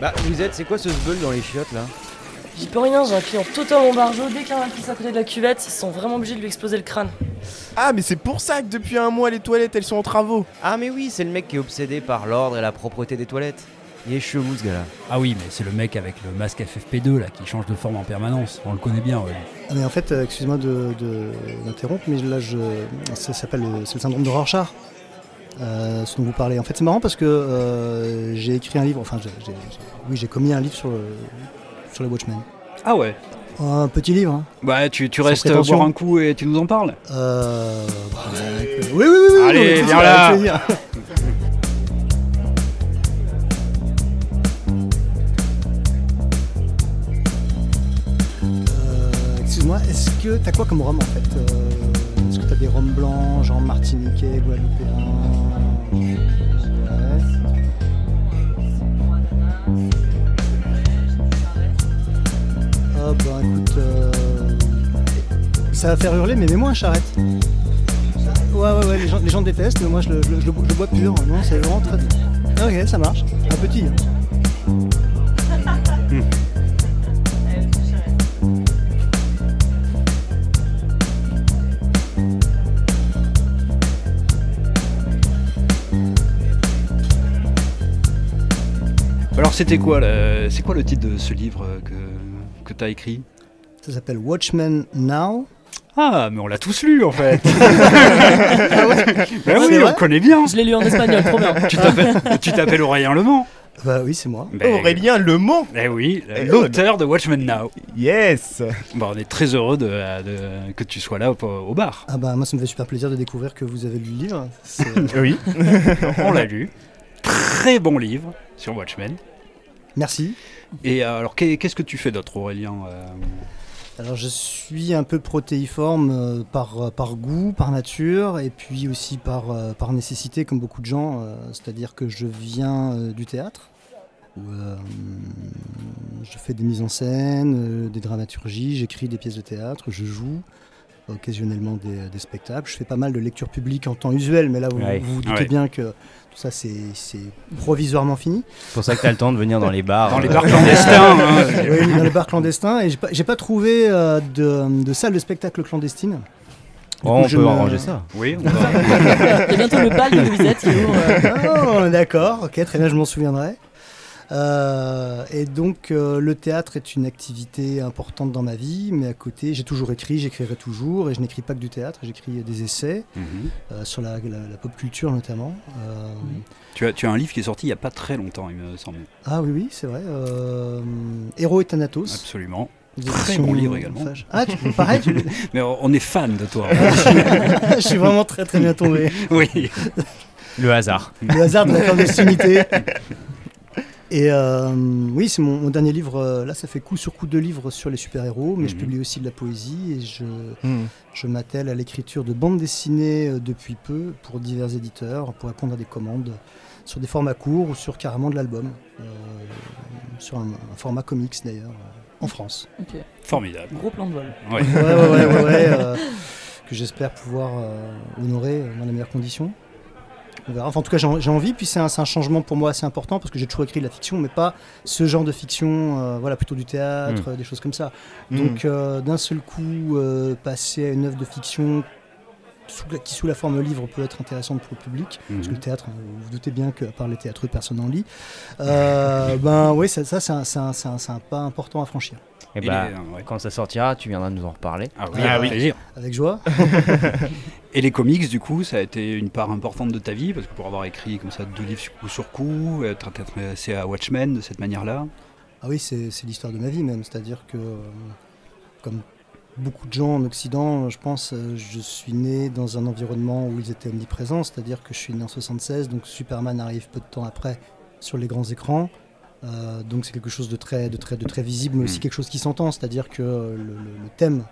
Bah, vous êtes, c'est quoi ce sbeul dans les chiottes là J'y peux rien, j'ai un client totalement barjot. Dès qu'il y en a un qui s'accroche de la cuvette, ils sont vraiment obligés de lui exploser le crâne. Ah, mais c'est pour ça que depuis un mois, les toilettes, elles sont en travaux. Ah, mais oui, c'est le mec qui est obsédé par l'ordre et la propreté des toilettes. Il est chelou ce gars-là. Ah oui, mais c'est le mec avec le masque FFP2 là qui change de forme en permanence. On le connaît bien. Ouais. Ah, mais en fait, euh, excusez-moi de, de- d'interrompre, mais là, je, ça s'appelle le, c'est le syndrome de Rorschach. Euh, ce dont vous parlez. En fait, c'est marrant parce que euh, j'ai écrit un livre, enfin, oui, j'ai commis un livre sur, le- sur les Watchmen. Ah ouais. Un petit livre. hein. Bah tu, tu restes boire un coup et tu nous en parles. Euh, bah, oui, oui, oui, oui. Allez, non, viens là. Euh, Excuse-moi, est-ce que t'as quoi comme rhum en fait des rhums blancs, genre martiniquais, guadeloupéens Ouais. Ah bah écoute, euh, ça va faire hurler, mais mets-moi un charrette. Ouais, ouais, ouais, les gens, les gens détestent, mais moi je le, bois- pur. Non, c'est vraiment très bien. Ok, ça marche. Un petit. hein. Alors c'était quoi le- C'est quoi le titre de ce livre euh, que, que t'as écrit? Ça s'appelle Watchmen Now. Ah, mais on l'a tous lu en fait. Ah ouais C'est oui, on connaît bien. Je l'ai lu en espagnol, trop bien. Tu t'appelles, tu Aurélien Le Mans. Bah oui, c'est moi. Ben, Aurélien Le Mans. Eh oui, Eh, l'auteur de Watchmen Now. Yes. Bon, on est très heureux de, de- que tu sois là au, au bar. Ah bah moi ça me fait super plaisir de découvrir que vous avez lu le livre. C'est- Oui. On l'a lu. Très bon livre sur Watchmen. Merci. Et euh, alors, qu'est- qu'est-ce que tu fais d'autre, Aurélien euh? Alors je suis un peu protéiforme euh, par, par goût, par nature, et puis aussi par, par nécessité, comme beaucoup de gens. C'est-à-dire que je viens du théâtre, où euh, je fais des mises en scène, euh, des dramaturgies, j'écris des pièces de théâtre, je joue occasionnellement des, des spectacles. Je fais pas mal de lectures publiques en temps usuel, mais là vous Ouais. vous, vous doutez Ouais. bien que ça c'est provisoirement fini. C'est pour ça que t'as le temps de venir dans les bars. Dans les euh, bars clandestins. hein. Oui, oui, dans les bars clandestins, et j'ai pas, trouvé euh, de, de salle de spectacle clandestine. Du Oh, coup, on je peut me- arranger ça. Oui, on va- Il y a bientôt le bal de Louisette qui ouvre. euh, Oh, d'accord, ok, très bien, je m'en souviendrai. Euh, et donc, euh, le théâtre est une activité importante dans ma vie, mais à côté, j'ai toujours écrit, j'écrirai toujours, et je n'écris pas que du théâtre, j'écris des essais Mhm. euh, sur la, la- la pop culture notamment. Euh, tu, as, tu as un livre qui est sorti il n'y a pas très longtemps, il me semble. Ah oui, oui, c'est vrai. Euh, Héros et Thanatos. Absolument. Très bon livre également. Ah, tu, pareil, tu- Mais on est fan de toi. je suis vraiment très très bien tombé. oui. Le hasard. Le hasard de la clandestinité. Et euh, oui, c'est mon, mon dernier livre. euh, Là, ça fait coup sur coup de livres sur les super-héros, mais je Mhm. publie aussi de la poésie et je, Hmm. je m'attelle à l'écriture de bandes dessinées euh, depuis peu pour divers éditeurs pour répondre à des commandes sur des formats courts ou sur carrément de l'album, euh, sur un, un format comics d'ailleurs, en France. Ok, Formidable. gros plan de vol. Ouais. Ouais, ouais, ouais, ouais, ouais, euh, que j'espère pouvoir euh, honorer dans les meilleures conditions. On verra. Enfin, en tout cas, j'ai envie. Puis c'est un, changement pour moi assez important parce que j'ai toujours écrit de la fiction, mais pas ce genre de fiction. euh, voilà, plutôt du théâtre, euh, des choses comme ça. Hmm. Donc, euh, d'un seul coup, euh, passer à une œuvre de fiction sous la- qui, sous la forme livre, peut être intéressante pour le public. Parce que Mhm. le théâtre, hein, vous vous doutez bien qu'à part les théâtreux, personne n'en lit. Ben oui, ça, ça c'est un, c'est un- c'est un- c'est un pas important à franchir. Et Il bah, est, euh, ouais. quand ça sortira, tu viendras nous en reparler. Ah oui, Ah avec oui. plaisir. Avec joie. Et les comics, du coup, ça a été une part importante de ta vie, parce que pour avoir écrit comme ça deux livres coup sur coup, être intéressé à Watchmen de cette manière-là. Ah oui, c'est c'est l'histoire de ma vie même. C'est-à-dire que, euh, comme beaucoup de gens en Occident, je pense, euh, je suis né dans un environnement où ils étaient omniprésents. C'est-à-dire que je suis né en 76, donc Superman arrive peu de temps après sur les grands écrans. Euh, donc c'est quelque chose de très, de très, de très visible, mais aussi Mm. quelque chose qui s'entend. C'est-à-dire que le, le- le thème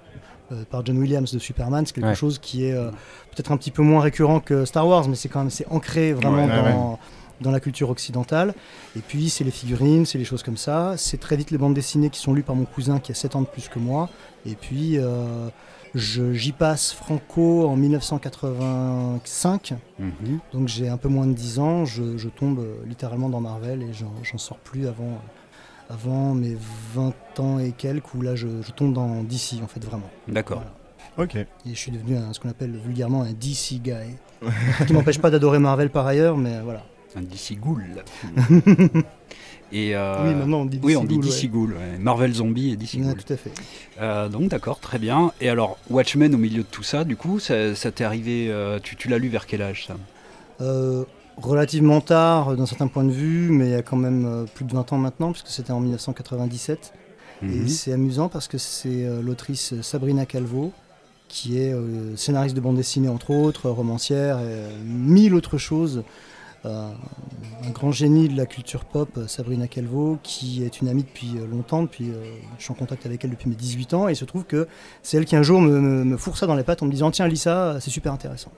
euh, par John Williams de Superman, c'est quelque Ouais. chose qui est euh, peut-être un petit peu moins récurrent que Star Wars, mais c'est quand même c'est ancré vraiment Ouais, ouais, dans, dans la culture occidentale. Et puis c'est les figurines, c'est les choses comme ça. C'est très vite les bandes dessinées qui sont lues par mon cousin qui a 7 ans de plus que moi. Et puis euh, J'y passe franco en 1985, Mhm. donc j'ai un peu moins de 10 ans. Je, je tombe euh, littéralement dans Marvel et j'en j'en sors plus avant, euh, avant mes 20 ans et quelques, où là je, je tombe dans DC en fait vraiment. D'accord. Voilà. Ok. Et je suis devenu un- ce qu'on appelle vulgairement un DC guy. Qui m'empêche pas d'adorer Marvel par ailleurs, mais voilà. Un DC Ghoul. Et euh, oui, maintenant on dit DC oui, on dit Ghoul, DC ouais. Ghoul. ouais. Marvel Zombie et DC Ouais, Ghoul. tout à fait. Euh, donc d'accord, très bien. Et alors, Watchmen au milieu de tout ça, du coup, ça, ça t'est arrivé, euh, tu, tu l'as lu vers quel âge ça? Relativement tard d'un certain point de vue, mais il y a quand même plus de 20 ans maintenant, puisque c'était en 1997. Mhm. Et c'est amusant parce que c'est euh, l'autrice Sabrina Calvo, qui est euh, scénariste de bande dessinée entre autres, romancière et euh, mille autres choses. Euh, un grand génie de la culture pop, euh, Sabrina Calvo, qui est une amie depuis euh, longtemps, depuis, je suis en contact avec elle depuis mes 18 ans, et il se trouve que c'est elle qui un jour me, me, dans les pattes en me disant Tiens, lis ça, c'est super intéressant.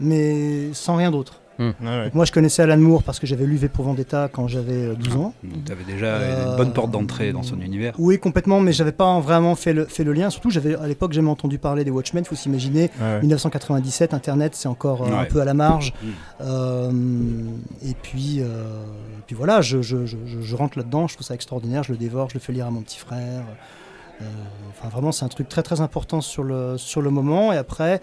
Mais sans rien d'autre. Ouais. Donc moi, je connaissais Alan Moore parce que j'avais lu V pour Vendetta quand j'avais euh, 12 ans. Donc t'avais déjà Euh, une bonne porte d'entrée dans son univers. Oui, complètement, mais j'avais pas vraiment fait le, fait le lien. Surtout, j'avais à l'époque jamais entendu parler des Watchmen. Il faut s'imaginer, Ouais, ouais. 1997, Internet, c'est encore euh, un peu à la marge. Mm. Euh, et puis, euh, et puis voilà, je, je- je- je- je rentre là-dedans. Je trouve ça extraordinaire. Je le dévore, je le fais lire à mon petit frère. Euh, Enfin, vraiment, c'est un truc très très important sur le sur le moment. Et après.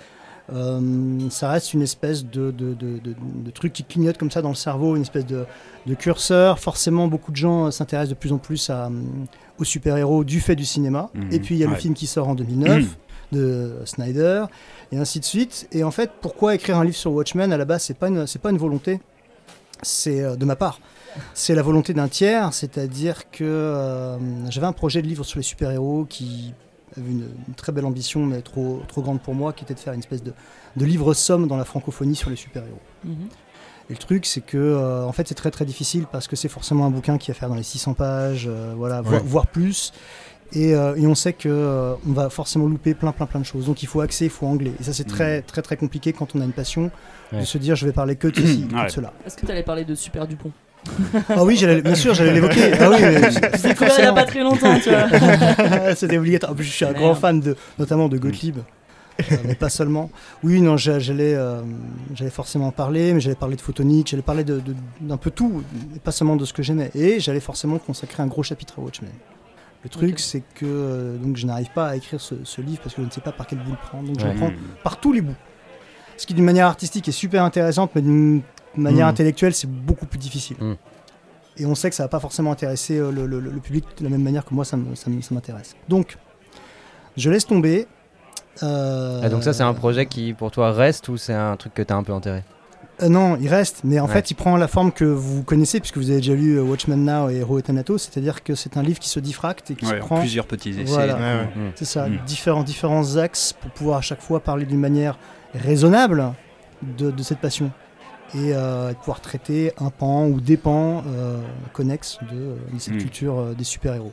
Euh, ça reste une espèce de, de, de- de- de truc qui clignote comme ça dans le cerveau, une espèce de, curseur. Forcément, beaucoup de gens euh, s'intéressent de plus en plus à, hum, aux super-héros du fait du cinéma. Mhm. Et puis il y a le film qui sort en 2009 de Snyder, et ainsi de suite. Et en fait, pourquoi écrire un livre sur Watchmen À la base, c'est pas une, c'est pas une volonté, c'est euh, de ma part. C'est la volonté d'un tiers, c'est-à-dire que euh, j'avais un projet de livre sur les super-héros qui avait une, une très belle ambition, mais trop, trop grande pour moi, qui était de faire une espèce de, de livre-somme dans la francophonie sur les super-héros. Mhm. Et le truc, c'est que euh, en fait, c'est très très difficile parce que c'est forcément un bouquin qui va faire dans les 600 pages, euh, voilà, vo- voire plus. Et, euh, et on sait que euh, on va forcément louper plein plein plein de choses. Donc il faut axer, il faut angler. Et ça, c'est très très très compliqué quand on a une passion de se dire je vais parler que de ceci, que Ouais. de cela. Est-ce que tu allais parler de Super Dupont? Ah oui, j'allais- bien sûr, j'allais l'évoquer. Ah oui, mais J'ai découvert il y a pas très longtemps, tu vois. C'était obligatoire. En plus, je suis un Merde. grand fan de, notamment de Gottlieb. Euh, mais pas seulement. Oui, non, j'a- j'allais, euh, j'allais forcément en parler, mais j'allais parler de photonique, j'allais parler de- de- d'un peu tout, et pas seulement de ce que j'aimais. Et j'allais forcément consacrer un gros chapitre à Watchmen. Le truc, c'est que euh, donc je n'arrive pas à écrire ce, ce livre parce que je ne sais pas par quel bout le prendre. Donc je le prends par tous les bouts. Ce qui, d'une manière artistique, est super intéressante, mais d'une manière Mm. intellectuelle, c'est beaucoup plus difficile. Mm. Et on sait que ça va pas forcément intéresser euh, le, le- le public de la même manière que moi, ça m'intéresse. Donc, je laisse tomber. Euh, Ah, donc ça c'est un projet qui pour toi reste ou c'est un truc que t'as un peu enterré? Euh, non, il reste, mais en Ouais. fait, il prend la forme que vous connaissez, puisque vous avez déjà lu euh, Watchmen Now et Hero et Thanatos, c'est-à-dire que c'est un livre qui se diffracte et qui Ouais, se en prend plusieurs petits essais. Voilà. Ouais, ouais. C'est ça, différents, différents axes pour pouvoir à chaque fois parler d'une manière raisonnable de, de cette passion et euh, de pouvoir traiter un pan ou des pans euh, connexes de, euh, de cette Mm. culture euh, des super-héros.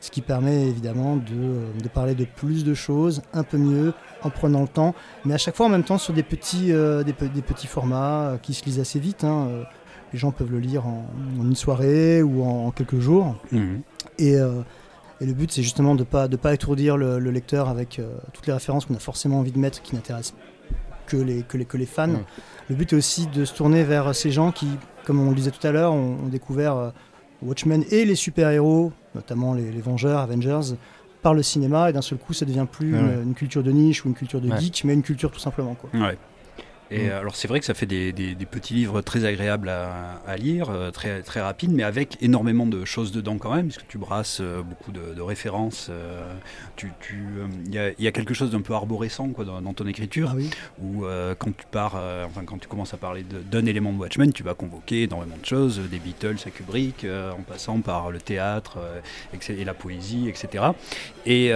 Ce qui permet évidemment de, de parler de plus de choses, un peu mieux, en prenant le temps, mais à chaque fois en même temps sur des petits, des, pe- des petits formats qui se lisent assez vite. hein, Les gens peuvent le lire en, en une soirée ou en- en quelques jours. Mhm. Et, et le but, c'est justement de ne pas, de pas étourdir le, le lecteur avec toutes les références qu'on a forcément envie de mettre qui n'intéressent que les, que, les, que les fans. Mm. Le but est aussi de se tourner vers ces gens qui, comme on le disait tout à l'heure, ont, ont découvert euh, Watchmen et les super-héros, notamment les, les Vengeurs, Avengers, par le cinéma. Et d'un seul coup, ça devient plus Ah une, culture de niche ou une culture de Ouais. geek, mais une culture tout simplement. Quoi. Ouais. Et Mm. euh, alors c'est vrai que ça fait des, des- des petits livres très agréables à, à lire, euh, très, très rapides, mais avec énormément de choses dedans quand même, puisque tu brasses euh, beaucoup de, de références. tu- tu, Il y, a, il y a quelque chose d'un peu arborescent quoi, dans, dans ton écriture, Ah oui. où euh, quand tu pars, euh, enfin quand tu commences à parler d'un élément de Watchmen, tu vas convoquer énormément de choses, des Beatles à Kubrick, euh, en passant par le théâtre etc., et la poésie, etc. Et,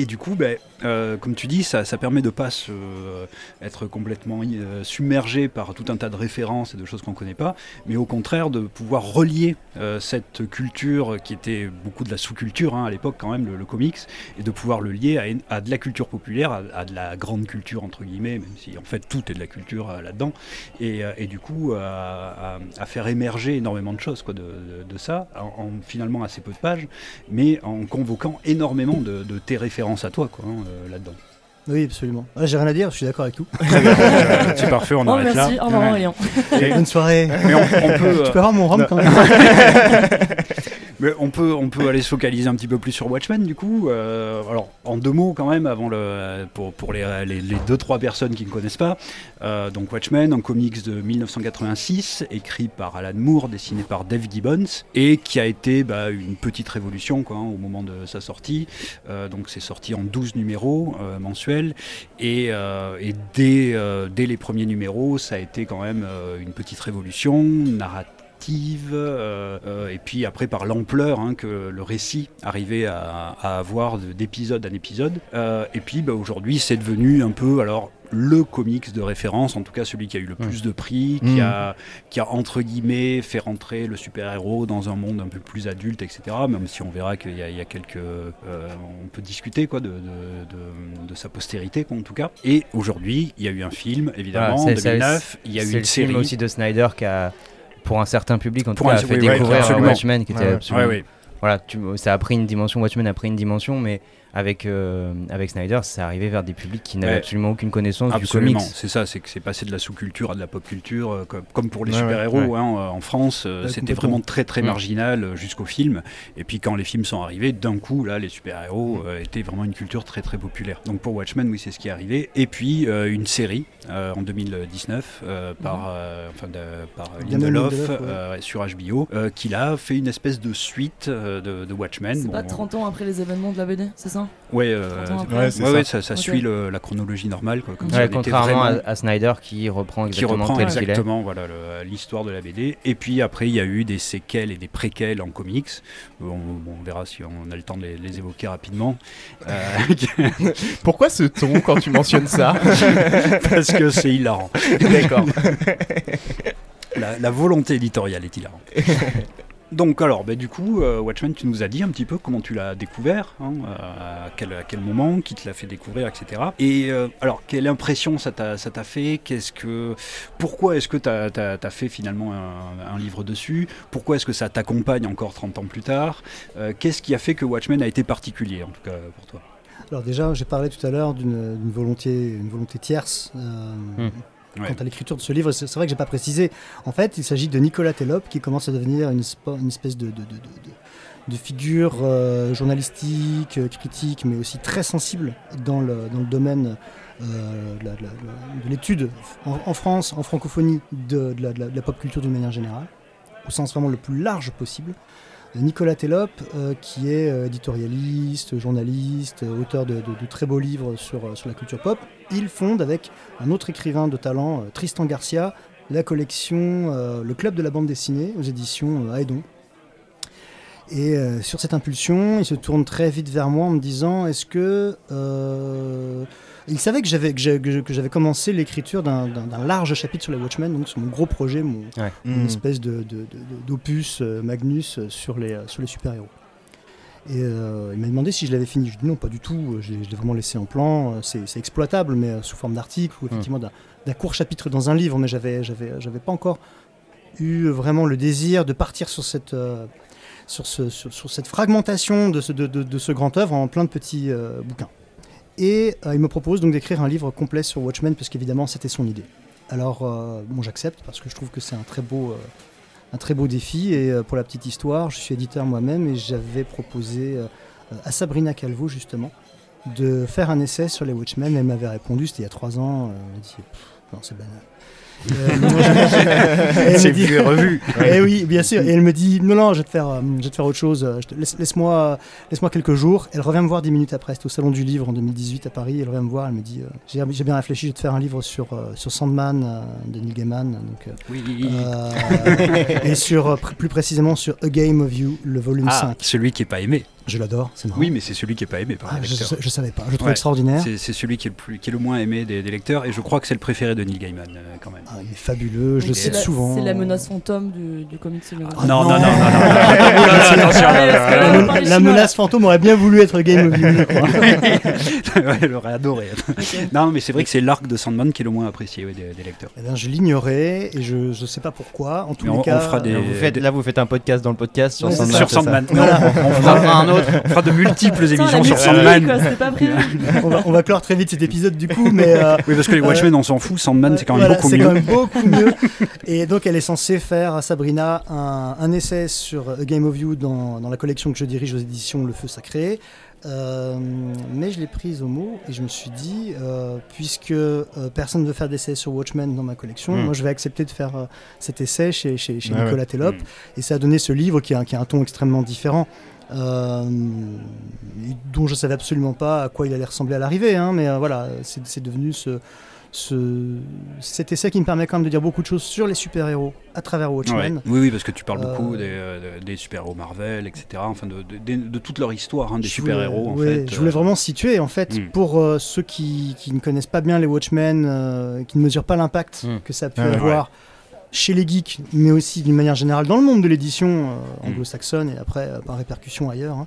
et du coup, ben, euh, comme tu dis, ça, ça permet de ne pas se, euh, être complètement euh, submergé par tout un tas de références et de choses qu'on ne connaît pas, mais au contraire de pouvoir relier cette culture qui était beaucoup de la sous-culture hein, à l'époque quand même, le, comics, et de pouvoir le lier à, de la culture populaire, à, de la grande culture entre guillemets, même si en fait tout est de la culture là-dedans, et, du coup à, faire émerger énormément de choses quoi, de, ça, en, en finalement assez peu de pages, mais en convoquant énormément de tes références à toi quoi, hein, euh, là-dedans. Oui, absolument. Ah, J'ai rien à dire, je suis d'accord avec tout. C'est parfait, on Oh, arrête merci, là. au revoir. Aurélien. Bonne soirée. Mais on, on peut, Tu peux avoir mon rhum quand même Mais on peut, on peut aller se focaliser un petit peu plus sur Watchmen du coup. Euh, alors en deux mots quand même avant le pour, pour les, les, les deux trois personnes qui ne connaissent pas. Euh, donc Watchmen, un comics de 1986 écrit par Alan Moore, dessiné par Dave Gibbons et qui a été bah, une petite révolution quoi, hein, au moment de sa sortie. Euh, donc c'est sorti en 12 numéros euh, mensuels et, euh, euh, dès les premiers numéros ça a été quand même euh, une petite révolution narrative et puis après par l'ampleur hein, que le récit arrivait à, avoir de- d'épisode en épisode. Et puis bah, aujourd'hui c'est devenu un peu alors le comics de référence, en tout cas celui qui a eu le plus de prix, qui, Mm. a, qui a entre guillemets fait rentrer le super-héros dans un monde un peu plus adulte, etc. Même si on verra qu'il y, a- il y a quelques... euh, on peut discuter quoi, de, de, de- de sa postérité quoi, en tout cas. Et aujourd'hui il y a eu un film évidemment en c'est- c'est- 2009, il y a eu une le série. film aussi de Snyder qui a, pour un certain public en tout cas, a fait oui, découvrir absolument. Watchmen qui était Ouais, absolument. Ouais. Voilà, tu- ça a pris une dimension, Watchmen a pris une dimension, mais avec, euh, avec Snyder, c'est arrivé vers des publics qui n'avaient Ouais. absolument aucune connaissance Absolument, du comics. c'est ça, c'est que c'est passé de la sous-culture à de la pop-culture, euh, comme, comme pour les Ouais, super-héros ouais. hein, en France, euh, Ouais, c'était vraiment très très Mm. marginal jusqu'au film. Et puis quand les films sont arrivés, d'un coup, là, les super-héros Mm. euh, étaient vraiment une culture très très populaire. Donc pour Watchmen, oui, c'est ce qui est arrivé. Et puis euh, une série euh, en 2019 euh, par, euh, enfin, de- par Lindelof Lindelof, ouais. euh, sur HBO, euh, qui là fait une espèce de suite euh, de, de Watchmen. C'est Bon, pas 30 ans après les événements de la BD, c'est ça? Ouais, 30 ans Ouais, c'est ouais, ça. ouais, ça, ça Ok. suit le- la chronologie normale. Quoi, comme Ouais, contrairement vraiment- à, à Snyder qui reprend qui exactement reprend tel voilà, l'histoire de la BD. Et puis après, il y a eu des séquelles et des préquelles en comics. Euh, On, bon, on verra si on a le temps de les, les évoquer rapidement. Euh, Pourquoi ce ton quand tu mentionnes ça parce que c'est hilarant. D'accord. La, la volonté éditoriale est hilarante. Donc alors, bah, du coup, euh, Watchmen, tu nous as dit un petit peu comment tu l'as découvert, hein, euh, à, quel, à quel moment, qui te l'a fait découvrir, etc. Et euh, alors, quelle impression ça t'a fait? Qu'est-ce que, Pourquoi est-ce que tu as, fait finalement un, un livre dessus? Pourquoi est-ce que ça t'accompagne encore 30 ans plus tard? Euh, Qu'est-ce qui a fait que Watchmen a été particulier, en tout cas pour toi? Alors déjà, j'ai parlé tout à l'heure d'une volonté, une volonté tierce euh, Quant à l'écriture de ce livre. C'est vrai que j'ai pas précisé. En fait, il s'agit de Nicolas Tellop qui commence à devenir une, espèce de, de, de, de- euh, journalistique, euh, critique, mais aussi très sensible dans le, domaine euh, de l'étude en, France, en francophonie, de la pop culture d'une manière générale, au sens vraiment le plus large possible. Nicolas Tellop, euh, qui est euh, éditorialiste, journaliste, euh, auteur de, très beaux livres sur, euh, la culture pop, il fonde avec un autre écrivain de talent, euh, Tristan Garcia, la collection euh, Le Club de la bande dessinée aux éditions euh, Aedon. Et euh, sur cette impulsion, il se tourne très vite vers moi en me disant est-ce que. Il savait que j'avais, que j'avais commencé l'écriture d'un, large chapitre sur les Watchmen, donc sur mon gros projet, mon, une Hmm. espèce de, d'opus euh, Magnus euh, sur les, euh, sur les super-héros. Et euh, il m'a demandé si je l'avais fini. Je dis non, pas du tout. Je l'ai, je l'ai vraiment laissé en plan. C'est, exploitable, mais sous forme d'article ou effectivement d'un, d'un court chapitre dans un livre. Mais j'avais, j'avais, j'avais pas encore eu vraiment le désir de partir sur cette, euh, sur ce- sur- sur cette fragmentation de ce, de, de- de ce grand œuvre en plein de petits euh, bouquins. Et euh, il me propose donc d'écrire un livre complet sur Watchmen, parce qu'évidemment c'était son idée. Alors, euh, bon, j'accepte parce que je trouve que c'est un très beau, euh, un très beau défi. Et pour la petite histoire, je suis éditeur moi-même et j'avais proposé à Sabrina Calvo justement de faire un essai sur les Watchmen. Elle m'avait répondu, c'était il y a trois ans. elle m'a dit, non, c'est banal. C'est me dit- vu et revu. eh oui, bien sûr. Et elle me dit non, non, je vais te faire, euh, je vais te faire autre chose. euh, te- laisse- Laisse-moi, laisse-moi quelques jours. Elle revient me voir dix minutes après. C'était au salon du livre en 2018 à Paris. Elle revient me voir. Elle me dit, euh, j'ai bien réfléchi. Je vais te faire un livre sur euh, sur Sandman euh, de Neil Gaiman. Donc, euh, Oui. euh, et sur euh, plus précisément sur A Game of You, le volume Ah, 5. celui qui est pas aimé. Je l'adore. C'est marrant. Oui, mais c'est celui qui est pas aimé par Ah, les je, lecteurs. je savais pas. Je le trouve Ouais. extraordinaire. C'est celui qui est, le plus, qui est le moins aimé des, des lecteurs et je crois que c'est le préféré de Neil Gaiman euh, quand même. Ah, il est fabuleux. Je le cite souvent. C'est la menace fantôme du, du comics Ah, non, non, non, non, non, parce que là, La, menace fantôme aurait bien voulu être Game of elle aurait adoré. Non, mais c'est vrai que c'est l'arc de Sandman qui est le moins apprécié des, lecteurs. Eh bien, je l'ignorais et je ne sais pas pourquoi. En tous les cas, on fera des- Là, vous faites, un podcast dans le podcast sur Sandman. Sur Sandman. Non, on, fera un autre. On fera de multiples émissions sur Sandman. on, va, on va clore très vite cet épisode du coup, mais euh, Oui, parce que les Watchmen, on s'en fout. Sandman, c'est quand même Voilà, beaucoup c'est mieux. quand même beaucoup mieux. Et donc, elle est censée faire à Sabrina un, un essai sur A Game of You dans, dans la collection que je dirige aux éditions Le Feu Sacré. Euh, mais je l'ai prise au mot et je me suis dit, euh, puisque euh, personne ne veut faire d'essai sur Watchmen dans ma collection, Mm. moi je vais accepter de faire euh, cet essai chez, chez, chez Ah Nicolas Tellop. Mm. Et ça a donné ce livre qui a, qui a un ton extrêmement différent. Euh, dont je savais absolument pas à quoi il allait ressembler à l'arrivée, hein, mais euh, voilà, c'est devenu ce, ce, cet essai qui me permet quand même de dire beaucoup de choses sur les super-héros à travers Watchmen. Ouais. Oui, oui, parce que tu parles Euh, beaucoup des, euh, des super-héros Marvel, etc. Enfin, de, de, de- toute leur histoire, hein, des super-héros, ouais. Je voulais vraiment situer, en fait, Mm. pour euh, ceux qui, qui ne connaissent pas bien les Watchmen, qui ne mesurent pas l'impact Mm. que ça a pu Ah ouais. Chez les geeks, mais aussi d'une manière générale dans le monde de l'édition euh, Mm. anglo-saxonne et après euh, par répercussion ailleurs. hein.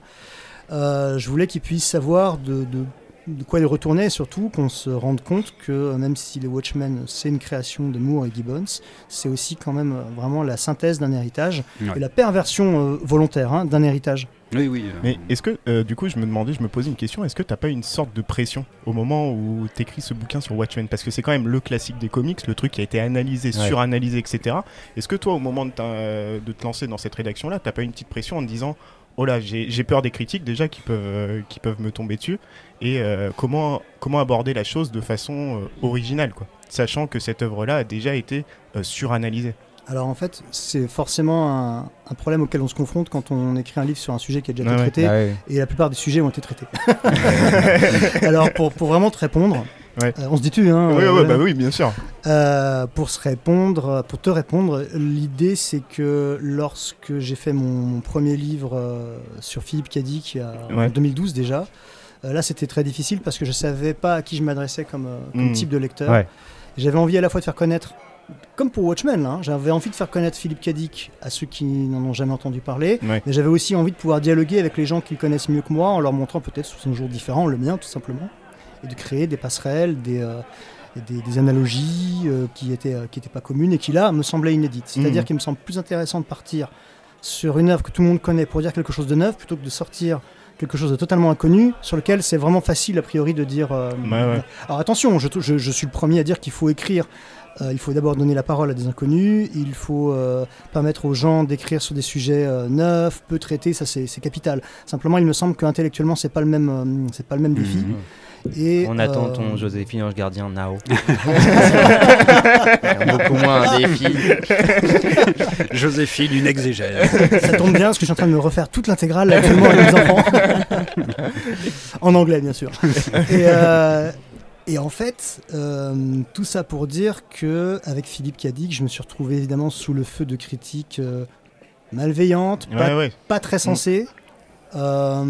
Euh, je voulais qu'ils puissent savoir de, de- de quoi ils retournaient et surtout qu'on se rende compte que même si les Watchmen c'est une création de Moore et Gibbons, c'est aussi quand même vraiment la synthèse d'un héritage Ouais. et la perversion euh, volontaire hein, d'un héritage. Oui, oui. euh, Mais est-ce que, euh, du coup, je me demandais, je me posais une question, est-ce que t'as pas une sorte de pression au moment où t'écris ce bouquin sur Watchmen? Parce que c'est quand même le classique des comics, le truc qui a été analysé, Ouais. suranalysé, etc. Est-ce que toi, au moment de, te lancer dans cette rédaction-là, t'as pas une petite pression en te disant Oh là, j'ai j'ai peur des critiques déjà qui peuvent, euh, qui peuvent me tomber dessus, et euh, comment, comment aborder la chose de façon euh, originale, quoi? Sachant que cette œuvre-là a déjà été euh, suranalysée. Alors en fait, c'est forcément un, un problème auquel on se confronte quand on écrit un livre sur un sujet qui a déjà Ah été ouais. traité, Ah ouais. et la plupart des sujets ont été traités. Alors pour, pour vraiment te répondre, Ouais. euh, on se dit tu, hein, oui, euh, ouais, bah oui, bien sûr. euh, pour se répondre, pour te répondre, l'idée c'est que lorsque j'ai fait mon, mon premier livre euh, sur Philippe Cadic en Ouais. 2012 déjà, euh, là c'était très difficile parce que je savais pas à qui je m'adressais comme, euh, comme Mm. type de lecteur. Ouais. J'avais envie à la fois de faire connaître, comme pour Watchmen, hein, j'avais envie de faire connaître Philippe Cadic à ceux qui n'en ont jamais entendu parler, mais j'avais aussi envie de pouvoir dialoguer avec les gens qui le connaissent mieux que moi en leur montrant peut-être sous un jour différent, le mien tout simplement, et de créer des passerelles, des, euh, des, des analogies euh, qui n'étaient étaient pas communes et qui là me semblaient inédites. C'est-à-dire Mhm. qu'il me semble plus intéressant de partir sur une œuvre que tout le monde connaît pour dire quelque chose de neuf plutôt que de sortir quelque chose de totalement inconnu sur lequel c'est vraiment facile a priori de dire euh, Ouais, ouais. alors attention je, je- je suis le premier à dire qu'il faut écrire euh, il faut d'abord donner la parole à des inconnus il faut euh, permettre aux gens d'écrire sur des sujets euh, neufs peu traités ça c'est capital simplement il me semble qu'intellectuellement c'est pas le même c'est pas le même défi Mhm. et On attend ton Joséphine Ange Gardien Nao. Beaucoup moins un défi. Joséphine, une exégèse. Ça tombe bien parce que je suis en train de me refaire toute l'intégrale actuellement avec mes enfants. en anglais, bien sûr. Et, euh, et en fait, euh, tout ça pour dire que avec Philippe Cadic, je me suis retrouvé évidemment sous le feu de critiques euh, malveillantes, pas, Ouais, ouais. pas très sensées. euh,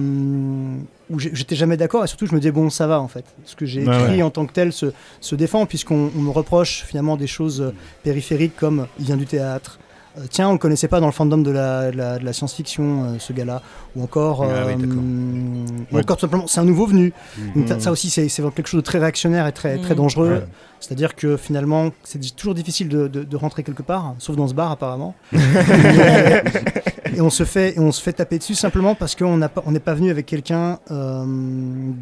où j'étais jamais d'accord et surtout je me disais bon ça va en fait ce que j'ai écrit ouais. en tant que tel se, se défend puisqu'on on me reproche finalement des choses périphériques comme il vient du théâtre euh, tiens, on le connaissait pas dans le fandom de la, de la, de la science-fiction, euh, ce gars-là. Ou encore, Ah oui, euh, ou Ouais. encore tout simplement, c'est un nouveau venu. Donc, Mhm. ça- ça aussi, c'est quelque chose de très réactionnaire et très, très Mhm. dangereux. Ouais. C'est-à-dire que finalement, c'est toujours difficile de, de- de rentrer quelque part, hein, sauf dans ce bar apparemment. et on se fait, et on se fait taper dessus simplement parce qu'on pas- n'est pas venu avec quelqu'un euh,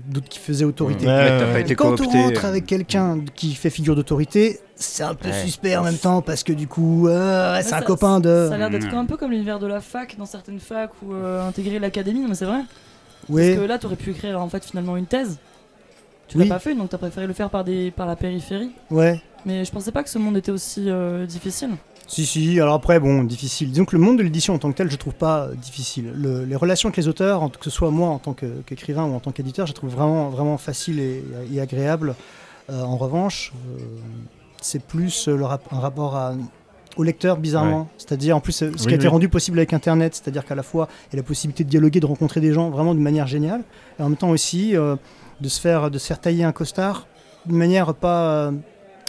d'autre qui faisait autorité. Ouais, Et quand on rentre avec quelqu'un qui fait figure d'autorité, c'est un peu Ouais. suspect en même temps parce que du coup, euh, c'est un copain de. Ça a l'air d'être Mm. un peu comme l'univers de la fac dans certaines facs ou euh, intégrer l'académie, non mais c'est vrai. Oui. Parce que là, t'aurais pu écrire en fait finalement une thèse. Tu Oui. l'as pas fait, donc t'as préféré le faire par, des, par la périphérie. Ouais. Mais je pensais pas que ce monde était aussi euh, difficile. Si, si, alors après, bon, difficile. Disons que le monde de l'édition en tant que tel, je trouve pas difficile. Le- les relations avec les auteurs, que ce soit moi en tant qu'écrivain ou en tant qu'éditeur, je les trouve vraiment, vraiment facile et, et agréable. Euh, en revanche, euh, c'est plus euh, le rap- un rapport à- au lecteur, bizarrement. C'est-à-dire, en plus, euh, ce qui Oui, a été rendu possible avec Internet, c'est-à-dire qu'à la fois, il y a la possibilité de dialoguer, de rencontrer des gens vraiment d'une manière géniale, et en même temps aussi euh, de, se faire, de se faire tailler un costard d'une manière pas. euh,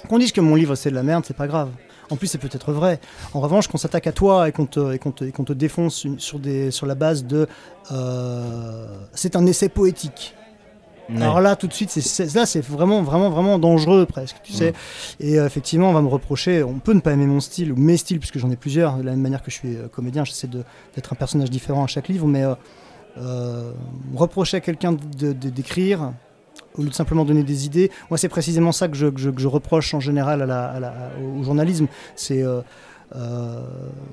qu'on dise que mon livre c'est de la merde, c'est pas grave. En plus, c'est peut-être vrai. En revanche, qu'on s'attaque à toi et qu'on te, défonce sur, des, sur la base de. euh, c'est un essai poétique. Alors là, tout de suite, c'est- là, c'est vraiment, vraiment, vraiment dangereux presque, tu sais. Et euh, effectivement, on va me reprocher, on peut ne pas aimer mon style ou mes styles, puisque j'en ai plusieurs. De la même manière que je suis euh, comédien, j'essaie d'être un personnage différent à chaque livre, mais euh, reprocher à quelqu'un de- de- d'écrire au lieu de simplement donner des idées. Moi, c'est précisément ça que je, que je- que je reproche en général à la- à la- au journalisme. C'est euh,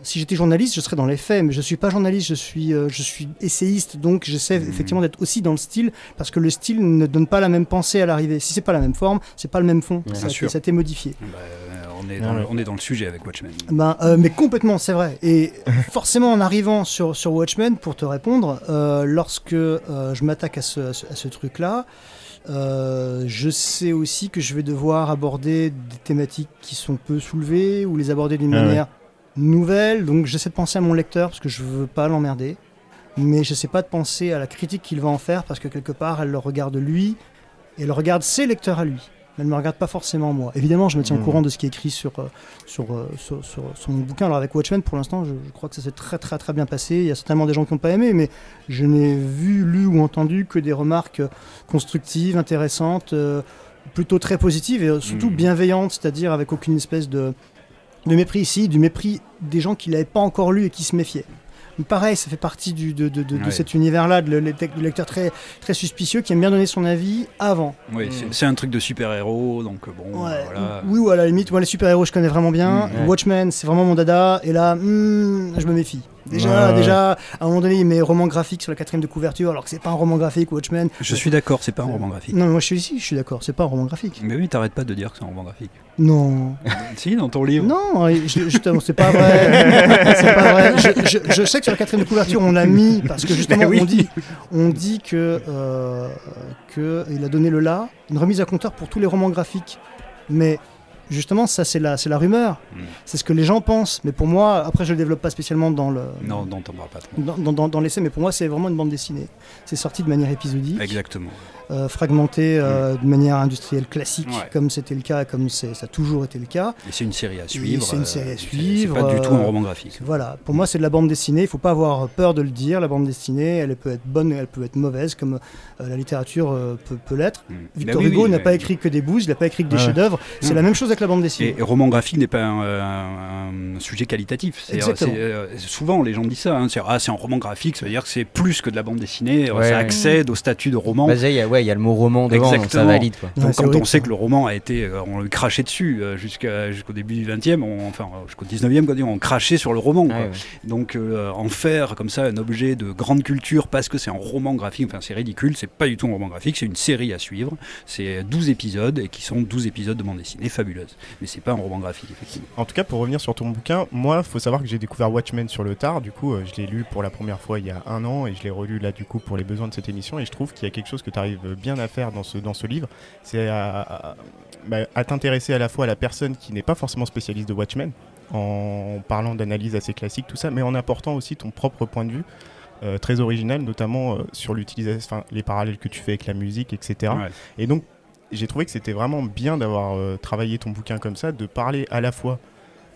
si j'étais journaliste, je serais dans les faits, mais je suis pas journaliste, je suis, euh, je suis essayiste, donc j'essaie Mhm. effectivement d'être aussi dans le style, parce que le style ne donne pas la même pensée à l'arrivée. Si c'est pas la même forme, c'est pas le même fond. Bien ça, a ça a été modifié. Bah, euh, on, est dans le, on est dans le sujet avec Watchmen. Ben, euh, mais complètement, c'est vrai. Et forcément, en arrivant sur, sur Watchmen, pour te répondre, euh, lorsque euh, je m'attaque à ce, à ce- à ce truc-là, euh, je sais aussi que je vais devoir aborder des thématiques qui sont peu soulevées ou les aborder d'une Ah ouais. manière nouvelle. Donc j'essaie de penser à mon lecteur parce que je veux pas l'emmerder. Mais je sais pas de penser à la critique qu'il va en faire parce que quelque part, elle le regarde lui et elle regarde ses lecteurs à lui. Elle ne me regarde pas forcément moi. Évidemment, je me tiens au Mhm. courant de ce qui est écrit sur, euh, sur, euh, sur, sur- sur mon bouquin. Alors avec Watchmen, pour l'instant, je, je crois que ça s'est très très très bien passé. Il y a certainement des gens qui n'ont pas aimé, mais je n'ai vu, lu ou entendu que des remarques euh, constructives, intéressantes, euh, plutôt très positives et surtout Mhm. bienveillantes, c'est-à-dire avec aucune espèce de, de mépris ici, du mépris des gens qui l'avaient pas encore lu et qui se méfiaient. Pareil, ça fait partie du, de, de- de- cet univers-là, de le, le lecteur très, très suspicieux qui aime bien donner son avis avant. Oui, Mm. c'est- un truc de super-héros, donc euh, bon, Ouais, voilà. Oui, ou à la limite, moi les super-héros je connais vraiment bien. Mm, ouais. Watchmen, c'est vraiment mon dada. Et là, hmm, je me méfie. Déjà, Ouais, déjà, à un moment donné, il met roman graphique sur la quatrième de couverture, alors que c'est pas un roman graphique, Watchmen. Je suis d'accord, c'est pas un roman graphique. Non, mais moi je suis ici, je suis d'accord, c'est pas un roman graphique. Mais oui, t'arrêtes pas de dire que c'est un roman graphique. Non, si, dans ton livre. non, je- justement, c'est pas vrai. c'est pas vrai. Je, je- je sais que sur la quatrième de couverture, on l'a mis parce que justement, oui. on dit, on dit que, euh, que il a donné le là, une remise à compteur pour tous les romans graphiques. Mais justement, ça c'est la, c'est la rumeur. Mm. C'est ce que les gens pensent. Mais pour moi, après, je le développe pas spécialement dans le. Non, pas dans l'essai, mais pour moi, c'est vraiment une bande dessinée. C'est sorti de manière épisodique, Exactement. Euh, fragmenté euh, de manière industrielle classique, Mm. Ouais. comme c'était le cas, comme ça a toujours été le cas. Et c'est une série à suivre. c'est une euh, série à suivre, C'est pas du tout un roman graphique. Voilà, pour moi, c'est de la bande dessinée. Il faut pas avoir peur de le dire. La bande dessinée, elle peut être bonne, elle peut être mauvaise, comme euh, la litérature euh, peut, peut l'être. Mm. Victor Bah oui, Hugo oui, n'a mais- pas écrit que des bouses, il n'a pas écrit que des Ouais. chefs-d'œuvre. C'est Mm. la même chose avec la bande dessinée. Et, et roman graphique n'est pas un, un- un sujet qualitatif. C'est- Exactement. euh, souvent, les gens disent ça. hein, c'est ah, c'est un roman graphique, ça veut dire que c'est plus que de la bande dessinée. Ouais, ça accède au statut de roman. Bah, ouais, il y a le mot roman devant, donc ça valide. Quoi. Donc quand horrible, on sait que le roman a été, euh, on le crachait dessus euh, jusqu'à- jusqu'au début du 20e, on- enfin euh, jusqu'au 19e, quoi, on crachait sur le roman. quoi. Ouais, ouais. Donc euh, en faire comme ça un objet de grande culture parce que c'est un roman graphique, enfin c'est ridicule, c'est pas du tout un roman graphique, c'est une série à suivre. C'est 12 épisodes et qui sont 12 épisodes de bande dessinée fabuleuse. Mais c'est pas un roman graphique effectivement. En tout cas, pour revenir sur ton bouquin, moi, faut savoir que j'ai découvert Watchmen sur le tard. Du coup, euh, je l'ai lu pour la première fois il y a un an et je l'ai relu là, du coup, pour les besoins de cette émission. Et je trouve qu'il y a quelque chose que tu arrives bien à faire dans ce, dans ce livre. C'est à, à- bah, à t'intéresser à la fois à la personne qui n'est pas forcément spécialiste de Watchmen, en parlant d'analyse assez classique, tout ça, mais en apportant aussi ton propre point de vue. euh, très original, notamment euh, sur l'utilisation, les parallèles que tu fais avec la musique, etc. Ouais. Et donc, j'ai trouvé que c'était vraiment bien d'avoir euh, travaillé ton bouquin comme ça, de parler à la fois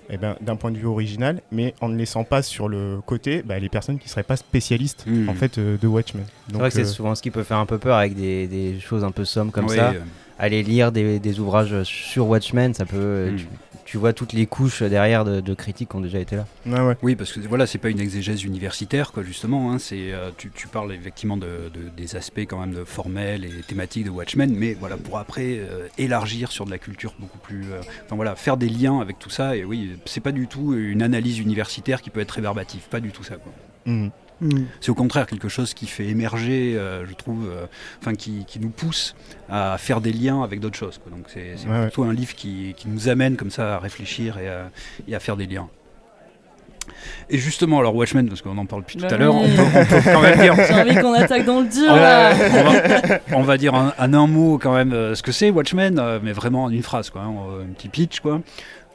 eh ben, d'un point de vue original, mais en ne laissant pas sur le côté bah, les personnes qui seraient pas spécialistes Mhm. en fait euh, de Watchmen. C'est Donc, vrai que c'est euh, souvent ce qui peut faire un peu peur avec des, des choses un peu sommes comme ça. euh, Aller lire des, des ouvrages sur Watchmen, ça peut. Mm. Tu, tu vois toutes les couches derrière de, de critiques qui ont déjà été là. ouais. Oui, parce que voilà, c'est pas une exégèse universitaire, quoi, justement. hein, c'est, euh, tu, tu parles effectivement de, de- des aspects quand même de formels et thématiques de Watchmen, mais voilà, pour après euh, élargir sur de la culture beaucoup plus. euh, Enfin voilà, faire des liens avec tout ça. Et oui, c'est pas du tout une analyse universitaire qui peut être rébarbative, pas du tout ça. Quoi. Mhm. Hmm. C'est au contraire quelque chose qui fait émerger, euh, je trouve, euh, enfin qui, qui nous pousse à faire des liens avec d'autres choses. quoi. Donc c'est, c'est Ouais, ouais. plutôt un livre qui, qui nous amène comme ça à réfléchir et à, et à faire des liens. Et justement, alors Watchmen, parce qu'on en parle depuis Bah tout à l'heure, on peut, on peut quand même dire, J'ai envie qu'on attaque dans le dur on là. va, on va dire en, en un mot quand même euh, ce que c'est Watchmen, euh, mais vraiment en une phrase, quoi, hein, un petit pitch, quoi.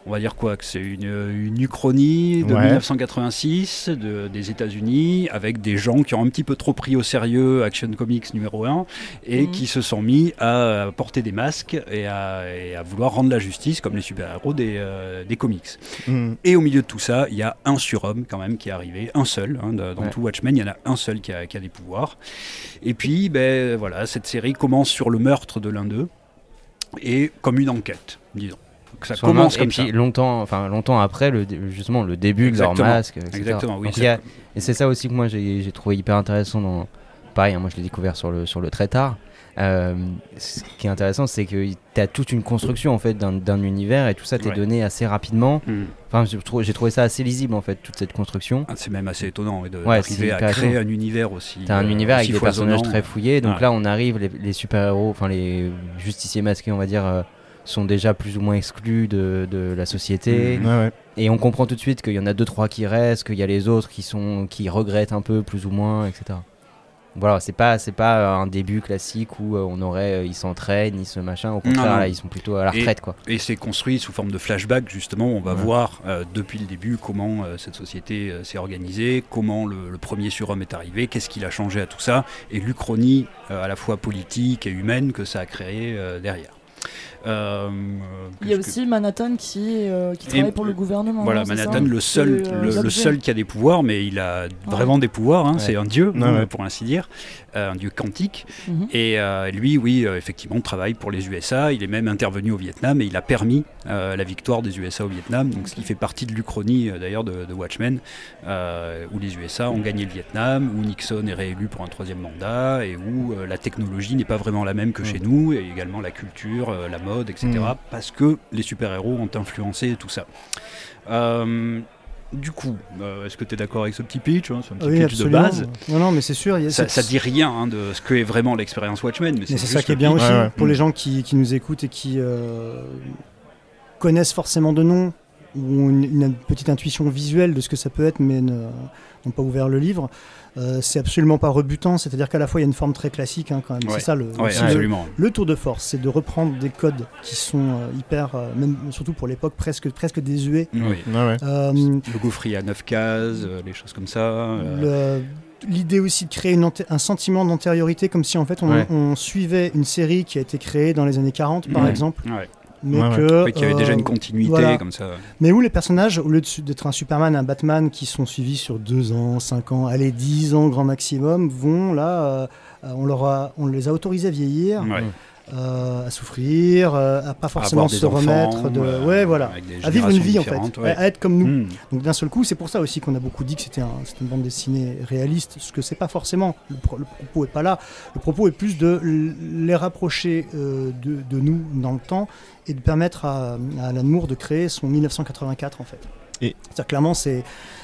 On va dire quoi Que c'est une, une uchronie de Ouais. 1986 de- des États-Unis avec des gens qui ont un petit peu trop pris au sérieux Action Comics numéro 1 et Mhm. qui se sont mis à porter des masques et à, et à vouloir rendre la justice comme les super-héros des, euh, des comics. Mhm. Et au milieu de tout ça, il y a un surhomme quand même qui est arrivé, un seul. hein, de- dans Ouais. tout Watchmen, il y en a un seul qui a, qui a des pouvoirs. Et puis, ben, voilà, cette série commence sur le meurtre de l'un d'eux et comme une enquête, disons. Que ça Sur commence comme et puis longtemps, enfin longtemps après, le, justement le début de leur masque. etc. Exactement, oui. Donc, a- et c'est ça aussi que moi j'ai trouvé hyper intéressant dans. Pareil, hein, moi je l'ai découvert sur le, sur le très tard. Euh, ce qui est intéressant, c'est que tu as toute une construction en fait d'un univers et tout ça t'est Ouais. donné assez rapidement. Hmm. Enfin, j'ai trouvé, ça assez lisible en fait, toute cette construction. Ah, C'est même assez étonnant Ouais, d'arriver à créer un univers aussi. T'as un euh, univers avec des personnages très fouillés. Donc Ouais. là, on arrive, les, les super-héros, enfin les justiciers masqués, on va dire, euh, sont déjà plus ou moins exclus de, de la société. Ouais, ouais. Et on comprend tout de suite qu'il y en a deux, trois qui restent, qu'il y a les autres qui, sont, qui regrettent un peu, plus ou moins, etc. Voilà, c'est pas, c'est pas euh, un début classique où euh, on aurait, euh, ils s'entraînent, ils se machin. Au contraire, là, ils sont plutôt à la Et- retraite, quoi. Et c'est construit sous forme de flashback, justement. On va Ouais. voir euh, depuis le début comment euh, cette société euh, s'est organisée, comment le, le premier surhomme est arrivé, qu'est-ce qu'il a changé à tout ça, et l'Uchronie euh, à la fois politique et humaine que ça a créé euh, derrière. Euh, Il y a que- aussi Manhattan qui, euh, qui Et- travaille pour le gouvernement. Voilà, Manhattan, le seul, euh, le, seul qui a des pouvoirs, mais il a vraiment des pouvoirs. hein, Ouais. C'est un dieu, Ouais, ouais. pour ainsi dire, euh, un dieu quantique. Mhm. Et euh, lui, oui, euh, effectivement, travaille pour les USA. Il est même intervenu au Vietnam et il a permis euh, la victoire des USA au Vietnam. Donc, ce qui fait partie de l'Uchronie euh, d'ailleurs de, de Watchmen, euh, où les USA ont gagné le Vietnam, où Nixon est réélu pour un troisième mandat et où euh, la technologie n'est pas vraiment la même que chez nous, et également la culture, euh, la mode, etc. Mm. Parce que les super-héros ont influencé tout ça. Euh, du coup, euh, est-ce que tu es d'accord avec ce petit pitch hein, C'est un petit Oui, pitch absolument. de base? Non, non, mais c'est sûr. il y a Ça, cette- ça dit rien hein, de ce que est vraiment l'expérience Watchmen, mais, Mais c'est ça qui est bien pitch. aussi Ouais, ouais. pour Mm. les gens qui, qui nous écoutent et qui euh, connaissent forcément de nom ou ont une, une petite intuition visuelle de ce que ça peut être, mais n'ont pas ouvert le livre. Euh, c'est absolument pas rebutant, c'est-à-dire qu'à la fois il y a une forme très classique hein, quand même. Ouais. C'est ça le, Ouais, aussi le- absolument. le tour de force, c'est de reprendre des codes qui sont euh, hyper, euh, même surtout pour l'époque, presque, presque désuets. Oui. Ouais, ouais. Euh, Le gaufrier à 9 cases, euh, les choses comme ça. euh, le- L'idée aussi de créer une un sentiment d'antériorité, comme si en fait on, Ouais. on suivait une série qui a été créée dans les années 40 par exemple, ouais. Mais Ouais, que qu'il y avait déjà euh, une continuité voilà. comme ça. mais où les personnages, au lieu d'être un Superman, un Batman qui sont suivis sur 2 ans, 5 ans, allez 10 ans grand maximum, vont là, euh, euh, on, leur a- on les a autorisés à vieillir, Ouais. Euh, à souffrir, euh, à pas forcément se remettre de, euh, ouais voilà, à vivre une vie en fait, à- être comme nous. Donc d'un seul coup, c'est pour ça aussi qu'on a beaucoup dit que c'était un, c'était une bande dessinée réaliste, ce que c'est pas forcément. Le, pro- le propos est pas là. Le propos est plus de les rapprocher euh, de, de nous dans le temps et de permettre à, à Alan Moore de créer son 1984 en fait. Et- C'est-à-dire clairement, c'est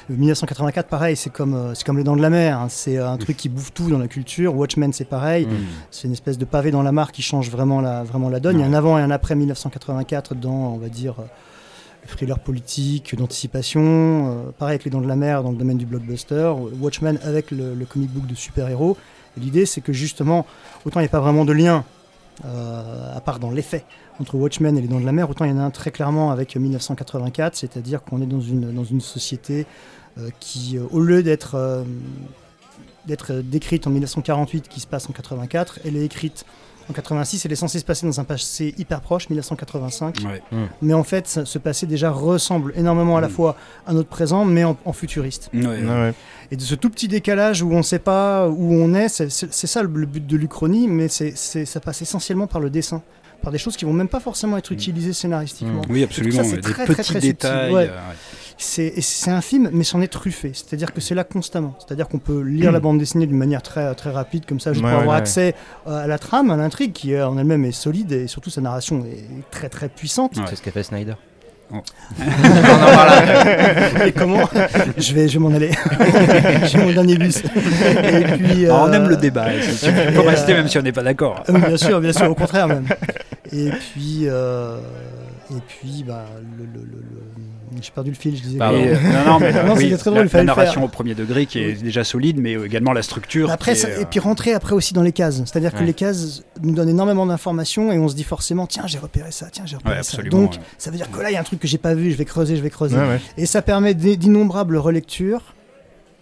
le 1984, pareil, c'est comme euh, c'est comme les Dents de la Mer. hein. C'est un truc qui bouffe tout dans la culture. Watchmen, c'est pareil. Mm. C'est une espèce de pavé dans la mare qui change vraiment la, vraiment la donne. Il y a un avant et un après 1984 dans, on va dire, euh, le thriller politique, d'anticipation. euh, pareil avec Les Dents de la Mer dans le domaine du blockbuster. Watchmen avec le, le comic book de super-héros. L'idée, c'est que justement, autant il n'y a pas vraiment de lien, euh, à part dans l'effet, entre Watchmen et Les Dents de la Mer, autant il y en a un très clairement avec 1984, c'est-à-dire qu'on est dans une, dans une société euh, qui, euh, au lieu d'être euh, d'être euh, décrite en 1948 qui se passe en 84, elle est écrite en 86, elle est censée se passer dans un passé hyper proche, 1985. Ouais. Mais en fait, ça- ce passé déjà ressemble énormément à la Mm. fois à notre présent, mais en, en futuriste. Ouais. Ouais, ouais. Et de ce tout petit décalage où on ne sait pas où on est, c'est ça le, but de l'Uchronie, mais c'est ça passe essentiellement par le dessin, par des choses qui vont même pas forcément être utilisées scénaristiquement. Oui, absolument. c'est des très, petits très, très subtil, détails. ouais. euh, ouais. C'est un film, mais c'en est truffé. C'est-à-dire que c'est là constamment. C'est-à-dire qu'on peut lire la bande dessinée d'une manière très, très rapide, comme ça, juste Ouais, pour ouais, avoir ouais. accès euh, à la trame, à l'intrigue, qui euh, en elle-même est solide et surtout sa narration est très très puissante. Ouais. C'est ce qu'a fait Snyder. Et comment? Je vais, je vais m'en aller. J'ai mon dernier bus. Et puis, Alors, on euh, aime le débat. peux et, rester euh, même si on n'est pas d'accord. Bien sûr, bien sûr, au contraire même. Et puis, euh, et puis, bah, le, le- le- le- j'ai perdu le fil. Je disais. Pardon. Euh, non, non, mais Non, oui, c'était très drôle, la, la narration au premier degré qui est déjà solide, mais également la structure. Après, qui ça- est, et puis rentrer après aussi dans les cases. C'est-à-dire que les cases nous donnent énormément d'informations et on se dit forcément, tiens, j'ai repéré ça, tiens, j'ai repéré Ouais, ça. Donc, ouais. ça veut dire que là, il y a un truc que j'ai pas vu, je vais creuser, je vais creuser. Ouais, ouais. Et ça permet d'in- d'innombrables relectures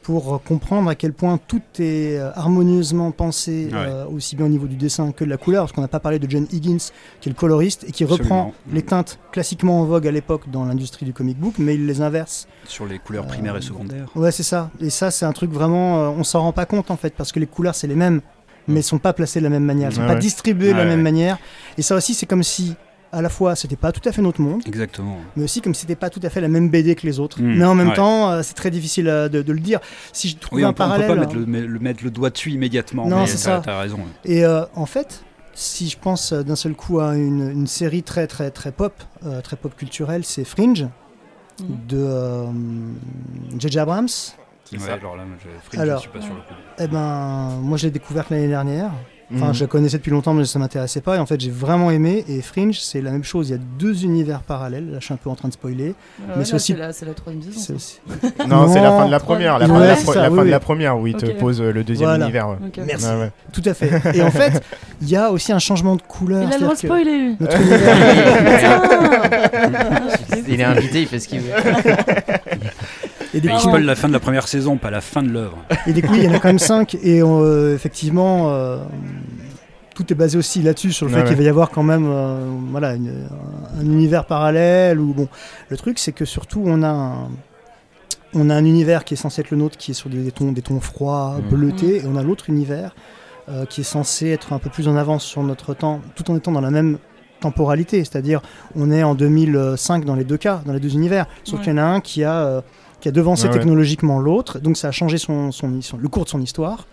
pour comprendre à quel point tout est euh, harmonieusement pensé, Ouais. euh, aussi bien au niveau du dessin que de la couleur, parce qu'on n'a pas parlé de John Higgins, qui est le coloriste, et qui reprend Absolument. les teintes classiquement en vogue à l'époque dans l'industrie du comic book, mais il les inverse. sur les couleurs primaires et secondaires. Ouais, c'est ça. Et ça, c'est un truc vraiment, euh, on s'en rend pas compte en fait, parce que les couleurs, c'est les mêmes, mais elles sont pas placées de la même manière, elles sont Ouais, pas ouais. distribuées de la Ouais, même manière. Et ça aussi, c'est comme si à la fois c'était pas tout à fait notre monde, Exactement. mais aussi comme c'était pas tout à fait la même BD que les autres. Mm, mais en même ouais. temps, euh, c'est très difficile euh, de, de le dire. Si je trouve Oui, un on peut, on peut parallèle. pas mettre le, mettre le doigt dessus immédiatement. Non, mais c'est t'as- ça. T'as raison. Et euh, en fait, si je pense d'un seul coup à une, une série très très très pop, euh, très pop culturelle, c'est Fringe Mhm. de euh, J.J. Abrams. Ouais, ça. alors là, Fringe, Alors- je suis pas sur le coup. Eh ben, moi je l'ai découverte l'année dernière. Enfin, Mhm. je la connaissais depuis longtemps, mais ça m'intéressait pas. Et en fait, j'ai vraiment aimé. Et Fringe, c'est la même chose. Il y a deux univers parallèles. Là, je suis un peu en train de spoiler. Ah Mais c'est là, aussi- c'est la, troisième saison. C'est ça. aussi- Non, c'est la fin de la première, la ouais, fin, de la, c'est pro- ça, la oui, fin de oui. la première où il te pose le deuxième Voilà. univers. ouais. Merci. Ouais, ouais. Tout à fait. Et en fait, il y a aussi un changement de couleur. Il a le spoiler, lui. Notre univers. Il est invité, il fait ce qu'il veut. Et des Mais il Pardon. spoil la fin de la première saison, pas la fin de l'œuvre. Et des coups, il y en a quand même 5. Et euh, effectivement, euh, tout est basé aussi là-dessus, sur le fait qu'il va y avoir quand même euh, voilà, une- un, un univers parallèle. Ou, bon. Le truc, c'est que surtout, on a, un, on a un univers qui est censé être le nôtre, qui est sur des, des tons, des tons froids, Mhm. bleutés. Et on a l'autre univers euh, qui est censé être un peu plus en avance sur notre temps, tout en étant dans la même temporalité. C'est-à-dire, on est en 2005 dans les deux cas, dans les deux univers. Sauf Ouais. qu'il y en a un qui a, euh, qui a devancé Ouais, ouais. technologiquement l'autre. Donc ça a changé son, son, son- le cours de son histoire.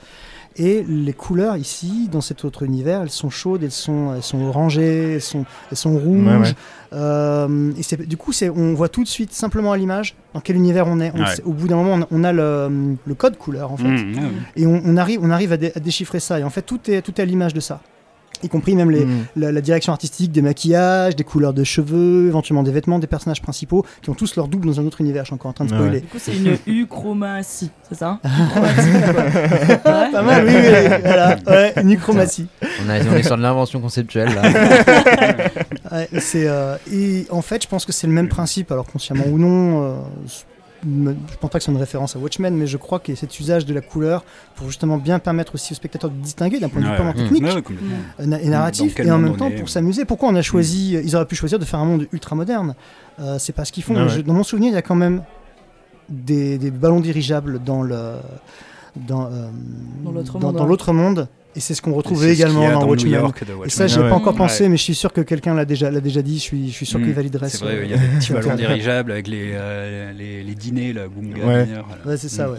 Et les couleurs ici, dans cet autre univers, elles sont chaudes, elles sont, elles sont orangées, elles sont, elles sont rouges. Ouais, ouais. Euh, et c'est- du coup, on voit tout de suite, simplement à l'image, dans quel univers on est. On Ouais. au bout d'un moment, on, on a le, le code couleur, en fait. Mmh, ouais. Et on, on arrive, on arrive à, dé- à déchiffrer ça. Et en fait, tout est, tout est à l'image de ça. Y compris même les, Mhm. la, la direction artistique des maquillages, des couleurs de cheveux, éventuellement des vêtements des personnages principaux, qui ont tous leur double dans un autre univers. Je suis encore en train de Ouais, spoiler. Du coup, c'est une uchromatie, c'est ça. Ouais. Pas mal, oui, oui, voilà, ouais, une uchromatie. On, a, on est sur de l'invention conceptuelle là. Ouais, c'est, euh, et en fait, je pense que c'est le même principe, alors consciemment ou non. euh, je pense pas que c'est une référence à Watchmen, mais je crois a cet usage de la couleur pour justement bien permettre aussi aux spectateurs de distinguer d'un point de vue Ouais, purement ouais. technique Ouais, ouais, complètement. euh, et narratif, et en même temps est, pour ouais. s'amuser. Pourquoi on a choisi Ils auraient pu choisir de faire un monde ultra moderne. Euh, c'est pas ce qu'ils font. Ah ouais. Je- dans mon souvenir, il y a quand même des, des ballons dirigeables dans le dans, euh, Dans l'autre dans- monde, dans ouais. l'autre monde. Et c'est ce qu'on y également dans, Watchmen. York Et ça, j'y ai Ah ouais. pas encore Ouais. pensé, mais je suis sûr que quelqu'un l'a déjà, l'a déjà dit. Je suis, je suis sûr Mm. qu'il validerait C'est ce- vrai, il y a des petits ballons dirigeables avec les, euh, les, les dîners, là, Gunga Ouais. Voilà. Ouais, c'est ça, Mm. ouais.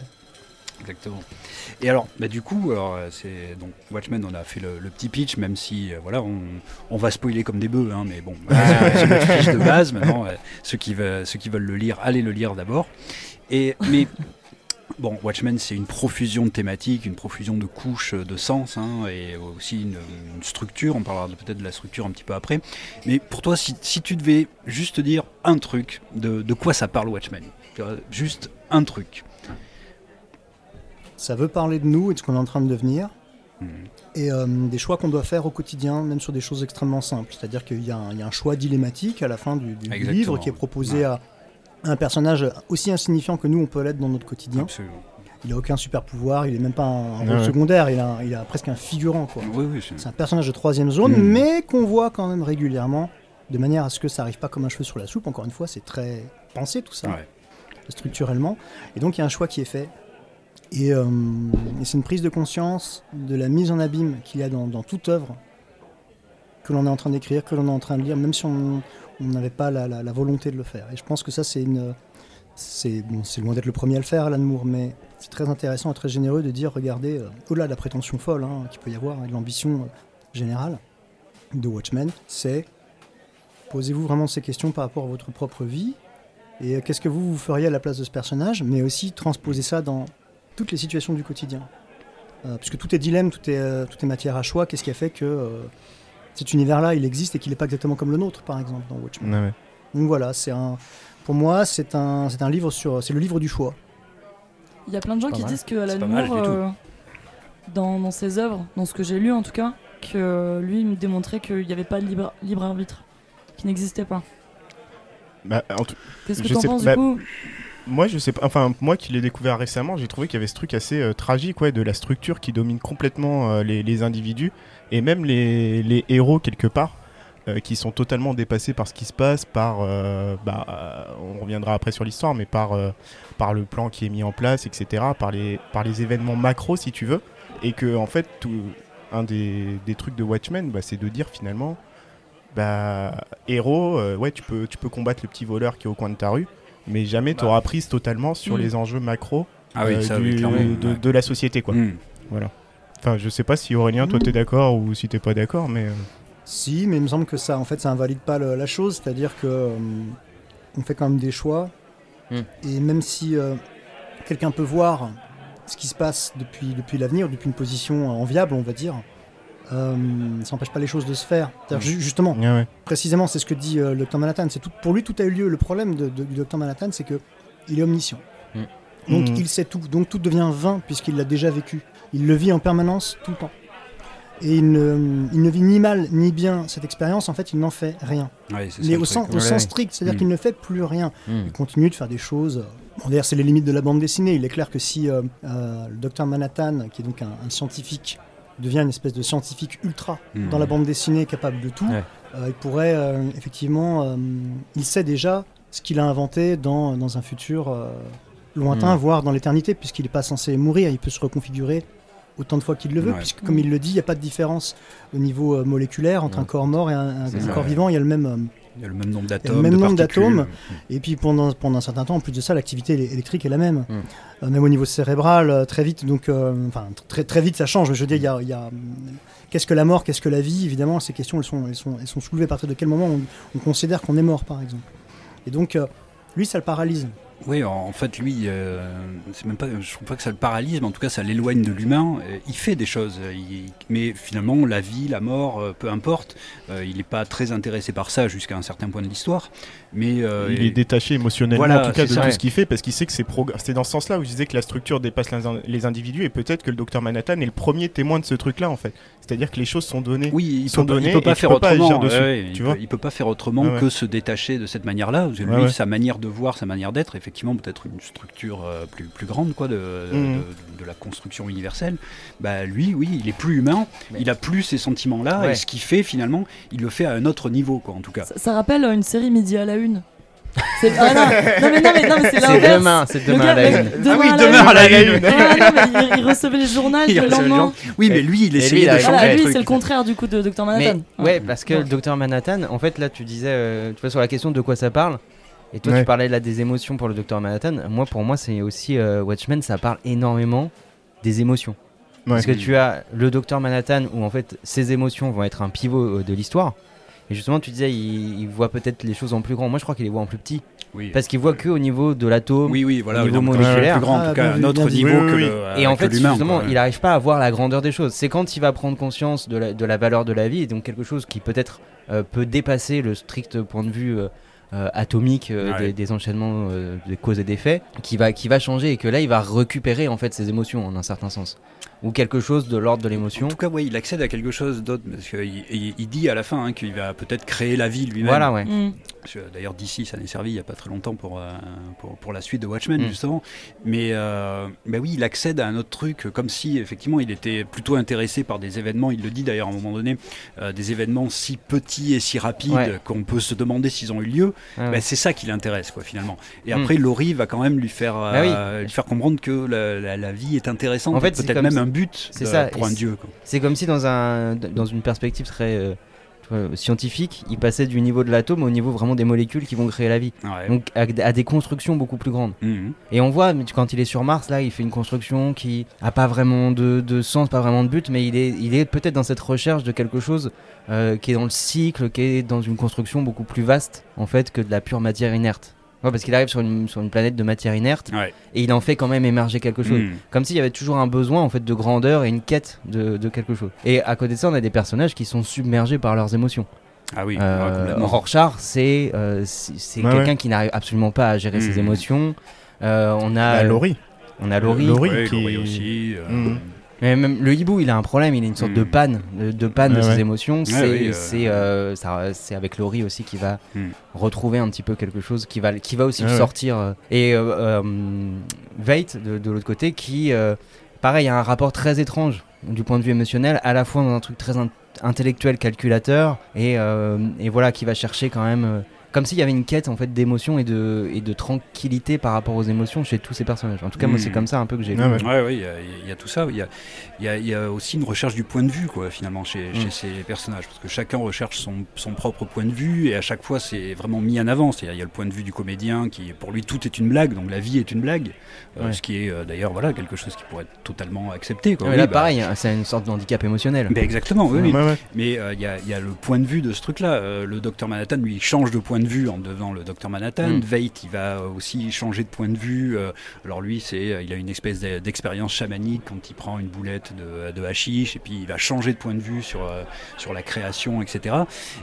Exactement. Et alors, bah, du coup, alors, euh, c'est donc Watchmen, on a fait le, le petit pitch, même si euh, voilà, on, on va spoiler comme des bœufs, hein, mais bon, c'est c'est notre fiche de base. Maintenant, euh, ceux qui veulent, ceux qui veulent le lire, allez le lire d'abord. Et mais bon, Watchmen, c'est une profusion de thématiques, une profusion de couches, euh, de sens, hein, et aussi une, une structure. On parlera peut-être de la structure un petit peu après. Mais pour toi, si, si tu devais juste dire un truc, de, de quoi ça parle Watchmen? Juste un truc. Ça veut parler de nous et de ce qu'on est en train de devenir. Mhm. Et euh, des choix qu'on doit faire au quotidien, même sur des choses extrêmement simples. C'est-à-dire qu'il y, a un- il y a un choix dilématique à la fin du, livre qui est proposé Ouais. à un personnage aussi insignifiant que nous, on peut l'être dans notre quotidien. Absolument. Il a aucun super pouvoir, il est même pas un, un Ouais, rôle ouais. secondaire, il a, il a presque un figurant. Quoi. Oui, oui, c'est- un personnage de troisième zone, Mm. mais qu'on voit quand même régulièrement, de manière à ce que ça arrive pas comme un cheveu sur la soupe. Encore une fois, c'est très pensé tout ça, Ouais. structurellement. Et donc il y a un choix qui est fait. Et, euh, et c'est une prise de conscience de la mise en abîme qu'il y a dans, dans toute œuvre que l'on est en train d'écrire, que l'on est en train de lire, même si on on n'avait pas la, volonté de le faire. Et je pense que ça, c'est loin d'être le premier à le faire, Alan Moore, mais c'est très intéressant et très généreux de dire regardez, euh, au-delà de la prétention folle hein, qu'il peut y avoir et de l'ambition euh, générale de Watchmen, c'est posez-vous vraiment ces questions par rapport à votre propre vie et euh, qu'est-ce que vous, vous feriez à la place de ce personnage, mais aussi transposer ça dans toutes les situations du quotidien. Puisque tout est dilemme, tout est, matière à choix, qu'est-ce qui a fait que cet univers-là, il existe et qu'il n'est pas exactement comme le nôtre, par exemple, dans Watchmen. Ouais, ouais. Donc voilà, c'est un, pour moi, c'est un, c'est un livre sur, c'est le livre du choix. Il y a plein de gens qui mal. disent que Alan Moore, euh, dans, dans ses œuvres, dans ce que j'ai lu en tout cas, que lui il me démontrait qu'il n'y avait pas de libre, libre arbitre, qui n'existait pas. Bah, en tout- Qu'est-ce que Je t'en sais- penses bah, du coup Moi, je sais pas. Enfin, moi qui l'ai découvert récemment, j'ai trouvé qu'il y avait ce truc assez euh, tragique, ouais, de la structure qui domine complètement euh, les, les individus et même les, les héros quelque part, euh, qui sont totalement dépassés par ce qui se passe, par, euh, bah, euh, on reviendra après sur l'histoire, mais par, euh, par le plan qui est mis en place, etc., par les, par les événements macro, si tu veux, et que en fait, tout, un des, des trucs de Watchmen, bah, c'est de dire finalement, bah, héros, ouais, tu peux, tu peux combattre le petit voleur qui est au coin de ta rue, mais jamais tu auras prise totalement sur Mm. les enjeux macro Ah oui, ça, du- oui, clairement. de, la société, quoi. Mm. Enfin, je sais pas si Aurélien, toi, t'es d'accord ou si t'es pas d'accord, mais. euh, Si, mais il me semble que ça, en fait, ça invalide pas le- la chose, c'est-à-dire que euh, on fait quand même des choix, Hmm. et même si euh, quelqu'un peut voir ce qui se passe depuis, depuis l'avenir, depuis une position enviable, on va dire, euh, ça n'empêche pas les choses de se faire. Justement, ouais. précisément, c'est ce que dit euh, le Dr Manhattan. C'est tout, pour lui, tout a eu lieu. Le problème de- de- du Dr Manhattan, c'est que il est omniscient. Mm. Donc Mm. il sait tout. Donc tout devient vain puisqu'il l'a déjà vécu. Il le vit en permanence tout le temps. Et il ne, il ne vit ni mal ni bien cette expérience. En fait, il n'en fait rien. Ouais, Mais au, sens, au Ouais, sens ouais. strict, c'est-à-dire Mm. qu'il ne fait plus rien. Hmm. Il continue de faire des choses. Bon, d'ailleurs, c'est les limites de la bande dessinée. Il est clair que si euh, euh, le Dr Manhattan, qui est donc un, un scientifique, devient une espèce de scientifique ultra Mm. dans la bande dessinée capable de tout, Ouais. euh, il pourrait euh, effectivement, euh, il sait déjà ce qu'il a inventé dans, dans un futur euh, lointain, Mm. voire dans l'éternité, puisqu'il n'est pas censé mourir, il peut se reconfigurer autant de fois qu'il le veut, Ouais. puisque comme il le dit, il n'y a pas de différence au niveau euh, moléculaire entre Ouais. un corps mort et un, corps vivant, il y a le même... euh, Il y a le même nombre d'atomes. même de nombre particules. d'atomes. et puis pendant, pendant un certain temps, en plus de ça, l'activité éle- électrique est la même. Mm. Euh, même au niveau cérébral, très vite, donc, euh, enfin, tr- très, très vite ça change. Mais je veux dire, il y a, y a, qu'est-ce que la mort, qu'est-ce que la vie? Évidemment, ces questions, elles sont, elles sont, elles sont soulevées à partir de quel moment on, on considère qu'on est mort, par exemple. Et donc, euh, lui, ça le paralyse. Oui, en fait, lui, euh, c'est même pas, je trouve pas que ça le paralyse, mais en tout cas, ça l'éloigne de l'humain. Euh, Il fait des choses, euh, il- mais finalement, la vie, la mort, euh, peu importe. il n'est pas très intéressé par ça jusqu'à un certain point de l'histoire. Mais euh, il et- est détaché émotionnellement Voilà, en tout cas de ça, tout ouais. ce qu'il fait parce qu'il sait que c'est progr- c'est dans ce sens-là où je disais que la structure dépasse les, in- les individus et peut-être que le docteur Manhattan est le premier témoin de ce truc-là en fait. C'est-à-dire que les choses sont données. Oui, il sont peut, pas- il peut pas tu faire pas autrement. agir dessus, ouais, ouais, il, tu peut, vois. il peut pas faire autrement Ouais, ouais. que se détacher de cette manière-là. Parce que Ouais, lui, ouais. sa manière de voir, sa manière d'être, effectivement, peut-être une structure euh, plus, plus grande quoi, de, de- de- de la construction universelle. Bah, lui, oui, il est plus humain. Mais- Il a plus ces sentiments-là. Ouais. Et ce qu'il fait, finalement, il le fait à un autre niveau, quoi, en tout cas. Ça, ça rappelle euh, une série midi à la une. C'est- ah, non, non, mais non, mais, non, mais c'est C'est l'inverse. demain, c'est Le demain gars, à la une. demain Ah oui, à demain à la une. non, mais il, il recevait Il le recevait les lendemain. Oui, mais lui, il essayait de changer Voilà, le lui, truc. c'est le contraire du coup de Dr Mais Manhattan. ouais, parce que Ouais. le docteur Manhattan, en fait, là, tu disais, euh, tu vois, sur la question de quoi ça parle, et toi, Ouais. tu parlais là des émotions pour le docteur Manhattan. Moi, pour moi, c'est aussi euh, Watchmen, ça parle énormément des émotions. Ouais. Parce que tu as le docteur Manhattan où en fait ses émotions vont être un pivot euh, de l'histoire. Et justement, tu disais, il, il voit peut-être les choses en plus grand. Moi, je crois qu'il les voit en plus petit. Oui. Parce qu'il voit que au niveau de l'atome. Oui, oui, voilà, au niveau donc, moléculaire. plus grand, en tout cas, un autre niveau Oui, que oui, le- Et en que fait, justement, quoi. il n'arrive pas à voir la grandeur des choses. C'est quand il va prendre conscience de la, de la valeur de la vie, et donc quelque chose qui peut-être euh, peut dépasser le strict point de vue euh, euh, atomique euh, Ouais. des, des enchaînements euh, des causes et des faits, qui va, qui va changer et que là, il va récupérer en fait ses émotions en un certain sens. Ou quelque chose de l'ordre de l'émotion. En tout cas, ouais, il accède à quelque chose d'autre, parce qu'il il- il dit à la fin hein, qu'il va peut-être créer la vie lui-même. Voilà, ouais. Mm. D'ailleurs, d'ici, ça n'est servi il n'y a pas très longtemps pour, euh, pour, pour la suite de Watchmen, Mm. justement. Mais euh, bah oui, il accède à un autre truc, comme si, effectivement, il était plutôt intéressé par des événements, il le dit d'ailleurs à un moment donné, euh, des événements si petits et si rapides Ouais. qu'on peut se demander s'ils ont eu lieu. Ah ouais. Bah, c'est ça qui l'intéresse, quoi, finalement. Et Mm. après, Laurie va quand même lui faire, euh, Bah oui. lui faire comprendre que la, la- la vie est intéressante, En fait, c'est peut-être même un but c'est ça, pour et un c'est- dieu. Quoi. C'est comme si dans, un, dans une perspective très euh, vois, scientifique, il passait du niveau de l'atome au niveau vraiment des molécules qui vont créer la vie. Ouais. Donc à, à des constructions beaucoup plus grandes. Mhm. Et on voit quand il est sur Mars, là, il fait une construction qui a pas vraiment de, de sens, pas vraiment de but, mais il est, il est peut-être dans cette recherche de quelque chose euh, qui est dans le cycle, qui est dans une construction beaucoup plus vaste, en fait, que de la pure matière inerte. Ouais, parce qu'il arrive sur une, sur une planète de matière inerte Ouais. et il en fait quand même émerger quelque chose. Mhm. Comme s'il y avait toujours un besoin en fait de grandeur et une quête de, de quelque chose. Et à côté de ça, on a des personnages qui sont submergés par leurs émotions. Ah oui, Euh, ouais. Rorschach, c'est euh, c'est quelqu'un ouais. qui n'arrive absolument pas à gérer ses émotions. Euh, on a Bah, Laurie. on a Laurie. Laurie. Ouais, qui- Laurie aussi. euh, Mhm. Mais même le hibou, il a un problème, il a une sorte de Mhm. panne, de, de panne de Ouais, ses émotions. c'est oui, euh, euh, avec Laurie aussi qui va Mhm. retrouver un petit peu quelque chose, qui va, qui va aussi ouais. sortir. euh. Et euh, euh, Veidt, de, de l'autre côté, qui, euh, pareil, a un rapport très étrange du point de vue émotionnel, à la fois dans un truc très in- intellectuel, calculateur, et, et voilà, qui va chercher quand même comme s'il y avait une quête en fait d'émotion et de, et de tranquillité par rapport aux émotions chez tous ces personnages. En tout cas, moi, c'est comme ça un peu que j'ai. Ah ouais. Ouais, ouais, il y, a- il y a tout ça. Il y a, il y a- il y a aussi une recherche du point de vue, quoi, finalement, chez, Mm. chez ces personnages. Parce que chacun recherche son, son propre point de vue et à chaque fois, c'est vraiment mis en avant. C'est-à-dire, il y a le point de vue du comédien qui, pour lui, tout est une blague, donc la vie est une blague. Euh. Ce qui est euh, d'ailleurs voilà, quelque chose qui pourrait être totalement accepté. Quoi. Ouais, Oui, là, bah, pareil, hein, c'est une sorte d'handicap émotionnel. ben exactement, oui, oui. Ouais, ouais. Mais euh, il y, a- il y a le point de vue de ce truc-là. Euh, le docteur Manhattan, lui, il change de point de vue en devenant le docteur Manhattan. Mm. Veidt, il va aussi changer de point de vue. Euh, alors lui, c'est, euh, il a une espèce d'e- d'expérience chamanique quand il prend une boulette de, de hashish et puis il va changer de point de vue sur, euh, sur la création, etc.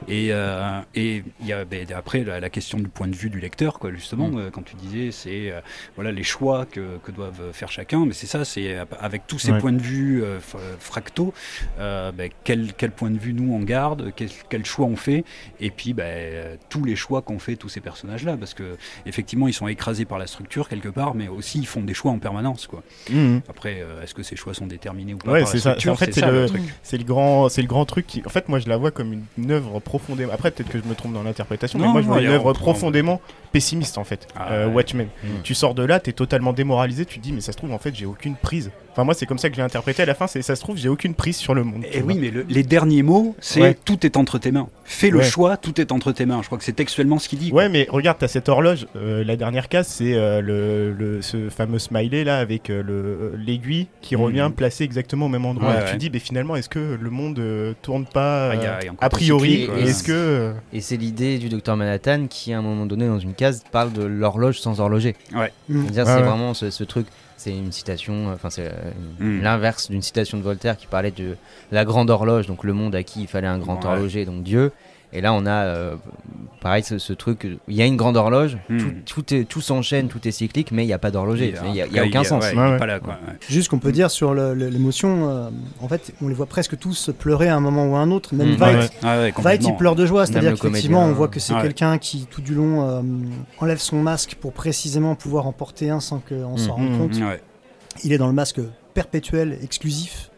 Et, euh, et il y a ben, après la, la question du point de vue du lecteur, quoi, justement, Mm. quand tu disais, c'est euh, voilà les choix que, que doivent faire chacun. Mais c'est ça, c'est avec tous ces Ouais. points de vue euh, fractaux, ben, quel, quel point de vue nous on garde, quel, quel choix on fait, et puis ben, tous les choix qu'ont fait tous ces personnages-là, parce que effectivement ils sont écrasés par la structure quelque part, mais aussi ils font des choix en permanence. Quoi. Mhm. Après, euh, est-ce que ces choix sont déterminés ou pas Ouais, par la c'est ça. structure En fait, c'est le- truc. C'est le grand, c'est le grand truc qui, en fait, moi je la vois comme une, une œuvre profondément. Après, peut-être que je me trompe dans l'interprétation, mais moi je vois une œuvre profondément pessimiste en fait. Ah, euh, ouais. Watchmen. Mm. Tu sors de là, t'es totalement démoralisé, tu te dis mais ça se trouve en fait j'ai aucune prise. Enfin moi c'est comme ça que j'ai interprété à la fin, c'est ça se trouve j'ai aucune prise sur le monde. Et vois. oui, mais le- les derniers mots, c'est Ouais. tout est entre tes mains. Fais le Ouais. choix, tout est entre tes mains. Je crois que c'est textuellement ce qu'il dit. quoi. Ouais, mais regarde, t'as cette horloge. euh, la dernière case, c'est euh, le, le- ce fameux smiley là avec euh, le- l'aiguille qui Mhm. revient placée exactement au même endroit. Ouais, Et tu dis, mais finalement, est-ce que le monde euh, tourne pas Ah, y a- y priori Est-ce que euh, Et c'est l'idée du docteur Manhattan qui, à un moment donné, dans une case, parle de l'horloge sans horloger. Ouais. C'est ouais. vraiment ce, ce truc. C'est une citation, enfin, c'est euh, Mm. l'inverse d'une citation de Voltaire qui parlait de la grande horloge, donc le monde à qui il fallait un grand Ouais. horloger, donc Dieu. Et là, on a, euh, pareil, ce, ce truc. Il y a une grande horloge, Mm. tout, tout, est, tout s'enchaîne, tout est cyclique, mais il n'y a pas d'horloger. Il n'y a, y aucun sens. ouais, il Ouais, est ouais. pas là, quoi. ouais. Juste qu'on peut dire sur l'émotion, euh, en fait, on les voit presque tous pleurer à un moment ou à un autre. Même Mm. Ah ouais, Veidt, il pleure de joie, c'est-à-dire qu'effectivement, on voit que c'est Ouais. quelqu'un qui, tout du long, euh, enlève son masque pour précisément pouvoir en porter un sans qu'on s'en Mhm. rende compte. Ouais. Il est dans le masque perpétuel, exclusif.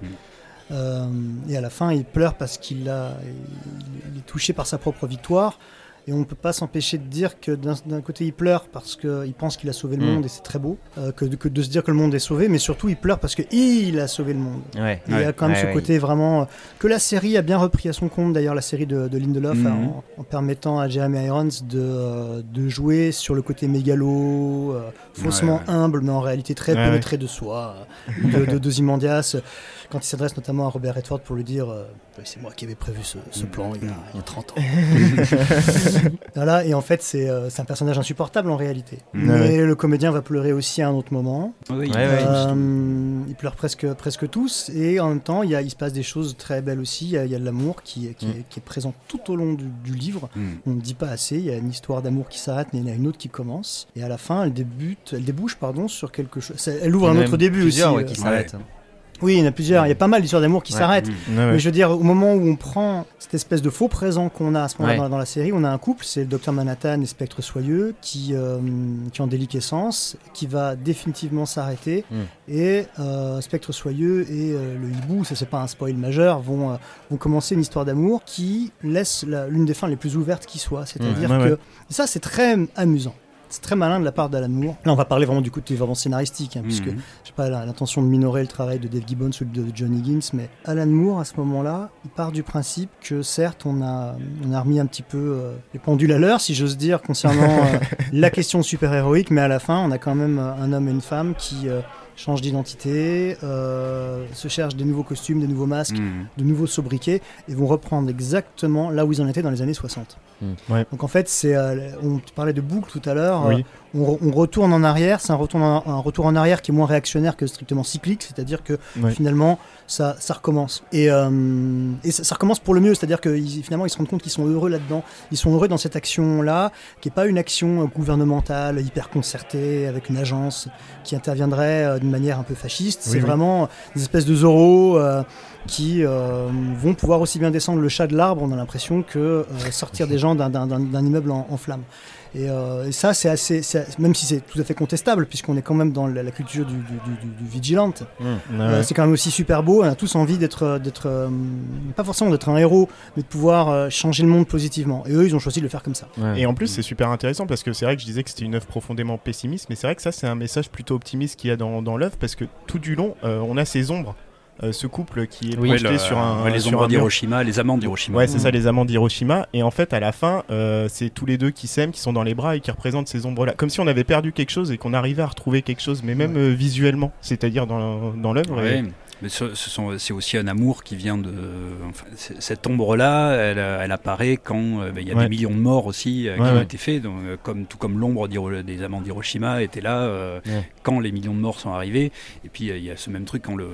Mm. Euh, et à la fin, il pleure parce qu'il a, il, il est touché par sa propre victoire. Et on ne peut pas s'empêcher de dire que d'un côté, il pleure parce qu'il pense qu'il a sauvé le Mm. monde et c'est très beau. euh, que, de- que de se dire que le monde est sauvé, mais surtout, il pleure parce qu'il a sauvé le monde. Ouais. Il y a quand même Ouais, ce côté vraiment euh, que la série a bien repris à son compte. D'ailleurs, la série de, de Lindelof Mhm. en, en permettant à Jeremy Irons de, euh, de jouer sur le côté mégalo, faussement humble, mais en réalité très pénétré de soi, de, de, de Zimandias. Quand il s'adresse notamment à Robert Redford pour lui dire euh, c'est moi qui avais prévu ce, ce plan il y, a, il y a 30 ans. voilà, et en fait, c'est euh, c'est un personnage insupportable en réalité. Ouais, Mais le comédien va pleurer aussi à un autre moment. Oui, Ouais, ouais. Euh, ils pleurent presque, presque tous et en même temps il, y a, il se passe des choses très belles aussi. Il y a, il y a de l'amour qui, qui, Mm. est, qui est présent tout au long du, du livre. Mm. On ne dit pas assez. Il y a une histoire d'amour qui s'arrête, mais il y en a une autre qui commence. Et à la fin, elle débute, elle débouche pardon sur quelque chose. Elle ouvre Il un autre début aussi. ouais, qui s'arrêtent. Oui, il y en a plusieurs. Il y a pas mal d'histoires d'amour qui s'arrêtent. Mm. Ouais, ouais. Mais je veux dire, au moment où on prend cette espèce de faux présent qu'on a à ce moment-là Ouais. dans, dans la série, on a un couple, c'est le docteur Manhattan et Spectre Soyeux, qui, euh, qui est en déliquescence, qui va définitivement s'arrêter. Mm. Et euh, Spectre Soyeux et euh, le hibou, ça c'est pas un spoil majeur, vont, euh, vont commencer une histoire d'amour qui laisse la- l'une des fins les plus ouvertes qui soit. C'est-à-dire Mm. Ouais, que et ça, c'est très amusant. C'est très malin de la part d'Alan Moore. Là, on va parler vraiment du côté vraiment scénaristique, hein, puisque Mhm. j'ai pas l'intention de minorer le travail de Dave Gibbons ou de John Higgins, mais Alan Moore, à ce moment-là, il part du principe que certes, on a, on a remis un petit peu euh, les pendules à l'heure, si j'ose dire, concernant euh, la question super-héroïque, mais à la fin, on a quand même euh, un homme et une femme qui euh, changent d'identité, euh, se cherchent des nouveaux costumes, des nouveaux masques, Mm. de nouveaux sobriquets, et vont reprendre exactement là où ils en étaient dans les années 60. Mm. Ouais. Donc en fait, c'est, euh, on parlait de boucle tout à l'heure. Oui. On, re- on retourne en arrière, c'est un retour en, un retour en arrière qui est moins réactionnaire que strictement cyclique, c'est-à-dire que Ouais. finalement ça, ça recommence. Et, euh, et ça, ça recommence pour le mieux, c'est-à-dire que ils- finalement ils se rendent compte qu'ils sont heureux là-dedans, ils sont heureux dans cette action-là, qui n'est pas une action euh, gouvernementale, hyper concertée, avec une agence qui interviendrait euh, manière un peu fasciste. Oui, c'est oui. vraiment des espèces de Zorro euh, qui euh, vont pouvoir aussi bien descendre le chat de l'arbre, on a l'impression, que euh, sortir des gens d'un- immeuble en, en flammes. Et, euh, et ça, c'est assez, c'est- même si c'est tout à fait contestable, puisqu'on est quand même dans la, la culture du, du, du, du- du vigilante, Mmh, euh, c'est quand même aussi super beau. On a tous envie d'être, d'être euh, pas forcément d'être un héros, mais de pouvoir euh, changer le monde positivement. Et eux, ils ont choisi de le faire comme ça. Ouais. Et en plus, c'est super intéressant parce que c'est vrai que je disais que c'était une œuvre profondément pessimiste, mais c'est vrai que ça, c'est un message plutôt optimiste qu'il y a dans, dans l'œuvre parce que tout du long, euh, on a ces ombres. Euh, ce couple qui est Oui, projeté le- sur un. ouais, les ombres d'Hiroshima, les amants d'Hiroshima. Ouais, c'est Mm. ça, les amants d'Hiroshima. Et en fait, à la fin, euh, c'est tous les deux qui s'aiment, qui sont dans les bras et qui représentent ces ombres-là. Comme si on avait perdu quelque chose et qu'on arrivait à retrouver quelque chose, mais même euh, visuellement, c'est-à-dire dans, dans l'œuvre. Ouais, Et- mais ce, ce sont- c'est aussi un amour qui vient de. enfin, cette ombre-là, elle, elle apparaît quand euh, ben, il y a Ouais. des millions de morts aussi euh, qui Ouais, ont ouais. été faits, donc, euh, comme, tout comme l'ombre des amants d'Hiroshima était là euh, quand les millions de morts sont arrivés. Et puis euh, il y a ce même truc quand le,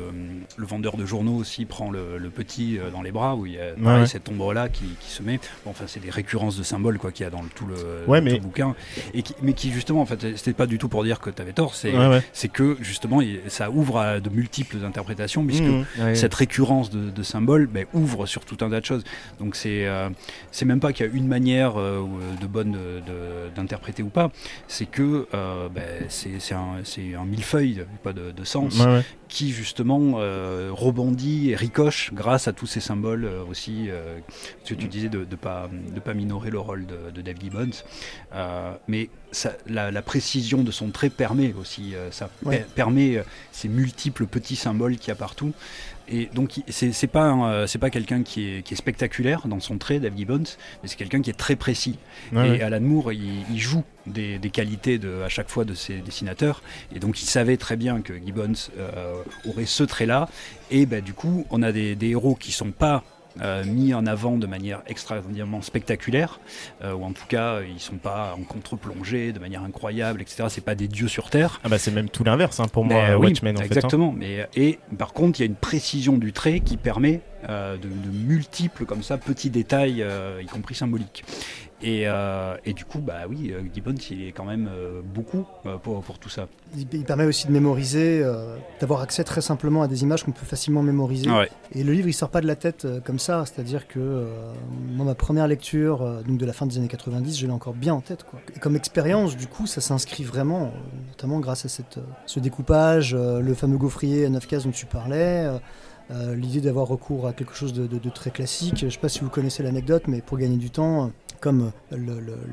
le vendeur de journaux aussi prend le, le petit euh, dans les bras, où il y a pareil, cette ombre-là qui, qui se met. Bon, enfin, c'est des récurrences de symboles quoi qu'il y a dans le- tout le, Ouais, dans mais- tout le bouquin. Et qui, mais qui justement, en fait, c'était pas du tout pour dire que tu avais tort, c'est que justement ça ouvre à de multiples interprétations puisque Mmh. Ouais. cette récurrence de, de symboles ben, ouvre sur tout un tas de choses. Donc c'est euh, c'est même pas qu'il y a une manière euh, euh, de bonne d'interpréter ou pas, c'est que euh, ben, c'est un, millefeuille, pas de, de sens, Ouais, ouais. qui justement euh, rebondit et ricoche grâce à tous ces symboles euh, aussi. euh, ce que tu disais de ne pas, de pas minorer le rôle de, de Dave Gibbons. Euh, mais ça- la, la précision de son trait permet aussi euh, ça, Ouais. permet euh, ces multiples petits symboles qu'il y a partout. Et donc c'est pas euh, c'est pas quelqu'un qui est, qui est spectaculaire dans son trait, Dave Gibbons, mais c'est quelqu'un qui est très précis. Ouais, et ouais. Alan Moore, il, il joue des, des qualités de, à chaque fois de ses dessinateurs, et donc il savait très bien que Gibbons euh, aurait ce trait-là. Et ben, du coup, on a des, des héros qui sont pas euh, mis en avant de manière extraordinairement spectaculaire, euh, ou en tout cas, ils sont pas en contre-plongée de manière incroyable, etc. C'est pas des dieux sur terre. Ah bah c'est même tout l'inverse hein, pour moi, Mais, oui, Watchmen en fait. hein. exactement. Mais et par contre, il y a une précision du trait qui permet euh, de, de multiples comme ça petits détails, euh, y compris symboliques. Et, euh, et du coup, bah oui, euh, Gibbons, il est quand même euh, beaucoup euh, pour, pour tout ça. Il, il permet aussi de mémoriser, d'avoir accès très simplement à des images qu'on peut facilement mémoriser. Ouais. Et le livre, il sort pas de la tête comme ça, c'est-à-dire que moi, ma première lecture, donc de la fin des années 90, je l'ai encore bien en tête. Quoi. Et comme expérience, du coup, ça s'inscrit vraiment, notamment grâce à cette, ce découpage, le fameux gaufrier à 9 cases dont tu parlais. Euh, L'idée d'avoir recours à quelque chose de, de- très classique. Je ne sais pas si vous connaissez l'anecdote, mais pour gagner du temps, comme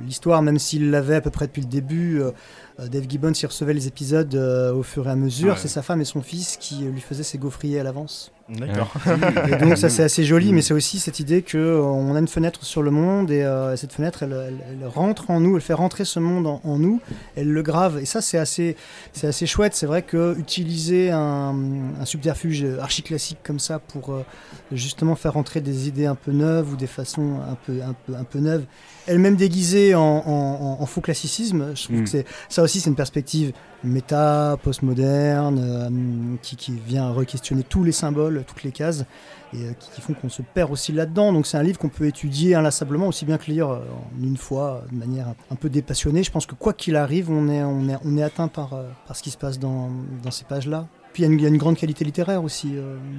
l'histoire, même s'il l'avait à peu près depuis le début, euh, Dave Gibbons il recevait les épisodes euh, au fur et à mesure. Ouais. C'est sa femme et son fils qui euh, lui faisaient ses gaufriers à l'avance. D'accord. Et donc ça c'est assez joli, mais c'est aussi cette idée que euh, on a une fenêtre sur le monde et euh, cette fenêtre elle, elle- elle rentre en nous, elle fait rentrer ce monde en, en nous, elle le grave. Et ça c'est assez, c'est assez chouette. C'est vrai que utiliser un, un subterfuge archi-classique comme ça pour euh, justement faire rentrer des idées un peu neuves ou des façons un peu, un peu, un peu neuves, elles-mêmes déguisées en, en- en- en faux classicisme, je trouve Mm. que c'est ça aussi c'est une perspective méta, postmoderne, euh, qui, qui vient re-questionner tous les symboles, toutes les cases, et euh, qui, qui font qu'on se perd aussi là-dedans. Donc c'est un livre qu'on peut étudier inlassablement, aussi bien que lire euh, en une fois, de manière un, un peu dépassionnée. Je pense que quoi qu'il arrive, on est, on est, on est atteint par, par ce qui se passe dans, dans ces pages-là. Puis il y, a une- il y a une grande qualité littéraire aussi,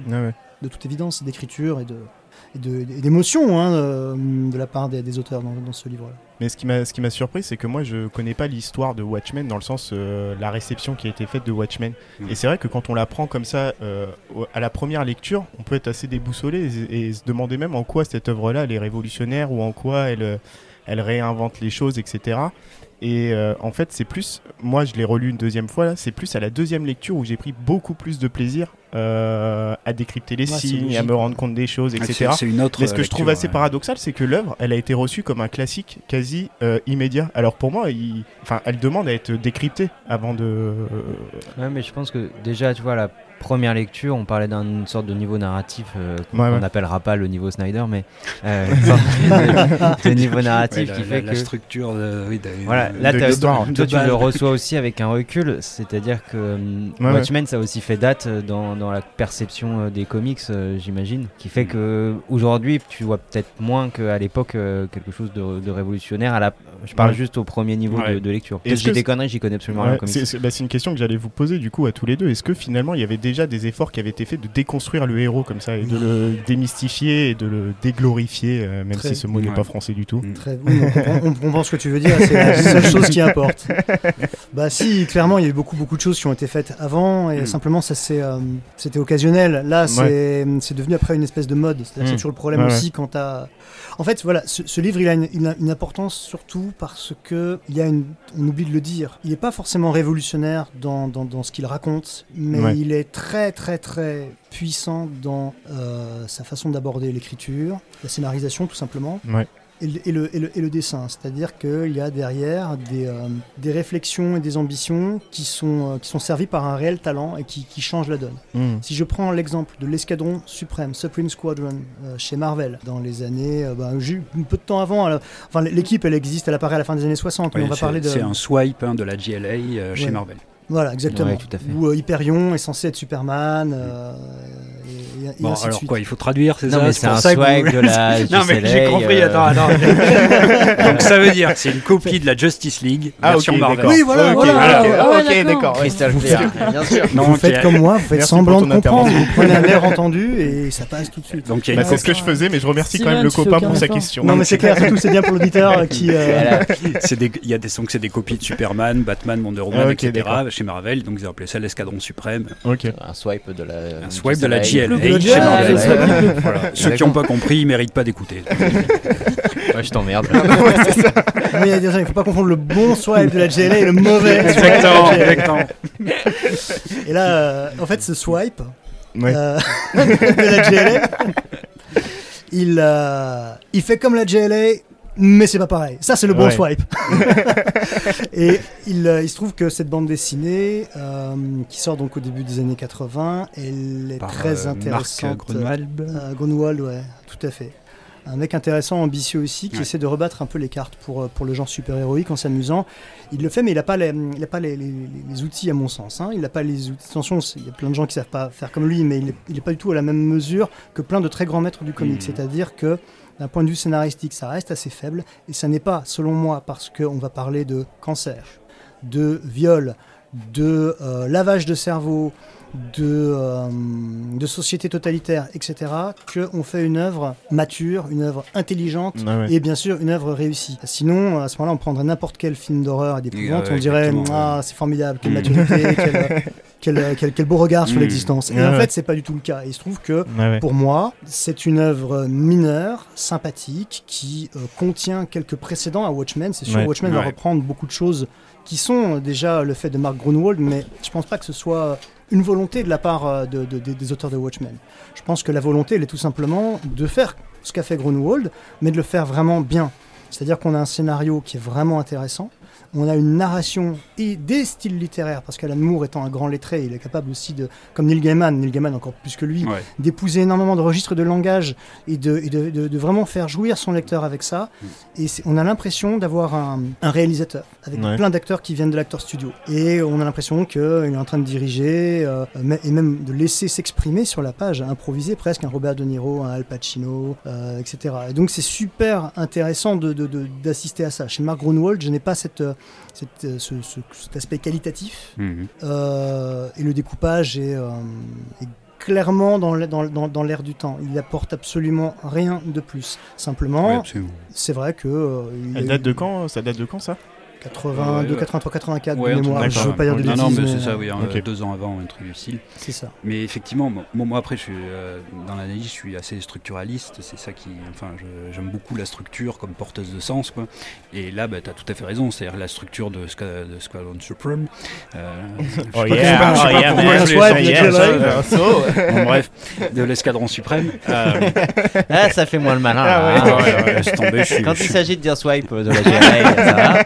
ouais. de toute évidence, d'écriture et de et d'émotion hein, euh, de la part des, des auteurs dans, dans ce livre-là. Mais ce qui m'a ce qui m'a surpris, c'est que moi je connais pas l'histoire de Watchmen dans le sens euh, la réception qui a été faite de Watchmen. Mm. Et c'est vrai que quand on la prend comme ça euh, à la première lecture, on peut être assez déboussolé et, et se demander même en quoi cette œuvre-là elle est révolutionnaire ou en quoi elle euh, elle réinvente les choses, etc. Et euh, en fait, c'est plus, moi je l'ai relu une deuxième fois là, c'est plus à la deuxième lecture où j'ai pris beaucoup plus de plaisir euh, à décrypter les Ouais, signes, à me rendre compte des choses, Ah, etc. C'est c'est une autre. Mais ce que je trouve assez ouais. paradoxal, c'est que l'œuvre, elle a été reçue comme un classique quasi euh, immédiat. Alors pour moi, il... enfin, elle demande à être décryptée avant de. euh, Ouais, mais je pense que déjà, tu vois, la première lecture, on parlait d'une sorte de niveau narratif euh, qu'on Ouais, ouais. n'appellera pas le niveau Snyder, mais euh, de, de niveau Ouais, narratif la, qui la- fait la que. structure de, oui, de- Voilà, de- là, de toi, tu le reçois aussi avec un recul, c'est-à-dire que ouais. Watchmen, ça a aussi fait date euh, dans, dans la perception euh, des comics, euh, j'imagine, qui fait Mm. que aujourd'hui, tu vois peut-être moins qu'à l'époque euh, quelque chose de, de révolutionnaire. À la, je parle Ouais. juste au premier niveau Ouais. de, de lecture. J'ai que des conneries, j'y connais absolument rien c'est bah, c'est une question que j'allais vous poser du coup à tous les deux. Est-ce que finalement il y avait déjà déjà des efforts qui avaient été faits de déconstruire le héros comme ça et de le démystifier et de le déglorifier, euh, même Très- si ce mot n'est Ouais. pas français du tout. Mm. Très... oui, on, on comprend ce que tu veux dire, c'est la seule chose qui importe. Bah si, clairement, il y a eu beaucoup beaucoup de choses qui ont été faites avant et Mm. simplement ça c'est euh, c'était occasionnel. Là, c'est c'est devenu après une espèce de mode. C'est-à-dire que Mm. c'est toujours le problème Ouais, aussi quand t'as. En fait, voilà, ce, ce livre, il a une, il a une importance surtout parce que il y a une, on oublie de le dire. Il n'est pas forcément révolutionnaire dans, dans, dans ce qu'il raconte, mais Ouais. il est très très très puissant dans euh, sa façon d'aborder l'écriture, la scénarisation tout simplement Ouais. et le, et le- et le- et le dessin. C'est-à-dire qu'il y a derrière des, euh, des réflexions et des ambitions qui sont, euh, qui sont servies par un réel talent et qui, qui changent la donne. Mm. Si je prends l'exemple de l'escadron suprême, Supreme Squadron, euh, chez Marvel, dans les années, euh, bah, peu de temps avant, enfin l'équipe elle existe, elle apparaît à la fin des années 60, mais Ouais, on va c'est- parler de... C'est un swipe hein, de la GLA euh, chez Ouais. Marvel. Voilà, exactement. Ouais, tout à fait. Où euh, Hyperion est censé être Superman, euh, et, et- et Bon, ainsi de alors suite. quoi, il faut traduire, c'est Non, ça c'est un ça que vous- swag de la Non, mais j'ai compris, euh, attends, attends. Donc ça veut dire que c'est une copie de la Justice League, Ah, version ok, Marvel. Oui, voilà, Ok, voilà. ok, Ah, ouais, d'accord. Crystal Vous clear, bien sûr. Vous Donc, faites comme moi, vous faites Merci semblant de comprendre, vous prenez un air entendu et ça passe tout de suite. Donc Bah, c'est ce que je faisais, mais je remercie quand même le copain pour sa question. Non mais c'est clair, surtout c'est bien pour l'auditeur qui... Voilà. C'est des, il y a des sons que c'est des copies de Superman, Batman, Wonder Woman, Ah, etc. chez Marvel, donc ils ont appelé ça l'escadron suprême. Ok. Un swipe de la. Un swipe de la. GLA chez Marvel. Voilà. Ceux qui n'ont pas compris, ils méritent pas d'écouter. Ouais, je t'emmerde. Mais il ne faut pas confondre le bon swipe de la GLA et le mauvais swipe de Exactement, la GLA. exactement. Et là, euh, en fait, ce swipe Ouais. euh, de la GLA, il, euh, il fait comme la GLA, mais c'est pas pareil. Ça, c'est le bon Ouais. swipe. et il, euh, il se trouve que cette bande dessinée, euh, qui sort donc au début des années 80, elle est Par, très euh, intéressante. Marc Grunwald. Euh, Grunwald, ouais, tout à fait. Un mec intéressant, ambitieux aussi, qui Ouais. essaie de rebattre un peu les cartes pour, pour le genre super-héroïque en s'amusant. Il le fait, mais il n'a pas, les, il a pas les, les- les outils, à mon sens. hein. Il n'a pas les outils. Attention, il y a plein de gens qui savent pas faire comme lui, mais il n'est pas du tout à la même mesure que plein de très grands maîtres du comic. Mhm. C'est-à-dire que, d'un point de vue scénaristique, ça reste assez faible. Et ça n'est pas, selon moi, parce qu'on va parler de cancer, de viol, de euh, lavage de cerveau, de, euh, de société totalitaire, etc., qu'on fait une œuvre mature, une œuvre intelligente Ah ouais. et bien sûr une œuvre réussie. Sinon, à ce moment-là, on prendrait n'importe quel film d'horreur et d'épouvante, ouais, on dirait Ah, c'est formidable, quelle Mm. maturité, quel, quel, quel- quel beau regard sur Mm. l'existence. Et Ouais, en fait, c'est pas du tout le cas. Et il se trouve que ouais. pour moi, c'est une œuvre mineure, sympathique, qui euh, contient quelques précédents à Watchmen. C'est sûr. Watchmen va reprendre beaucoup de choses qui sont déjà le fait de Mark Grunwald, mais je pense pas que ce soit une volonté de la part euh, de- de- des- des auteurs de Watchmen. Je pense que la volonté, elle est tout simplement de faire ce qu'a fait Grunwald, mais de le faire vraiment bien. C'est-à-dire qu'on a un scénario qui est vraiment intéressant, on a une narration et des styles littéraires, parce qu'Alan Moore étant un grand lettré, il est capable aussi de, comme Neil Gaiman, Neil Gaiman encore plus que lui, Ouais. d'épouser énormément de registres de langage et de, et de- de- de vraiment faire jouir son lecteur avec ça. Et c'est- on a l'impression d'avoir un, un réalisateur avec Ouais. plein d'acteurs qui viennent de l'acteur studio. Et on a l'impression qu'il est en train de diriger euh, et même de laisser s'exprimer sur la page, improviser presque un Robert De Niro, un Al Pacino, euh, etc. Et donc c'est super intéressant de- de- de- d'assister à ça. Chez Mark Grunwald, je n'ai pas cette, euh, cette, euh, ce- ce- cet aspect qualitatif Mhm. euh, et le découpage est, euh, est clairement dans l'air dans, dans- dans l'air du temps. Il apporte absolument rien de plus. Simplement, c'est vrai que euh, Elle eu date de quand Ça date de quand ça? 82, Ouais, ouais. 83, 84 Ouais, de mémoire. Je veux pas dire de Non, bêtises, non, mais mais, c'est ça, oui, hein, Ok. deux ans avant, un truc du style. C'est ça. Mais effectivement, moi, moi, après, je suis, euh, dans l'analyse, je suis assez structuraliste. C'est ça qui. Enfin, j'aime beaucoup la structure comme porteuse de sens. Quoi. Et là, bah, tu as tout à fait raison. C'est-à-dire la structure de, de Squadron Supreme. Euh, Oh je sais yeah, pas- oh yeah, euh, bon, bref, de l'escadron suprême. Euh, Ah, ça fait moins le malin. Quand il s'agit de dire swipe de la GLA, ça va.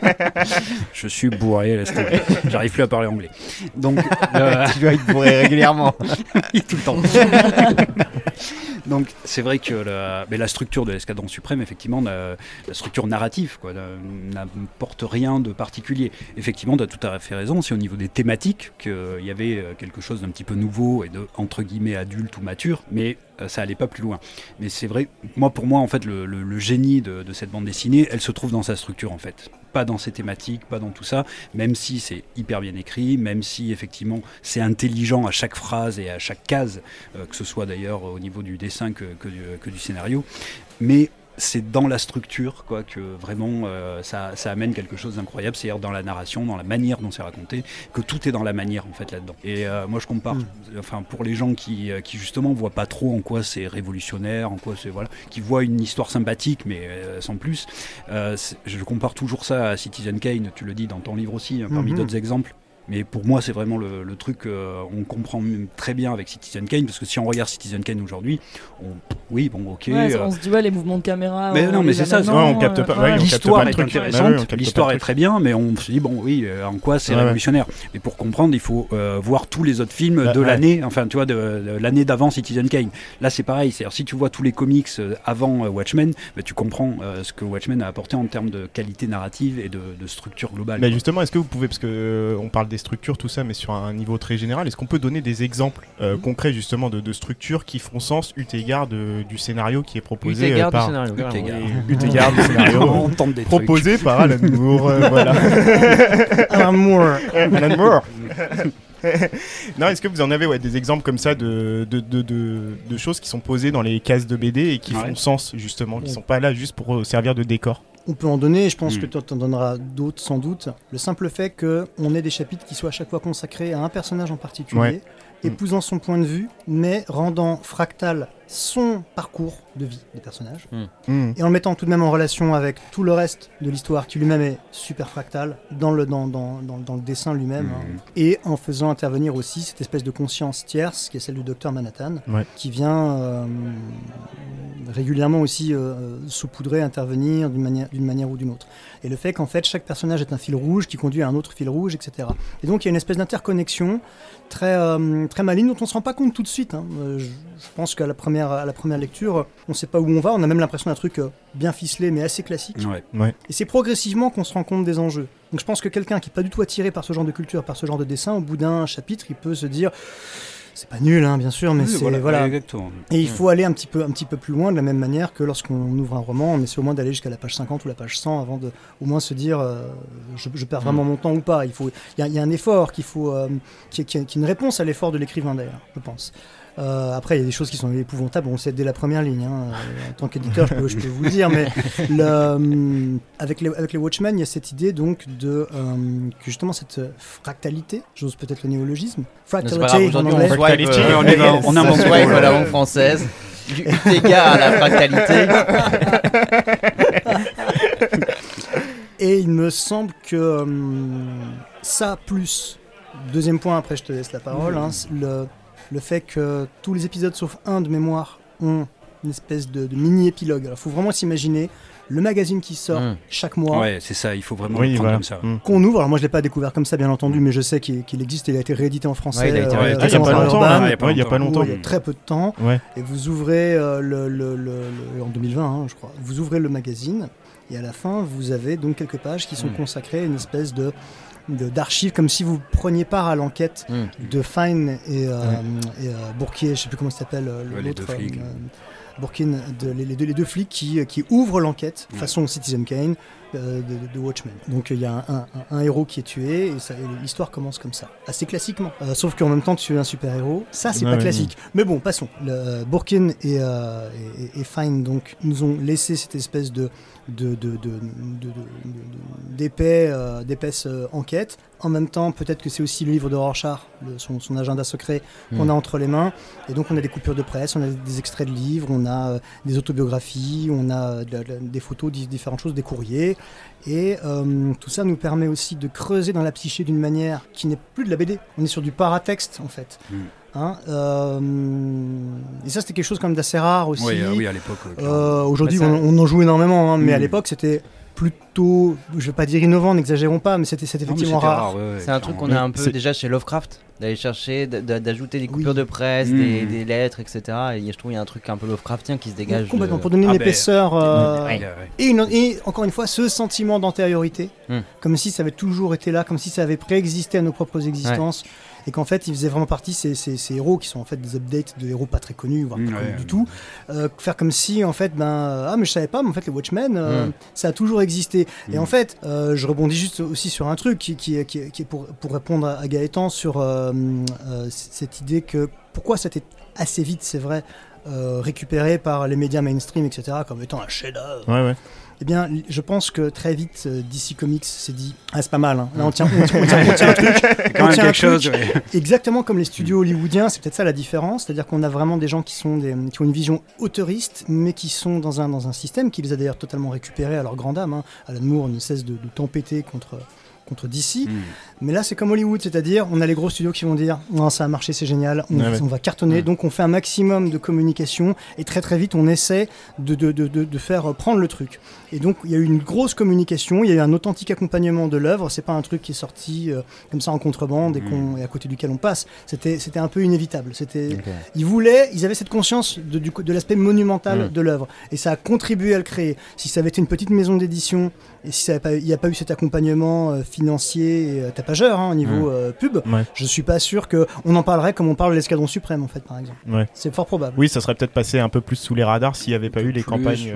je suis bourré, laisse tomber. J'arrive plus à parler anglais. Donc, euh, tu dois être bourré régulièrement. tout le temps. Donc c'est vrai que la, mais la structure de l'escadron suprême, effectivement, la structure narrative, quoi, n'a- n'apporte rien de particulier. Effectivement, tu as tout à fait raison, c'est au niveau des thématiques qu'il y avait euh, quelque chose d'un petit peu nouveau et de, entre guillemets, adulte ou mature, mais ça allait pas plus loin. Mais c'est vrai, moi pour moi en fait le, génie de, cette bande dessinée, elle se trouve dans sa structure en fait, pas dans ses thématiques, pas dans tout ça. Même si c'est hyper bien écrit, même si effectivement c'est intelligent à chaque phrase et à chaque case, euh, que ce soit d'ailleurs au niveau du dessin que, que du, que du scénario, mais c'est dans la structure quoi que vraiment euh, ça, ça amène quelque chose d'incroyable, c'est-à-dire dans la narration, dans la manière dont c'est raconté, que tout est dans la manière en fait là-dedans. Et euh, moi je compare, Mm. enfin pour les gens qui, euh, qui justement voient pas trop en quoi c'est révolutionnaire, en quoi c'est voilà, qui voient une histoire sympathique mais euh, sans plus, je compare toujours ça à Citizen Kane, tu le dis dans ton livre aussi, hein, parmi Mhm. d'autres exemples. Mais pour moi, c'est vraiment le, le truc qu'on comprend même très bien avec Citizen Kane, parce que si on regarde Citizen Kane aujourd'hui, on- oui, bon, ok. Ouais, euh, on se dit, ouais, les mouvements de caméra. Mais on non, mais c'est ça, on capte euh, pas- on L'histoire est truc. Intéressante, on l'histoire est très bien, mais on se dit, bon, oui, euh, en quoi c'est Ouais, ouais. révolutionnaire? Mais pour comprendre, il faut euh, voir tous les autres films Bah, de ouais. l'année, enfin, tu vois, de, de l'année d'avant Citizen Kane. Là, c'est pareil, c'est-à-dire si tu vois tous les comics euh, avant euh, Watchmen, bah, tu comprends euh, ce que Watchmen a apporté en termes de qualité narrative et de, de structure globale. Bah justement, est-ce que vous pouvez, parce que euh, on parle des structures, tout ça, mais sur un niveau très général, est-ce qu'on peut donner des exemples euh, Mhm. concrets justement de, de structures qui font sens eu égard de- du scénario qui est proposé euh, égard du par scénario. Égard du scénario on tente des trucs. proposé par Alan Moore, euh, voilà. Alan Moore. Alan Moore. non, est-ce que vous en avez ouais, des exemples comme ça de, de, de, de- de choses qui sont posées dans les cases de BD et qui Ouais. font sens justement, qui Ouais. sont pas là juste pour servir de décor? On peut en donner, et je pense Hmm. que toi t'en donneras d'autres sans doute. Le simple fait qu'on ait des chapitres qui soient à chaque fois consacrés à un personnage en particulier, Ouais. Épousant son point de vue, mais rendant fractal son parcours de vie des personnages, Hmm. et en le mettant tout de même en relation avec tout le reste de l'histoire qui lui-même est super fractal dans le, dans, dans, dans, dans le dessin lui-même, Mhm. hein. et en faisant intervenir aussi cette espèce de conscience tierce qui est celle du docteur Manhattan, Ouais. qui vient euh, régulièrement aussi euh, saupoudrer, intervenir d'une manière, d'une manière ou d'une autre. Et le fait qu'en fait chaque personnage est un fil rouge qui conduit à un autre fil rouge, etc. Et donc il y a une espèce d'interconnexion très, euh, très maligne dont on ne se rend pas compte tout de suite. hein. Je, je pense qu'à la première, à la première lecture, on ne sait pas où on va, on a même l'impression d'un truc euh, bien ficelé mais assez classique. Ouais. Et c'est progressivement qu'on se rend compte des enjeux. Donc je pense que quelqu'un qui n'est pas du tout attiré par ce genre de culture, par ce genre de dessin, au bout d'un chapitre, il peut se dire c'est pas nul, hein, bien sûr, mais Oui, c'est voilà, voilà. exactement. Et il Mm. faut aller un petit peu, un petit peu plus loin de la même manière que lorsqu'on ouvre un roman, on essaie au moins d'aller jusqu'à la page 50 ou la page 100 avant de au moins se dire euh, je, je perds vraiment mon temps ou pas. Il faut, il y, a- il y a un effort qu'il faut, euh, qui, qui est une réponse à l'effort de l'écrivain d'ailleurs, je pense. Euh, après, il y a des choses qui sont épouvantables, on le sait dès la première ligne. hein. Euh, En tant qu'éditeur, je peux, je peux vous le dire, mais le, euh, avec, les, avec les Watchmen, il y a cette idée donc de euh, que justement cette fractalité, j'ose peut-être le néologisme, fractality en on anglais. swipe tout. à la langue française. Du égard à la fractalité. Et il me semble que ça plus deuxième point après je te laisse la parole hein, le, le fait que tous les épisodes sauf un de mémoire ont une espèce de, de mini épilogue alors il faut vraiment s'imaginer le magazine qui sort Mm. chaque mois Ouais, c'est ça, il faut vraiment Oui, le prendre voilà. comme ça. Hmm. qu'on ouvre alors moi je l'ai pas découvert comme ça bien entendu mais je sais qu'il qu'il existe et il a été réédité en français Ouais, il a été euh, réédité. Ah, il y a pas longtemps, Urban, il y a pas ouais, il y a pas où longtemps. il y a très peu de temps Ouais. et vous ouvrez euh, le, le- le- le- en 2020 hein, je crois vous ouvrez le magazine et à la fin vous avez donc quelques pages qui sont consacrées à une espèce de- d'archives comme si vous preniez part à l'enquête Mm. de Fine et, euh, et euh, Bourquier, je sais plus comment il s'appelle euh, Ouais, les deux flics. euh, de- les, les deux, les deux flics qui, qui ouvrent l'enquête façon Citizen Kane euh, de, de- de Watchmen. Donc il y a un, un- un héros qui est tué et, l'histoire commence comme ça, assez classiquement. Euh, sauf qu'en même temps tu es un super héros, ça c'est pas classique. Mais bon, passons. Le, euh, et, et Fine donc nous ont laissé cette espèce de de, de, euh, d'épaisse euh, enquête. En même temps, peut-être que c'est aussi le livre de Rorschach, le- son, son agenda secret qu'on Mm. a entre les mains. Et donc on a des coupures de presse, on a des extraits de livres, on a euh, des autobiographies, on a des photos, di- différentes choses, des courriers. Et euh, tout ça nous permet aussi de creuser dans la psyché d'une manière qui n'est plus de la BD. On est sur du paratexte en fait. Mm. Hein, euh, et ça c'était quelque chose quand même d'assez rare aussi. Oui, euh, oui, à l'époque. euh, Aujourd'hui, Bah, on, on en joue énormément, hein, mais à l'époque, c'était plutôt, je vais pas dire innovant, n'exagérons pas, mais c'était c'était Non, mais effectivement rare. ouais, ouais, C'est un truc qu'on a un peu déjà chez Lovecraft, d'aller chercher, d'ajouter des coupures Oui. de presse, Mmh. des, des lettres, etc. Et je trouve qu'il y a un truc un peu Lovecraftien qui se dégage. Complètement, de- pour donner une Ah ben, épaisseur. euh, ouais. Ouais, ouais. et, une- et encore une fois, ce sentiment d'antériorité, Hmm. comme si ça avait toujours été là, comme si ça avait préexisté à nos propres existences. et qu'en fait, ils faisaient vraiment partie ces, ces, ces héros qui sont en fait des updates de héros pas très connus, voire Mmh, pas ouais, connus du ouais. tout. Euh, faire comme si, en fait, ben, ah, mais je savais pas, mais en fait, les Watchmen, euh, Mm. ça a toujours existé. Et Mm. en fait, euh, je rebondis juste aussi sur un truc qui, qui, qui, qui est pour, pour répondre à, Gaëtan sur euh, euh, cette idée que pourquoi c'était assez vite, c'est vrai, récupéré par les médias mainstream, etc., comme étant un chef-d'œuvre. Ouais, ouais. Eh bien, je pense que très vite, euh, DC Comics s'est dit Ah, c'est pas mal, hein. là on tient, on tient, on tient- on tient un truc. Quand On même quelque chose. ouais. Exactement comme les studios hollywoodiens, c'est peut-être ça la différence, c'est-à-dire qu'on a vraiment des gens qui, sont des, qui ont une vision autoriste, mais qui sont dans un, dans un système qui les a d'ailleurs totalement récupérés à leur grande âme. Hein. Alan Moore ne cesse de, de tempêter contre, contre DC. Mm. Mais là, c'est comme Hollywood, c'est-à-dire on a les gros studios qui vont dire non, ça a marché, c'est génial, on, Ouais, ouais. on va cartonner. Mm. Donc on fait un maximum de communication et très très vite on essaie de, de, de, de, faire prendre le truc. Et donc il y a eu une grosse communication, il y a eu un authentique accompagnement de l'œuvre. C'est pas un truc qui est sorti euh, comme ça en contrebande et, qu'on, et à côté duquel on passe. C'était, c'était un peu inévitable. C'était, ils voulaient, ils avaient cette conscience de, du, de l'aspect monumental de l'œuvre. Et ça a contribué à le créer. Si ça avait été une petite maison d'édition, et si il n'y a pas eu cet accompagnement euh, financier et euh, tapageur hein, au niveau euh, pub, Ouais. je suis pas sûr qu'on en parlerait comme on parle de l'escadron suprême, en fait, par exemple. Ouais. C'est fort probable. Oui, ça serait peut-être passé un peu plus sous les radars s'il n'y avait pas eu les Plus, campagnes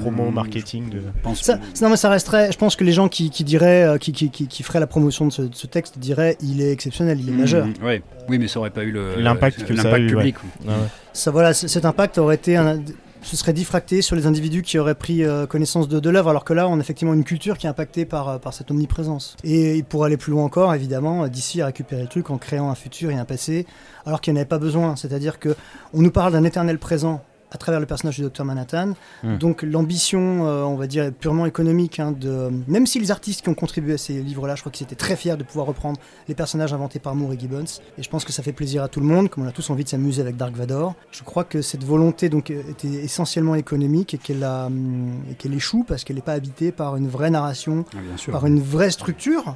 promo, marketing. De... Je pense Ça, que- non, mais ça resterait. Je pense que les gens qui, qui diraient, euh, qui, qui, qui, qui feraient la promotion de ce, de ce texte diraient, il est exceptionnel, il est Mm, majeur. ouais. Oui, mais ça aurait pas eu L'impact que ça a l'impact eu, public. Ah ouais. Ça, voilà, cet impact aurait été un, ce serait diffracté sur les individus qui auraient pris euh, connaissance de, l'œuvre, alors que là, on a effectivement une culture qui est impactée par, euh, cette omniprésence. Et pour aller plus loin encore, évidemment, d'ici à récupérer le truc en créant un futur et un passé, alors qu'il n'y en avait pas besoin. C'est-à-dire que on nous parle d'un éternel présent à travers le personnage du docteur Manhattan. Hmm. Donc l'ambition, euh, on va dire, purement économique. hein, de... Même si les artistes qui ont contribué à ces livres-là, je crois qu'ils étaient très fiers de pouvoir reprendre les personnages inventés par Moore et Gibbons. Et je pense que ça fait plaisir à tout le monde, comme on a tous envie de s'amuser avec Dark Vador. Je crois que cette volonté donc, était essentiellement économique et qu'elle a, hum, et qu'elle échoue parce qu'elle n'est pas habitée par une vraie narration, Ah, par une vraie structure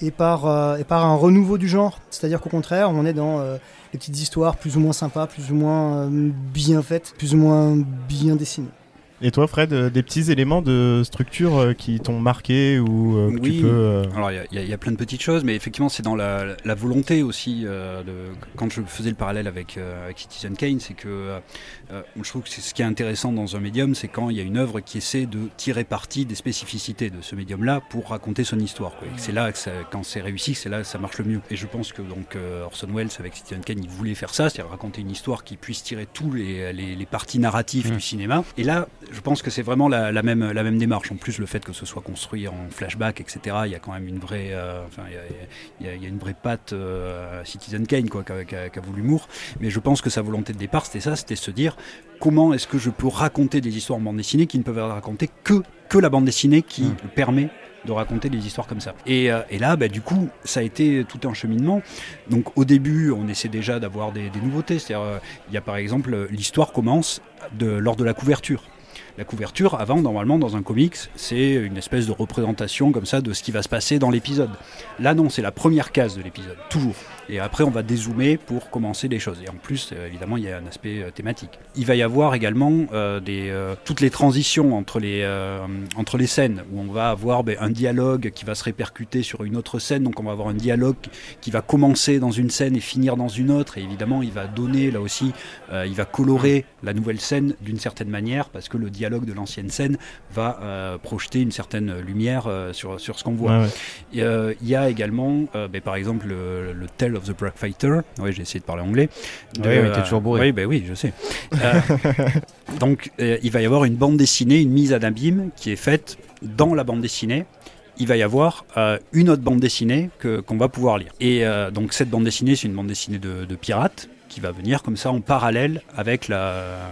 et par, euh, et par un renouveau du genre. C'est-à-dire qu'au contraire, on est dans euh, les petites histoires plus ou moins sympas, plus ou moins euh, bien faites, plus ou moins bien dessinées. Et toi, Fred, euh, des petits éléments de structure euh, qui t'ont marqué ou euh, que Oui. tu peux. euh, Alors il y a- y, plein de petites choses, mais effectivement c'est dans la, la volonté aussi. euh, de, quand je faisais le parallèle avec, euh, avec Citizen Kane, c'est que je trouve que ce qui est intéressant dans un médium, c'est quand il y a une œuvre qui essaie de tirer parti des spécificités de ce médium-là pour raconter son histoire. C'est là que ça- quand c'est réussi, c'est là que ça marche le mieux. Et je pense que donc euh, Orson Welles avec Citizen Kane, il voulait faire ça, c'est-à-dire raconter une histoire qui puisse tirer tous les, les, les parties narratives Mm. du cinéma. Et là, je pense que c'est vraiment la, la même, la même démarche. En plus, le fait que ce soit construit en flashback, etc., il y a quand même une vraie, euh, enfin, il y a, il y une vraie patte euh, Citizen Kane, quoi, qu'a qu'a voulu Moore. Mais je pense que sa volonté de départ, c'était ça, c'était se dire comment est-ce que je peux raconter des histoires en bande dessinée qui ne peuvent être racontées que, que la bande dessinée qui Mm. permet de raconter des histoires comme ça. Et, euh, et là, bah, du coup, ça a été tout un cheminement. Donc au début, on essaie déjà d'avoir des, des nouveautés. C'est-à-dire, euh, il y a par exemple, euh, l'histoire commence de, lors de la couverture. La couverture, avant, normalement, dans un comics, c'est une espèce de représentation comme ça de ce qui va se passer dans l'épisode. Là, non, c'est la première case de l'épisode, toujours. Et après, on va dézoomer pour commencer les choses. Et en plus, euh, évidemment, il y a un aspect euh, thématique. Il va y avoir également euh, des, euh, toutes les transitions entre les, euh, entre les scènes, où on va avoir ben, un dialogue qui va se répercuter sur une autre scène. Donc, on va avoir un dialogue qui va commencer dans une scène et finir dans une autre. Et évidemment, il va donner, là aussi, il va colorer la nouvelle scène d'une certaine manière, parce que le dialogue de l'ancienne scène va projeter une certaine lumière sur, sur ce qu'on voit. ouais. Il y a également, ben, par exemple, le, le Tale of the Black Fighter. Oui, j'ai essayé de parler anglais. Oui, oui, t'es toujours bourré. Oui, ben oui, je sais. Euh, donc, euh, il va y avoir une bande dessinée, une mise à abîme qui est faite dans la bande dessinée. Il va y avoir euh, une autre bande dessinée que- qu'on va pouvoir lire. Et euh, donc, cette bande dessinée, c'est une bande dessinée de, de pirates qui va venir comme ça en parallèle avec la.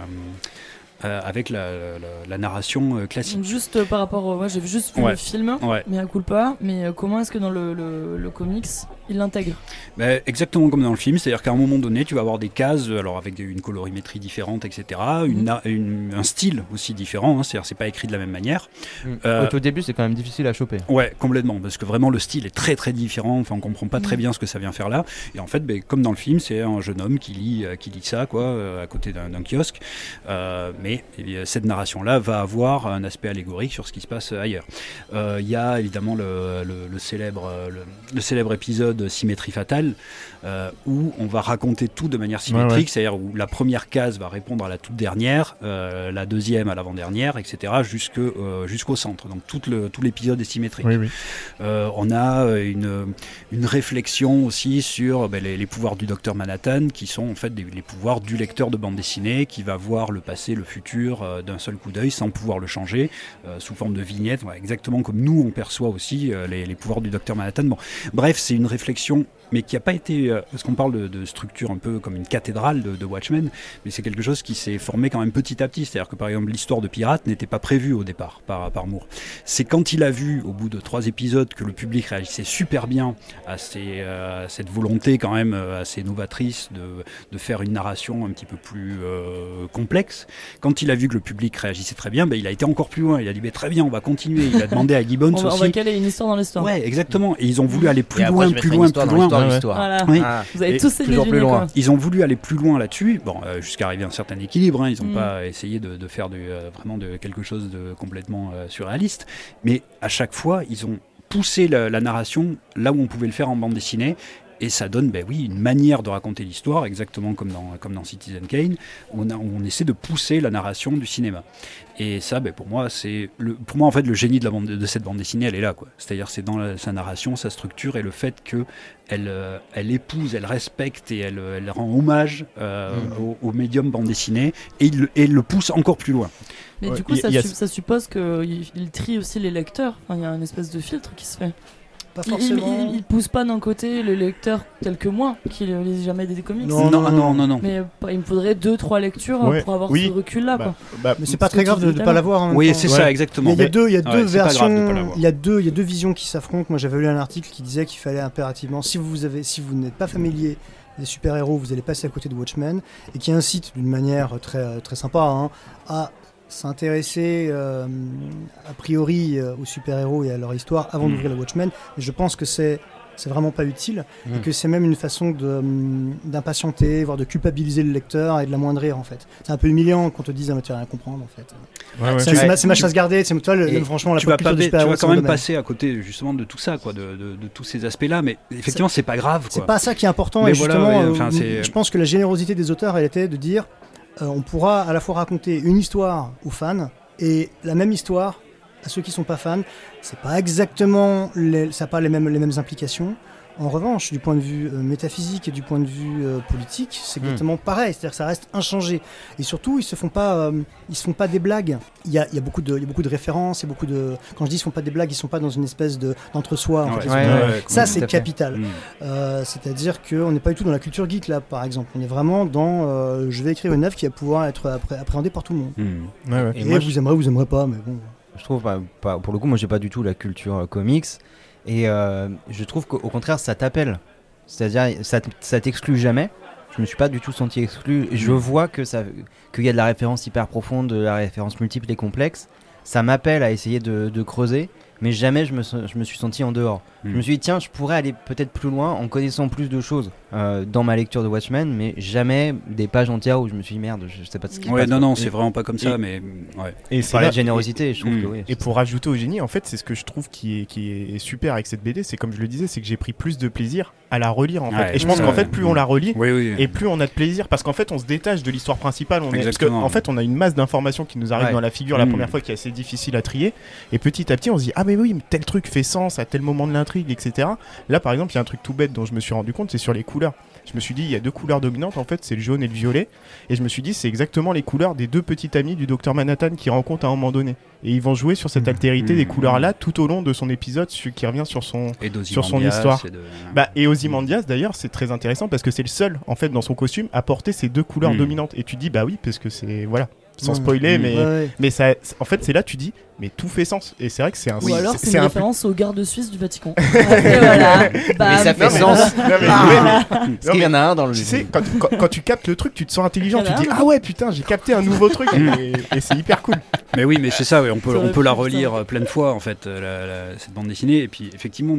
Euh, avec la, la- la narration euh, classique. Juste euh, par rapport, au- moi j'ai juste vu Ouais. le film, Ouais. mais à coup pas. Mais euh, comment est-ce que dans le, le, le comics il l'intègre? Ben, exactement comme dans le film, c'est-à-dire qu'à un moment donné, tu vas avoir des cases, alors avec des- une colorimétrie différente, etc., une, une- un style aussi différent, hein, c'est-à-dire c'est pas écrit de la même manière. Euh, Au début, c'est quand même difficile à choper. Ouais, complètement, parce que vraiment le style est très très différent, enfin on comprend pas très Mhm. bien ce que ça vient faire là, et en fait, ben, comme dans le film, c'est un jeune homme qui lit, qui lit ça, quoi, à côté d'un d'un kiosque, Euh, mais mais bien, cette narration-là va avoir un aspect allégorique sur ce qui se passe ailleurs. Euh, Il y a évidemment le, le- le célèbre, euh, le, le célèbre épisode Symétrie fatale, euh, où on va raconter tout de manière symétrique, Ouais, ouais. c'est-à-dire où la première case va répondre à la toute dernière, euh, la deuxième à l'avant-dernière, etc., euh, jusqu'au centre. Donc tout, l'épisode est symétrique. Oui, oui. Euh, on a euh, une, une réflexion aussi sur ben, les, les pouvoirs du docteur Manhattan, qui sont en fait des- les pouvoirs du lecteur de bande dessinée, qui va voir le passé, le futur euh, d'un seul coup d'œil, sans pouvoir le changer, euh, sous forme de vignette, exactement comme nous on perçoit aussi euh, les, les pouvoirs du docteur Manhattan. Bon, bref, c'est une réflexion, mais qui n'a pas été, euh, parce qu'on parle de, de structure un peu comme une cathédrale de, de Watchmen, mais c'est quelque chose qui s'est formé quand même petit à petit. C'est-à-dire que par exemple l'histoire de Pirate n'était pas prévue au départ par, par Moore. C'est quand il a vu, au bout de trois épisodes, que le public réagissait super bien à, ces, euh, à cette volonté quand même euh, assez novatrice de, de faire une narration un petit peu plus euh, complexe, quand il a vu que le public réagissait très bien, ben, il a été encore plus loin. Il a dit ben, très bien, on va continuer. Il a demandé à Gibbons On va, on aussi. va caler une histoire dans l'histoire. Ouais, exactement. Et ils ont voulu aller plus Et après, loin, je plus loin, plus dans loin. L'histoire. Voilà. Oui. Ah. Vous avez Et tous aimé toujours plus Jimmy, loin. quoi. Ils ont voulu aller plus loin là-dessus, bon, euh, jusqu'à arriver à un certain équilibre. hein. Ils n'ont Mm. pas essayé de, de faire du, euh, vraiment de quelque chose de complètement euh, surréaliste. Mais à chaque fois, ils ont poussé la, la narration là où on pouvait le faire en bande dessinée. Et ça donne, ben oui, une manière de raconter l'histoire, exactement comme dans, comme dans Citizen Kane. On, a- on essaie de pousser la narration du cinéma. Et ça, ben, pour moi, c'est le, pour moi en fait le génie de, la bande, de cette bande dessinée, elle est là, quoi. C'est-à-dire, c'est dans la- sa narration, sa structure et le fait que elle, euh, elle épouse, elle respecte et elle, euh, elle rend hommage euh, Mm. au, au médium bande dessinée et il, et le pousse encore plus loin. Mais Ouais, du coup, ça, a- suppose qu'il il trie aussi les lecteurs. Enfin, il y a une espèce de filtre qui se fait. Pas Il, il, forcément. il- il pousse pas d'un côté le lecteur tel que moi, qui ne lit jamais des comics. Non, non, non, non, non. Mais euh, il me faudrait deux, trois lectures Ouais, pour avoir oui. ce recul-là. Bah, quoi. bah, Mais c'est pas très grave de ne pas l'avoir Oui, c'est Ouais. ça, exactement. il y a deux, il y a Ouais, deux versions, il y a deux, il y a deux visions qui s'affrontent. Moi, j'avais lu un article qui disait qu'il fallait impérativement, si vous avez, si vous n'êtes pas familier des super-héros, vous allez passer à côté de Watchmen, et qui incite d'une manière très très sympa hein, à s'intéresser euh, a priori euh, aux super-héros et à leur histoire avant Mm. d'ouvrir le Watchmen. Mais je pense que c'est c'est vraiment pas utile et Mm. que c'est même une façon hum, d'impatienter, voire de culpabiliser le lecteur et de l'amoindrir en fait. C'est un peu humiliant qu'on te dise ah, mais tu vas rien comprendre en fait. ouais, c'est, ma, chasse gardée, c'est toi le, franchement la tu vas, pas, du tu vas quand même domaine. passer à côté justement de tout ça, quoi, de, de- de tous ces aspects-là, mais effectivement, c'est pas grave. C'est pas ça qui est important. Mais et voilà, justement, ouais, euh, je pense que la générosité des auteurs, elle était de dire euh, on pourra à la fois raconter une histoire aux fans et la même histoire à ceux qui sont pas fans. C'est pas exactement, ça n'a pas les mêmes, les mêmes implications. En revanche, du point de vue euh, métaphysique et du point de vue euh, politique, c'est Hmm. exactement pareil. C'est-à-dire que ça reste inchangé. Et surtout, ils se font pas, euh, ils se font pas des blagues. Il y a, il y a beaucoup de, il y a beaucoup de références et beaucoup de. Quand je dis ils se font pas des blagues, ils sont pas dans une espèce de d'entre-soi. en Ouais, fait. Ouais, Ouais, ouais, ouais, Ça, c'est capital. Mm. Euh, C'est-à-dire qu'on n'est pas du tout dans la culture geek là, par exemple. On est vraiment dans euh, je vais écrire une œuvre qui va pouvoir être appré- appréhendée par tout le monde. Mm. Ouais, ouais. Et Et, moi, je- vous aimerez, vous aimerez pas, mais bon. Je trouve, pas, pas- pour le coup, moi j'ai pas du tout la culture euh, comics. Et euh, je trouve qu'au au contraire, ça t'appelle. C'est-à-dire, ça, t'exclut jamais. Je me suis pas du tout senti exclu. Je Mm. vois que ça, qu'il y a de la référence hyper profonde, de la référence multiple et complexe. Ça m'appelle à essayer de, de creuser, mais jamais je me, so- je me suis senti en dehors. Je me suis dit, tiens, je pourrais aller peut-être plus loin en connaissant plus de choses euh, dans ma lecture de Watchmen, mais jamais des pages entières où je me suis dit, merde, je sais pas de ce qui se Ouais, passe. non, non, c'est vraiment pas comme ça, et- mais ouais. Et c'est de générosité, et je trouve Mm. que oui. Et pour rajouter au génie, en fait, c'est ce que je trouve qui est, qui est super avec cette BD, c'est comme je le disais, c'est que j'ai pris plus de plaisir à la relire en fait. Et je pense qu'en fait, plus on la relit, Oui, oui. et plus on a de plaisir, parce qu'en fait, on se détache de l'histoire principale. On est... Parce qu'en fait, on a une masse d'informations qui nous arrivent Ouais. dans la figure la Mm. première fois qui est assez difficile à trier. Et petit à petit, on se dit Ah, mais oui, mais tel truc fait sens à tel moment de l'intrigue, etc. Là, par exemple, il y a un truc tout bête dont je me suis rendu compte, c'est sur les couleurs. Je me suis dit, il y a deux couleurs dominantes, en fait, c'est le jaune et le violet. Et je me suis dit, c'est exactement les couleurs des deux petits amis du docteur Manhattan qui rencontrent à un moment donné. Et ils vont jouer sur cette Mm. altérité des couleurs-là tout au long de son épisode qui revient sur son, Et sur son histoire. et de- bah, et Ozymandias d'ailleurs, c'est très intéressant parce que c'est le seul en fait dans son costume à porter ces deux couleurs Mm. dominantes. Et tu dis bah oui parce que c'est voilà, sans spoiler, mais ouais. mais ça, en fait c'est là tu dis mais tout fait sens. Et c'est vrai que c'est un. Ou alors c'est une un référence aux gardes suisses du Vatican. Et voilà. Mais ça fait sens. Non, mais- Ah. Parce qu'il y en a un dans le. Tu sais, quand, quand- quand tu captes le truc, tu te sens intelligent. Tu te dis ah ouais putain, j'ai capté un nouveau truc et, et c'est hyper cool. Mais oui, mais c'est ça, ouais, on peut, on peut la relire euh, plein de fois en fait, euh, la- la- cette bande dessinée. Et puis effectivement,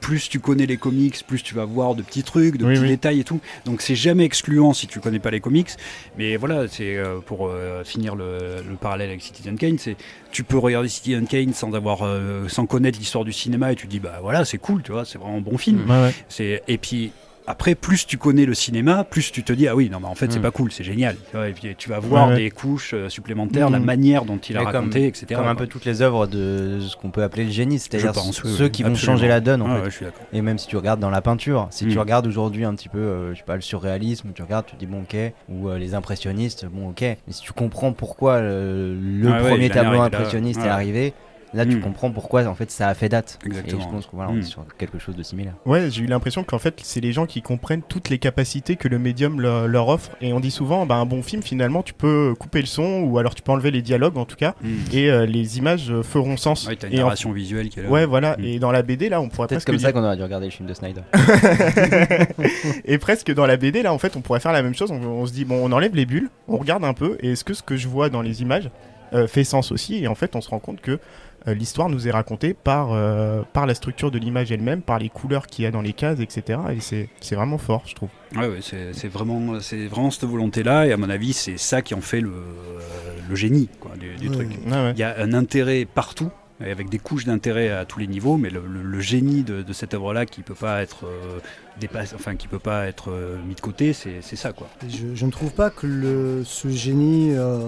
plus tu connais les comics, plus tu vas voir de petits trucs, de Oui, petits oui. détails et tout. Donc c'est jamais excluant si tu connais pas les comics. Mais voilà, c'est euh, pour euh, finir le, le parallèle avec Citizen Kane, c'est tu peux regarder Citizen Kane sans avoir, euh, sans connaître l'histoire du cinéma et tu te dis bah voilà c'est cool, tu vois, c'est vraiment un bon film. C'est et puis après plus tu connais le cinéma, plus tu te dis ah oui non mais en fait c'est Mm. pas cool, c'est génial. Tu vois, et puis tu vas voir Ouais, ouais. des couches euh, supplémentaires, la Mm. manière dont il a comme- raconté, etc. Comme un peu toutes les œuvres de ce qu'on peut appeler le génie, c'est-à-dire ceux oui, qui vont changer la donne en Ah fait. ouais, je suis d'accord. Et même si tu regardes dans la peinture, si tu regardes aujourd'hui un petit peu, euh, je sais pas, le surréalisme, tu regardes, tu te dis bon ok, ou euh, les impressionnistes, bon ok. Mais si tu comprends pourquoi euh, le Ah premier tableau impressionniste est arrivé, là tu Mm. comprends pourquoi en fait ça a fait date. Exactement. Et je pense que voilà, on Mm. est sur quelque chose de similaire. Ouais, j'ai eu l'impression qu'en fait, c'est les gens qui comprennent toutes les capacités que le médium leur, leur offre. Et on dit souvent, bah, un bon film, finalement, tu peux couper le son ou alors tu peux enlever les dialogues en tout cas, Mm. et euh, les images euh, feront sens. Ouais, t'as une et en- narration visuelle qui est là. Ouais, voilà. Et dans la BD, là, on pourrait Peut-être presque comme dire- ça qu'on aurait dû regarder le film de Snyder. et presque dans la BD, là, en fait, on pourrait faire la même chose. On, on se dit, bon, on enlève les bulles, on regarde un peu, et est-ce que ce que je vois dans les images euh, fait sens aussi Et en fait, on se rend compte que euh, l'histoire nous est racontée par, euh, par la structure de l'image elle-même, par les couleurs qu'il y a dans les cases, etc. Et c'est c'est vraiment fort, je trouve. Ouais, ouais, c'est c'est vraiment, c'est vraiment cette volonté-là, et à mon avis, c'est ça qui en fait le, euh, le génie quoi, du, du Ouais. truc. Ouais. Il y a un intérêt partout, et avec des couches d'intérêt à tous les niveaux, mais le, le- le génie de, de cette œuvre-là qui peut pas être euh, dépassé, enfin qui peut pas être euh, mis de côté, c'est ça quoi. Je, je ne trouve pas que le, ce génie euh,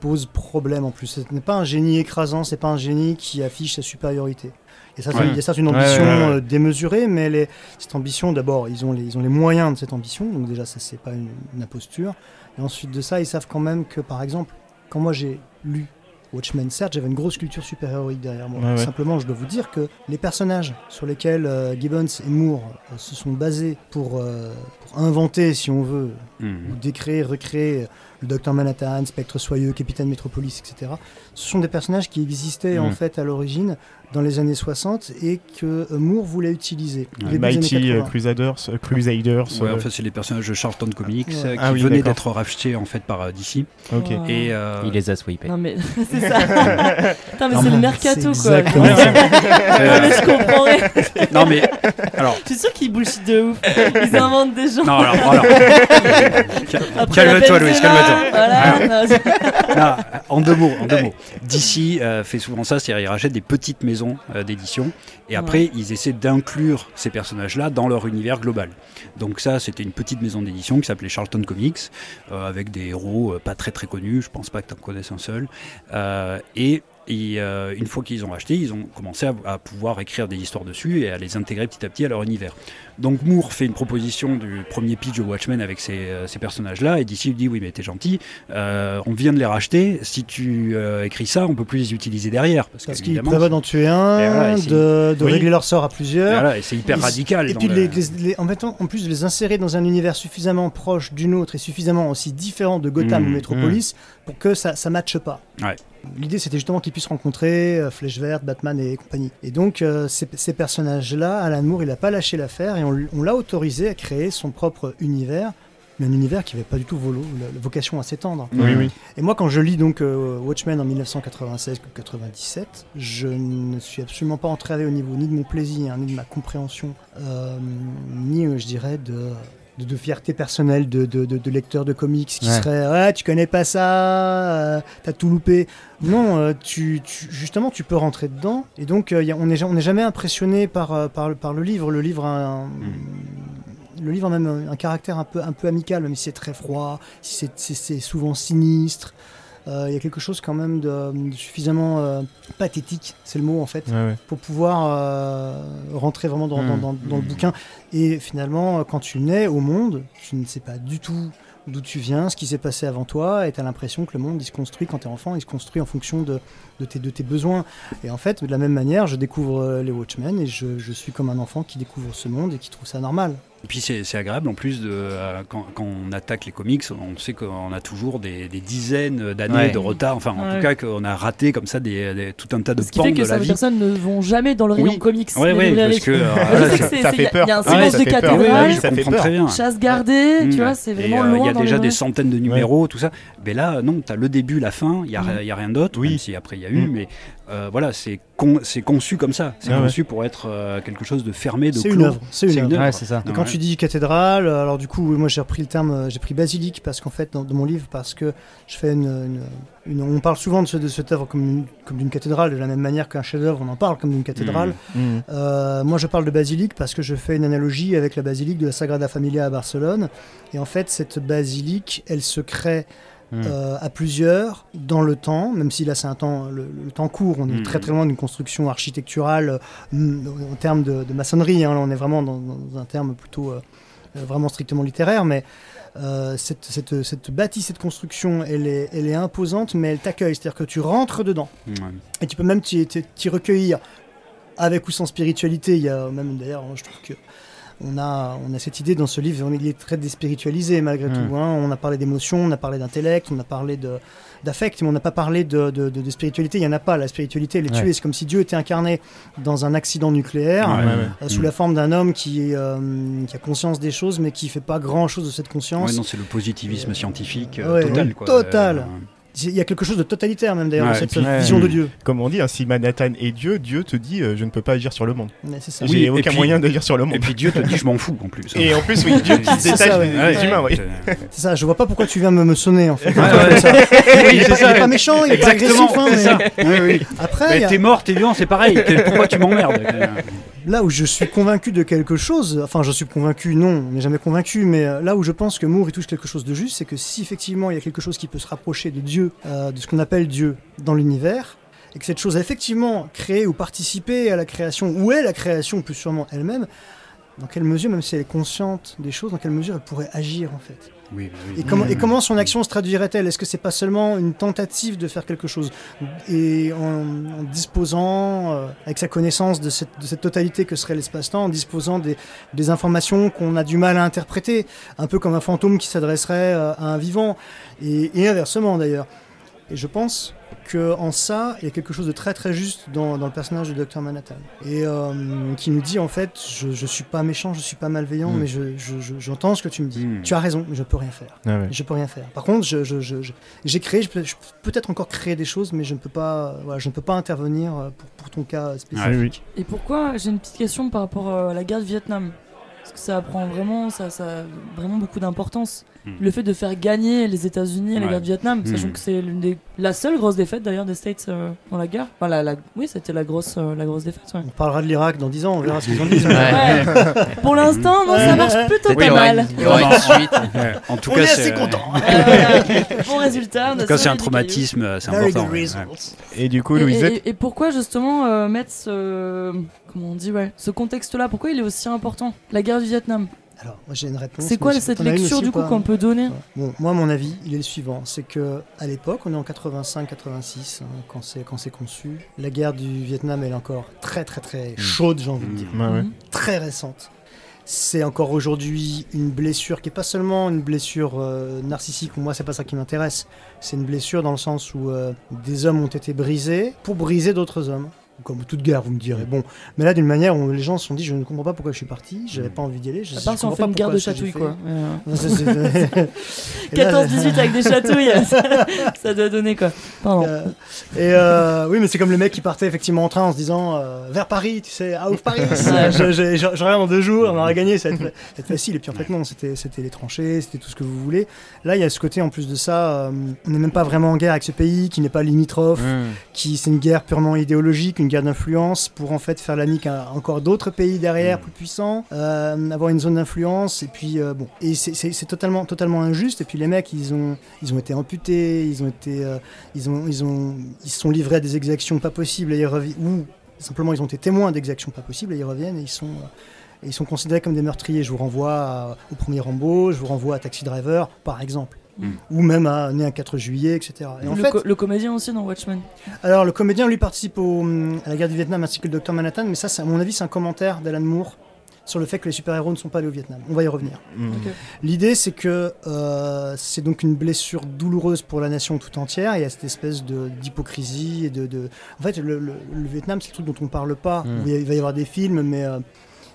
pose problème en plus. Ce n'est pas un génie écrasant, c'est pas un génie qui affiche sa supériorité. Et ça, c'est- Ouais. il y a certes une ambition ouais, ouais. euh, démesurée, mais cette ambition, d'abord, ils ont, les, ils ont les moyens de cette ambition, donc déjà, ça, c'est pas une, une imposture. Et ensuite de ça, ils savent quand même que, par exemple, quand moi j'ai lu Watchmen, certes, j'avais une grosse culture super-héroïque derrière moi. Ouais. Simplement, je dois vous dire que les personnages sur lesquels euh, Gibbons et Moore euh, se sont basés pour, euh, pour inventer, si on veut, Mhm. ou décréer, recréer le Docteur Manhattan, Spectre Soyeux, Capitaine Metropolis, etc. Ce sont des personnages qui existaient en Mm. fait à l'origine dans les années 60 et que euh, Moore voulait utiliser. Ouais. Mighty euh, 80. Crusaders, euh, Crusaders. Ouais, euh, en fait, c'est les personnages de Charlton Comics Ouais. qui Ah oui, venaient d'être rachetés en fait par DC. ok. Ouais. Et euh, Il les a sweepés. Non mais c'est ça. Putain mais Non, c'est le mercato quoi. je comprends rien. non mais alors Je suis sûr qu'ils bullshit de ouf. Ils inventent des gens. non alors, alors. Après la calme-toi Louis, calme-toi. Voilà. Non, je- Non, en deux mots, en deux mots. DC euh, fait souvent ça, c'est-à-dire ils rachètent des petites maisons euh, d'édition et après ils essaient d'inclure ces personnages-là dans leur univers global. Donc ça, c'était une petite maison d'édition qui s'appelait Charlton Comics euh, avec des héros pas très très connus. Je pense pas que tu en connaisses un seul. Et et, euh, une fois qu'ils ont racheté, ils ont commencé à, à pouvoir écrire des histoires dessus et à les intégrer petit à petit à leur univers. Donc Moore fait une proposition du premier pitch de Watchmen avec ces, euh, ces personnages-là et DC dit oui mais t'es gentil, euh, on vient de les racheter, si tu écris ça on peut plus les utiliser derrière. Parce, Parce qu'ils prévoient d'en tuer Et voilà, un, et c'est- de, de Oui. régler leur sort à plusieurs. voilà, et c'est hyper radical. Et puis, le- les, les- les- en, plus de les insérer dans un univers suffisamment proche d'une autre et suffisamment aussi différent de Gotham Mmh, ou Metropolis pour que ça ne matche pas. Ouais. L'idée, c'était justement qu'ils puissent rencontrer euh, Flèche Verte, Batman et compagnie. Et donc, euh, ces, ces personnages-là, Alan Moore, il n'a pas lâché l'affaire et on, l'a autorisé à créer son propre univers, mais un univers qui n'avait pas du tout volo, la, la vocation à s'étendre. Oui, oui. Et moi, quand je lis donc euh, Watchmen en 1996 ou 97, je ne suis absolument pas entravé au niveau ni de mon plaisir, ni de ma compréhension, euh, ni, euh, je dirais, de, de, de fierté personnelle de, de, de, lecteur de comics qui Ouais. serait Ouais, tu connais pas ça, euh, t'as tout loupé. Non, euh, tu, tu- justement, tu peux rentrer dedans. Et donc, euh, y a- on n'est on n'est jamais impressionné par, par, le- par le livre. Le livre a un. Le livre a même un, un caractère un peu, un peu amical, même si c'est très froid, si c'est souvent sinistre. Euh, Il y a quelque chose quand même de, de suffisamment euh, pathétique, c'est le mot en fait, ouais. pour pouvoir euh, rentrer vraiment dans, dans- Mm. dans- le bouquin. Et finalement, quand tu nais au monde, tu ne sais pas du tout d'où tu viens, ce qui s'est passé avant toi, et tu as l'impression que le monde, il se construit quand tu es enfant, il se construit en fonction de, de tes, de tes besoins. Et en fait, de la même manière, je découvre les Watchmen, et je, je suis comme un enfant qui découvre ce monde et qui trouve ça normal. Et puis c'est c'est agréable en plus de euh, quand, quand on attaque les comics, on sait qu'on a toujours des, des dizaines d'années Ouais. de retard. Enfin, en Ouais. tout cas, qu'on a raté comme ça des, des- tout un tas de Ce qui pans fait de que la certaines vie. personnes ne vont jamais dans le rayon Oui. comics. Ouais, librairies. parce que euh, ça fait peur. Il y a un Ouais, silence ça de fait peur. Oui, oui, cathédrale, je ça fait comprends peur. très bien. chasse gardée, Mm. tu vois, c'est vraiment euh, loin Il y a dans déjà des centaines de numéros, tout ça. Mais là, non, tu as le début, la fin, il n'y a, Mm. il y a rien d'autre, Oui. même si après il y a eu, Mm. mais euh, voilà, c'est con- c'est conçu comme ça. C'est Ah ouais. conçu pour être euh, quelque chose de fermé, de C'est clos. une œuvre. C'est une C'est œuvre. une œuvre. Ouais, c'est ça. Et Ouais. quand tu dis cathédrale, euh, alors du coup, moi j'ai repris le terme, j'ai pris basilique parce qu'en fait, dans, dans mon livre, parce que je fais une, une- une- on parle souvent de, ce, de cette œuvre comme, comme d'une cathédrale, de la même manière qu'un chef-d'œuvre, on en parle comme d'une cathédrale. Mhm. Euh, moi, je parle de basilique parce que je fais une analogie avec la basilique de la Sagrada Familia à Barcelone. Et en fait, cette basilique, elle se crée Mhm. euh, à plusieurs dans le temps, même si là c'est un temps, le, le temps court, on est Mhm. très très loin d'une construction architecturale euh, en termes de, de maçonnerie. hein. là, on est vraiment dans, dans un terme plutôt euh, vraiment strictement littéraire, mais cette, cette, cette bâtisse, cette construction, elle est, elle est imposante, mais elle t'accueille. C'est-à-dire que tu rentres dedans. Et tu peux même t'y recueillir avec ou sans spiritualité. Il y a même d'ailleurs, je trouve que on a, on a cette idée dans ce livre, on est, il est très déspiritualisé malgré Mm. tout. hein. On a parlé d'émotion, on a parlé d'intellect, on a parlé de d'affect, mais on n'a pas parlé de, de, de- de spiritualité. Il n'y en a pas. La spiritualité, elle est Ouais. tuée. C'est comme si Dieu était incarné dans un accident nucléaire. Ouais, ouais, ouais. euh, sous Mm. la forme d'un homme qui, euh, qui a conscience des choses, mais qui fait pas grand chose de cette conscience. Ouais, non, c'est le positivisme Euh, scientifique euh, ouais, total. Quoi. total. Euh, Il y a quelque chose de totalitaire même d'ailleurs Ouais, dans cette puis- vision Ouais. de Dieu. Comme on dit, hein, si Manhattan est Dieu, Dieu te dit euh, je ne peux pas agir sur le monde. Mais c'est ça. Oui, J'ai et aucun puis- moyen d'agir sur le monde. Et puis Dieu te dit je m'en fous en plus. Et en plus, oui, Dieu qui se C'est détache ça, des, ouais. des Ouais. humains, oui. Euh, C'est ça, je vois pas pourquoi tu viens me, me sonner en fait. Ouais, ouais. Comme ça. Oui, il, est c'est pas, méchant, il est Exactement, pas agressif, hein, c'est mais ça. Oui, oui. après, t'es mort, t'es vivant, c'est pareil. Pourquoi tu m'emmerdes là où je suis convaincu de quelque chose, enfin je suis convaincu, non, on n'est jamais convaincu, mais euh, là où je pense que Moore il touche quelque chose de juste, c'est que si effectivement il y a quelque chose qui peut se rapprocher de Dieu, euh, de ce qu'on appelle Dieu dans l'univers, et que cette chose a effectivement créé ou participé à la création, ou est la création plus sûrement elle-même, dans quelle mesure, même si elle est consciente des choses, dans quelle mesure elle pourrait agir en fait? Oui, oui. Et comment, et comment son action se traduirait-elle? Est-ce que c'est pas seulement une tentative de faire quelque chose? Et en, en disposant, euh, avec sa connaissance de cette, de cette totalité que serait l'espace-temps, en disposant des, des informations qu'on a du mal à interpréter, un peu comme un fantôme qui s'adresserait euh, à un vivant, et, et inversement d'ailleurs. Et je pense que en ça, il y a quelque chose de très très juste dans, dans le personnage de Dr Manhattan. Et euh, qui nous dit en fait, je, je suis pas méchant, je suis pas malveillant, Mm. mais je, je- je- j'entends ce que tu me dis. Mm. Tu as raison, mais je peux rien faire. Ah ouais. Je peux rien faire. Par contre, je, je- je- je- j'ai créé, je peux, je peux peut-être encore créer des choses, mais je ne peux pas, euh, voilà, je ne peux pas intervenir euh, pour, pour ton cas spécifique. Oui. Et pourquoi J'ai une petite question par rapport à la guerre du Vietnam. Parce que ça prend vraiment, ça, ça a vraiment beaucoup d'importance. Hmm. Le fait de faire gagner les États-Unis à la Ouais. guerre du Vietnam, sachant Hmm. que c'est l'une des, la seule grosse défaite d'ailleurs des States euh, dans la guerre. Enfin, la, la- oui, c'était la grosse, euh, la grosse défaite. ouais. On parlera de l'Irak dans 10 ans, on verra ce qu'ils en disent. Ouais. Ouais. Pour l'instant, non, ça marche plutôt Oui, pas mal. une- il y aura une suite. Ouais, En tout On cas, est c'est assez contents. Euh, bon résultat. En tout cas, c'est un traumatisme, c'est important. Et du coup, Et, Louisette, et- et pourquoi justement euh, mettre ce, comment on dit, ouais, ce contexte-là? Pourquoi il est aussi important? La guerre du Vietnam. Alors, moi j'ai une réponse. C'est quoi cette lecture aussi du ou coup qu'on peut donner. Bon, moi, mon avis, il est le suivant c'est que à l'époque, on est en 85-86, hein, quand c'est quand c'est conçu. La guerre du Vietnam, elle est encore très, très, très chaude, j'ai envie de dire. Mm. Ouais. Mhm. très récente. C'est encore aujourd'hui une blessure qui est pas seulement une blessure euh, narcissique, moi c'est pas ça qui m'intéresse, c'est une blessure dans le sens où euh, des hommes ont été brisés pour briser d'autres hommes. Comme toute guerre, vous me direz. Bon, mais là, d'une manière où les gens se sont dit, je ne comprends pas pourquoi je suis parti, j'avais pas envie d'y aller. Je, À part si on comprends fait une guerre de chatouilles quoi. Euh, Non, ça, c'est- Et là, 14-18 avec des chatouilles, ça, ça doit donner quoi. Pardon. Euh, et euh, oui, mais c'est comme le mec qui partait effectivement en train en se disant euh, vers Paris, tu sais, out of Paris. Ouais. je, je, je- je reviens dans deux jours, on aura gagné, ça va être, ça va être facile. Et puis en fait, non, c'était, c'était les tranchées, c'était tout ce que vous voulez. Là, il y a ce côté en plus de ça, euh, on n'est même pas vraiment en guerre avec ce pays qui n'est pas limitrophe, qui c'est une guerre purement idéologique, une guerre d'influence pour en fait faire la nique à encore d'autres pays derrière Mm. plus puissants, euh, avoir une zone d'influence et puis euh, bon et c'est, totalement totalement injuste et puis les mecs ils ont ils ont été amputés, ils ont été euh, ils ont ils ont ils se sont livrés à des exactions pas possibles et ils reviennent ou simplement ils ont été témoins d'exactions pas possibles et ils reviennent et ils sont et ils sont considérés comme des meurtriers. Je vous renvoie à- au premier Rambo, je vous renvoie à Taxi Driver, par exemple. Mm. Ou même à Né un 4 juillet, etc. Et en le, fait, co- le comédien aussi dans Watchmen. alors, le comédien, lui, participe au, hum, à la guerre du Vietnam ainsi que le docteur Manhattan, mais ça, c'est- à mon avis, c'est un commentaire d'Alan Moore sur le fait que les super-héros ne sont pas allés au Vietnam. On va y revenir. Mm. L'idée, c'est que euh, c'est donc une blessure douloureuse pour la nation tout entière. Il y a cette espèce de- d'hypocrisie et de, de- En fait, le, le- le Vietnam, c'est le truc dont on parle pas. Mm. il va y avoir des films, mais euh,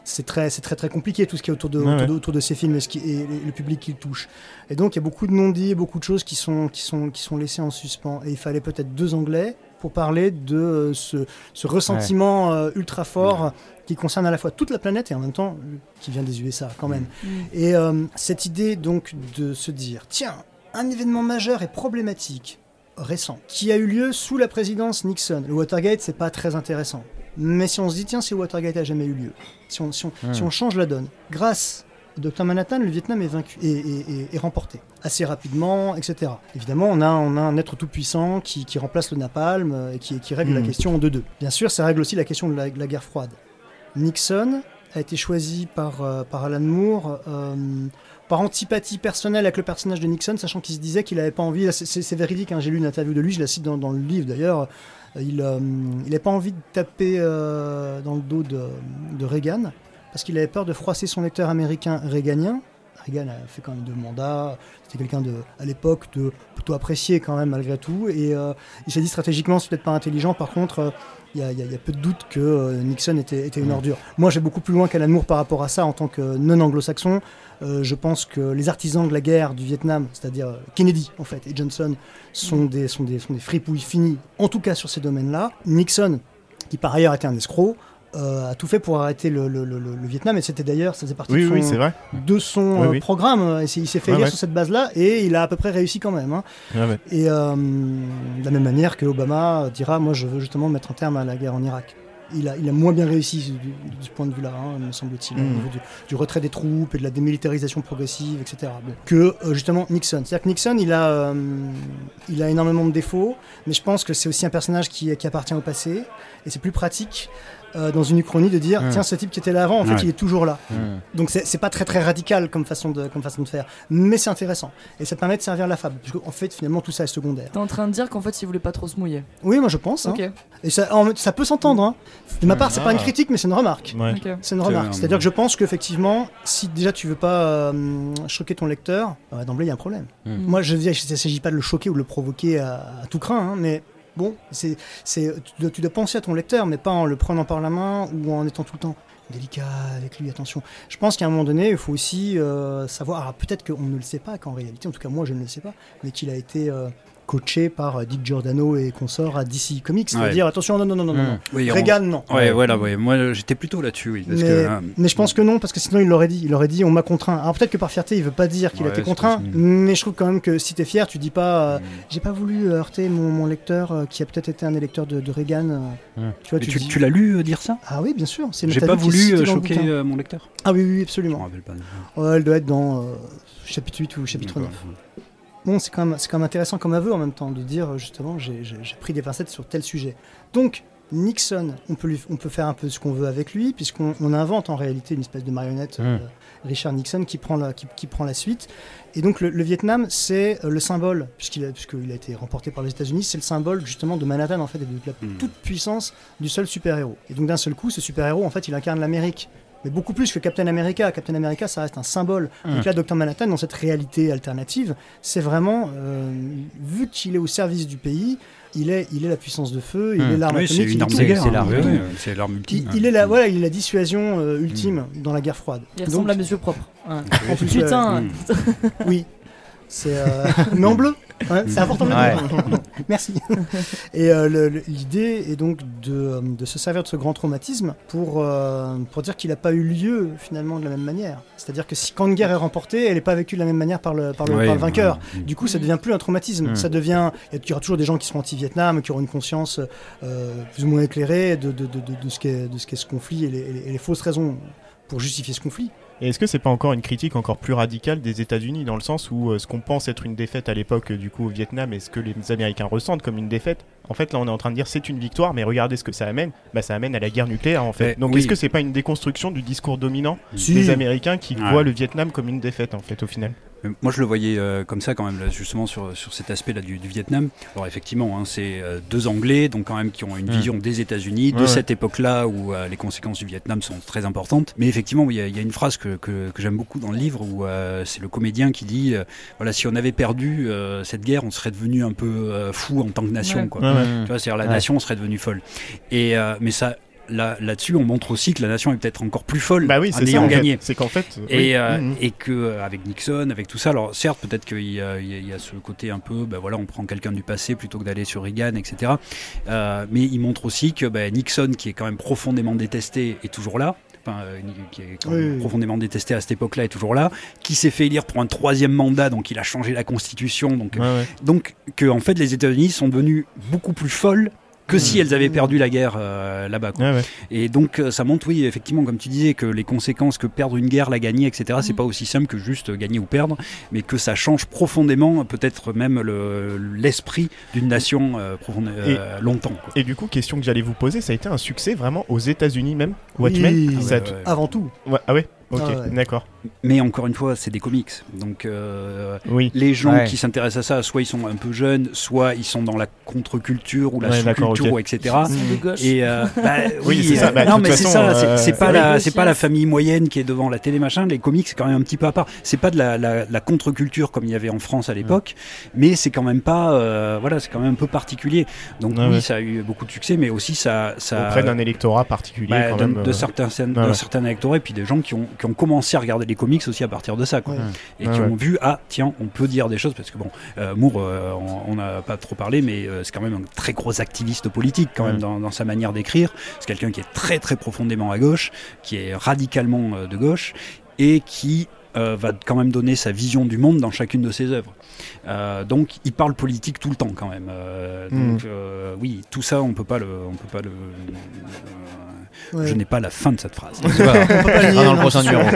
c'est très, c'est très très compliqué tout ce qui est autour de, autour, ouais. de, autour de ces films et, ce qui, et le- public qui le touche. Et donc, il y a beaucoup de non-dits, beaucoup de choses qui sont, qui sont, qui sont laissées en suspens. Et il fallait peut-être deux Anglais pour parler de euh, ce, ce ressentiment euh, ultra fort qui concerne à la fois toute la planète et en même temps euh, qui vient des USA quand même. Mm. Et euh, cette idée donc de se dire, tiens, un événement majeur et problématique récent qui a eu lieu sous la présidence Nixon. Le Watergate, c'est pas très intéressant. Mais si on se dit, tiens, si Watergate a jamais eu lieu, si on, si on, Hmm. si on change la donne, grâce au Dr Manhattan, le Vietnam est vaincu et, et- et- et remporté assez rapidement, etc. Évidemment, on a, on a un être tout puissant qui, qui remplace le napalm euh, et qui, qui règle la Hmm. question en 2-2. Bien sûr, ça règle aussi la question de la, de la guerre froide. Nixon a été choisi par, euh, par Alan Moore euh, par antipathie personnelle avec le personnage de Nixon, sachant qu'il se disait qu'il n'avait pas envie, c'est- véridique, hein, j'ai lu une interview de lui, je la cite dans, dans le livre d'ailleurs, il euh, n'avait pas envie de taper euh, dans le dos de, de Reagan, parce qu'il avait peur de froisser son lecteur américain réganien. Reagan a fait quand même deux mandats, c'était quelqu'un de, à l'époque de plutôt apprécié quand même malgré tout, et euh, il s'est dit stratégiquement c'est peut-être pas intelligent, par contre euh, il y, a- il y a- il y a peu de doute que euh, Nixon était, était une ordure. Moi j'ai beaucoup plus loin qu'Alan Moore par rapport à ça en tant que non-anglo-saxon. Euh, je pense que les artisans de la guerre du Vietnam, c'est-à-dire euh, Kennedy en fait et Johnson, sont des, sont des, sont des fripouilles finis, en tout cas sur ces domaines-là. Nixon, qui par ailleurs était un escroc, euh, a tout fait pour arrêter le, le- le- Vietnam et c'était d'ailleurs, ça faisait partie Oui, de son, oui, c'est vrai. de son Oui, euh, oui. programme. et il s'est fait ouais. sur cette base-là et il a à peu près réussi quand même. hein. Ouais. Et euh, de la même manière que Obama dira, moi je veux justement mettre un terme à la guerre en Irak. Il a, il a moins bien réussi du, point de vue-là, hein, me semble-t-il, au Mm. niveau du, du retrait des troupes et de la démilitarisation progressive, etc. Bon. Que euh, justement Nixon. C'est-à-dire que Nixon, il a, euh, il a énormément de défauts, mais je pense que c'est aussi un personnage qui, qui appartient au passé, et c'est plus pratique euh, dans une uchronie de dire, tiens, ce type qui était là avant, en fait, Ouais. il est toujours là. Hmm. Donc c'est c'est pas très très radical comme façon de, comme façon de faire, mais c'est intéressant. Et ça permet de servir la fable, parce qu'en fait, finalement, tout ça est secondaire. T'es en train de dire qu'en fait, il voulait pas trop se mouiller. Oui, moi je pense. hein. Ok. Et ça, en- ça peut s'entendre. hein. De ma part, c'est pas une Ah. critique, mais c'est une remarque. Ouais. Ok. C'est une C'est remarque. un- C'est-à-dire que je pense qu'effectivement, si déjà tu veux pas euh, choquer ton lecteur, bah, d'emblée il y a un problème. Mm. Moi, je dis, il ne s'agit pas de le choquer ou de le provoquer à, à tout craint, hein, mais bon, c'est, c'est, tu, dois, penser à ton lecteur, mais pas en le prenant par la main ou en étant tout le temps délicat avec lui, attention. Je pense qu'à un moment donné, il faut aussi euh, savoir, peut-être qu'on ne le sait pas, qu'en réalité, en tout cas moi je ne le sais pas, mais qu'il a été euh, coaché par euh, Dick Giordano et consorts à DC Comics, c'est-à-dire attention, non, non, non, non, non, Mm. non. Oui, on- Reagan, non. Ouais, voilà, ouais. Moi, j'étais plutôt là-dessus, oui. Parce mais, que, euh, mais je pense que non, parce que sinon il l'aurait dit. Il aurait dit on m'a contraint. Alors peut-être que par fierté il veut pas dire qu'il a Ouais, été contraint, mais je trouve quand même que si t'es fier, tu dis pas euh, mm. j'ai pas voulu heurter mon, mon lecteur euh, qui a peut-être été un électeur de, de Reagan. euh. Hmm. Tu vois, Mais tu, tu, dis- tu l'as lu euh, dire ça? Ah oui, bien sûr. J'ai pas voulu euh, le choquer euh, mon lecteur. Ah oui, oui, Je absolument. pas. Ouais, elle doit être dans euh, chapitre 8 ou chapitre 9. Bon, c'est quand, même- c'est quand même intéressant comme aveu en même temps de dire justement j'ai pris des pincettes sur tel sujet. Donc Nixon, on peut, lui- on peut faire un peu ce qu'on veut avec lui puisqu'on on invente en réalité une espèce de marionnette Mm. euh, Richard Nixon qui prend la, qui, qui prend la suite. Et donc le, le Vietnam, c'est euh, le symbole, puisqu'il a, puisqu'il a été remporté par les États-Unis, c'est le symbole justement de Manhattan en fait et de la Mm. toute puissance du seul super-héros. Et donc d'un seul coup, ce super-héros en fait, il incarne l'Amérique. Mais beaucoup plus que Captain America. Captain America, ça reste un symbole. Donc Mm. là, Dr Manhattan, dans cette réalité alternative, c'est vraiment, euh, vu qu'il est au service du pays, il est, il est la puissance de feu, il Mm. est l'arme Oui, c'est atomique, il une est arme tout. de guerre. C'est l'arme. C'est l'arme Il, ultime. il est la, Mm. voilà, il est la dissuasion euh, ultime dans la guerre froide. Il Donc, ressemble à Monsieur Propre. Ouais. en plus, Putain. Oui. C'est euh, mais en bleu. Ouais, c'est important de le Ouais. dire. Merci. Et euh, le- le- l'idée est donc de, euh, de se servir de ce grand traumatisme pour, euh, pour dire qu'il n'a pas eu lieu finalement de la même manière. C'est-à-dire que si quand une guerre est remportée, elle n'est pas vécue de la même manière par le, par le, Ouais, par le vainqueur. ouais. Du coup, ça devient plus un traumatisme. Ça devient. Il y aura toujours des gens qui seront anti-Vietnam, qui auront une conscience euh, plus ou moins éclairée de, de, de, de, de ce qu'est de ce qu'est ce conflit et les, et les- et les fausses raisons pour justifier ce conflit. Et est-ce que c'est pas encore une critique encore plus radicale des États-Unis dans le sens où euh, ce qu'on pense être une défaite à l'époque euh, du coup au Vietnam et ce que les Américains ressentent comme une défaite, en fait là on est en train de dire c'est une victoire, mais regardez ce que ça amène, bah ça amène à la guerre nucléaire en fait. Mais Donc oui. est-ce que c'est pas une déconstruction du discours dominant Si. des Américains qui Ouais. voient le Vietnam comme une défaite en fait au final? Moi, je le voyais euh, comme ça quand même, là, justement sur, sur cet aspect-là du, du Vietnam. Alors effectivement, hein, c'est euh, deux Anglais, donc quand même qui ont une Mm. vision des États-Unis, de Ouais, ouais. cette époque-là où euh, les conséquences du Vietnam sont très importantes. Mais effectivement, il y, a- il y a une phrase que, que, que j'aime beaucoup dans le livre où euh, c'est le comédien qui dit, euh, voilà, si on avait perdu euh, cette guerre, on serait devenu un peu euh, fou en tant que nation. Ouais. Quoi. Ouais, ouais. Tu vois, c'est-à-dire la Ouais. nation serait devenue folle. Et euh, mais ça, là, là-dessus, on montre aussi que la nation est peut-être encore plus folle Bah oui, en ça. ayant en gagné. C'est qu'en fait. euh, Et, oui. euh, Mhm. et que euh, avec Nixon, avec tout ça, alors certes peut-être qu'il y, a- y ce côté un peu, ben voilà, on prend quelqu'un du passé plutôt que d'aller sur Reagan, etc. Euh, mais il montre aussi que ben, Nixon, qui est quand même profondément détesté, est toujours là. Enfin, euh, qui est quand même Oui, oui. profondément détesté à cette époque-là est toujours là, qui s'est fait élire pour un troisième mandat, donc il a changé la constitution, donc Ouais, ouais. donc que en fait les États-Unis sont devenus beaucoup plus folles que si Mm. elles avaient perdu la guerre euh, là-bas. quoi. Ouais, ouais. Et donc euh, ça montre, oui, effectivement, comme tu disais, que les conséquences que perdre une guerre, la gagner, etc., c'est Mm. pas aussi simple que juste gagner ou perdre, mais que ça change profondément, peut-être même le- l'esprit d'une nation euh, euh, longtemps. quoi. Et du coup, question que j'allais vous poser, ça a été un succès vraiment aux États-unis même Watchmen Oui. Ça a Ouais, t- ouais. Avant tout. ouais, Ah ouais? Ok, Ah ouais. d'accord. Mais encore une fois, c'est des comics, donc euh, Oui. les gens Ouais. qui s'intéressent à ça, soit ils sont un peu jeunes, soit ils sont dans la contre-culture ou la Ouais, sous-culture, etc. Et euh, bah, Oui, oui, c'est ça. euh, Bah, non, mais c'est ça. c'est- euh, C'est pas la, c'est pas la famille moyenne qui est devant la télé machin. Les comics, c'est quand même un petit peu à part. C'est pas de la, la, la contre-culture comme il y avait en France à l'époque, mais c'est quand même pas, euh, voilà, c'est quand même un peu particulier. Donc Ouais, oui, ouais. ça a eu beaucoup de succès, mais aussi ça, ça Auprès d'un électorat particulier bah, quand d'un- même. de certains, ouais, d'un certain électorat et puis des gens qui ont, qui ont commencé à regarder les comics aussi à partir de ça, quoi. Ouais. Et qui ouais. ont vu, ah tiens, on peut dire des choses, parce que bon, euh, Moore, euh, on n'a pas trop parlé, mais euh, c'est quand même un très gros activiste politique quand même dans, dans sa manière d'écrire. C'est quelqu'un qui est très très profondément à gauche, qui est radicalement euh, de gauche, et qui euh, va quand même donner sa vision du monde dans chacune de ses œuvres. Euh, donc il parle politique tout le temps quand même. Euh, Mm. Donc euh, oui, tout ça on peut pas le, on peut pas le. euh, Ouais. Je n'ai pas la fin de cette phrase. Grave. On peut pas dans le prochain numéro.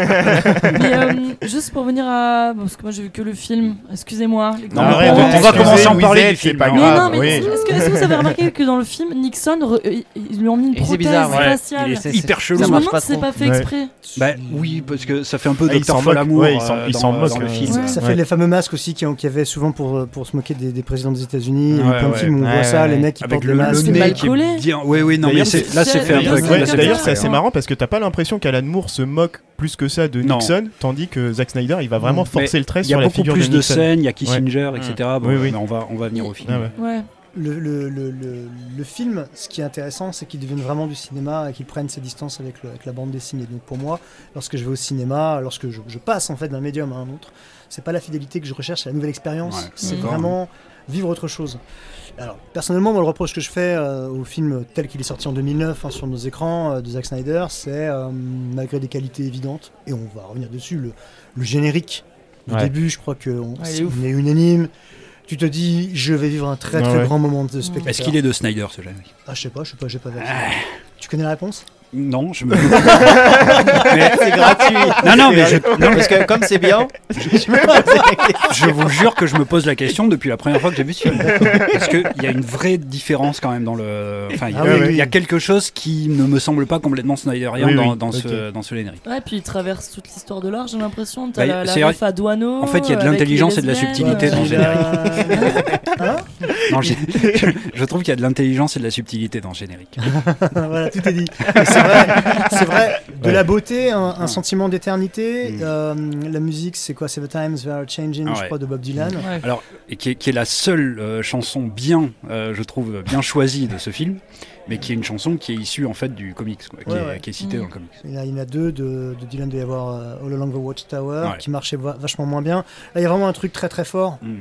Mais euh, juste pour venir à. Parce que moi j'ai vu que le film, excusez-moi. Non, mais on va- on va excusez, commencer à en parler du film, pas hein. Mais grave. non, mais oui. est-ce que, vous avez remarqué que dans le film, Nixon, re- ils lui ont mis une prothèse bizarre, ouais. faciale Il est C'est- hyper c'est- chelou. Je ça me marche demande pas si c'est pas fait Ouais. exprès. Bah oui, parce que ça fait un peu Ah, il Folamour Ouais, il s'en- euh, dans, dans le euh, film. Ouais. Ça Ouais. fait les fameux masques aussi qu'il y avait souvent pour, pour se moquer des, des présidents des États-Unis. Il y a eu Ouais, plein de ouais. films où on Ouais, voit ça, les mecs qui Avec portent le, des le masques. C'est nez mal qui bien. Oui, oui, non, mais là c'est fait un peu. D'ailleurs, la c'est- D'ailleurs, fait, c'est assez marrant parce que t'as pas l'impression qu'Alan Moore se moque plus que ça de Non. Nixon, tandis que Zack Snyder, il va vraiment Mais forcer le trait Il y sur a la beaucoup figure plus de de Nixon. scènes, il y a Kissinger, etc. Bon, Oui, oui. mais on va, on va venir au film. Ah ouais. Ouais. Le, le, le, le, le film, ce qui est intéressant, c'est qu'il devienne vraiment du cinéma et qu'il prenne ses distances avec, le- avec la bande dessinée. Donc pour moi, lorsque je vais au cinéma, lorsque je, je passe en fait d'un médium à un autre, c'est pas la fidélité que je recherche, c'est la nouvelle expérience. Ouais, c'est vraiment vivre autre chose. Alors personnellement, moi, le reproche que je fais euh, au film tel qu'il est sorti en 2009 hein, sur nos écrans euh, de Zack Snyder, c'est euh, malgré des qualités évidentes, et on va revenir dessus, le, le générique du Ouais. début, je crois qu'on Ouais, est unanime. Tu te dis, je vais vivre un très Ah très ouais. grand moment de spectacle. Est-ce qu'il est de Snyder ce générique Ah, je sais pas, je sais pas, j'ai pas vérifié. Ah. Tu connais la réponse? Non, je me. C'est gratuit. Non, non, mais je, non, mais Parce que comme c'est bien, je vous jure que je me pose la question depuis la première fois que j'ai vu ce film. Parce qu'il y a une vraie différence quand même dans le. Enfin, il y, a- Ah oui, il y a oui. quelque chose qui ne me semble pas complètement Snyderien Oui, dans, oui, dans ce, dans ce générique. Ouais, puis il traverse toute l'histoire de l'art, j'ai l'impression. T'as Bah, la, c'est la vrai. ref à Douaneau. En fait, il y a de l'intelligence et de la subtilité dans le euh, générique. Hein Non, je trouve qu'il y a de l'intelligence et de la subtilité dans ce générique. voilà, tout est dit. C'est vrai, c'est vrai. De la beauté, un, un sentiment d'éternité. Mm. euh, la musique, c'est quoi C'est The Times They Are Changing, Ah je ouais. crois, de Bob Dylan. Ouais. Alors, et qui est, qui est la seule euh, chanson bien, euh, je trouve, bien choisie de ce film, mais qui est une chanson qui est issue en fait du comics, quoi, qui, Ouais, est, ouais. qui est citée dans le comics. Il y, en a, il y en a deux de, de Dylan, il doit y avoir euh, All Along the Watchtower, Ouais. qui marchait va- vachement moins bien. Là, il y a vraiment un truc très très fort. Mm.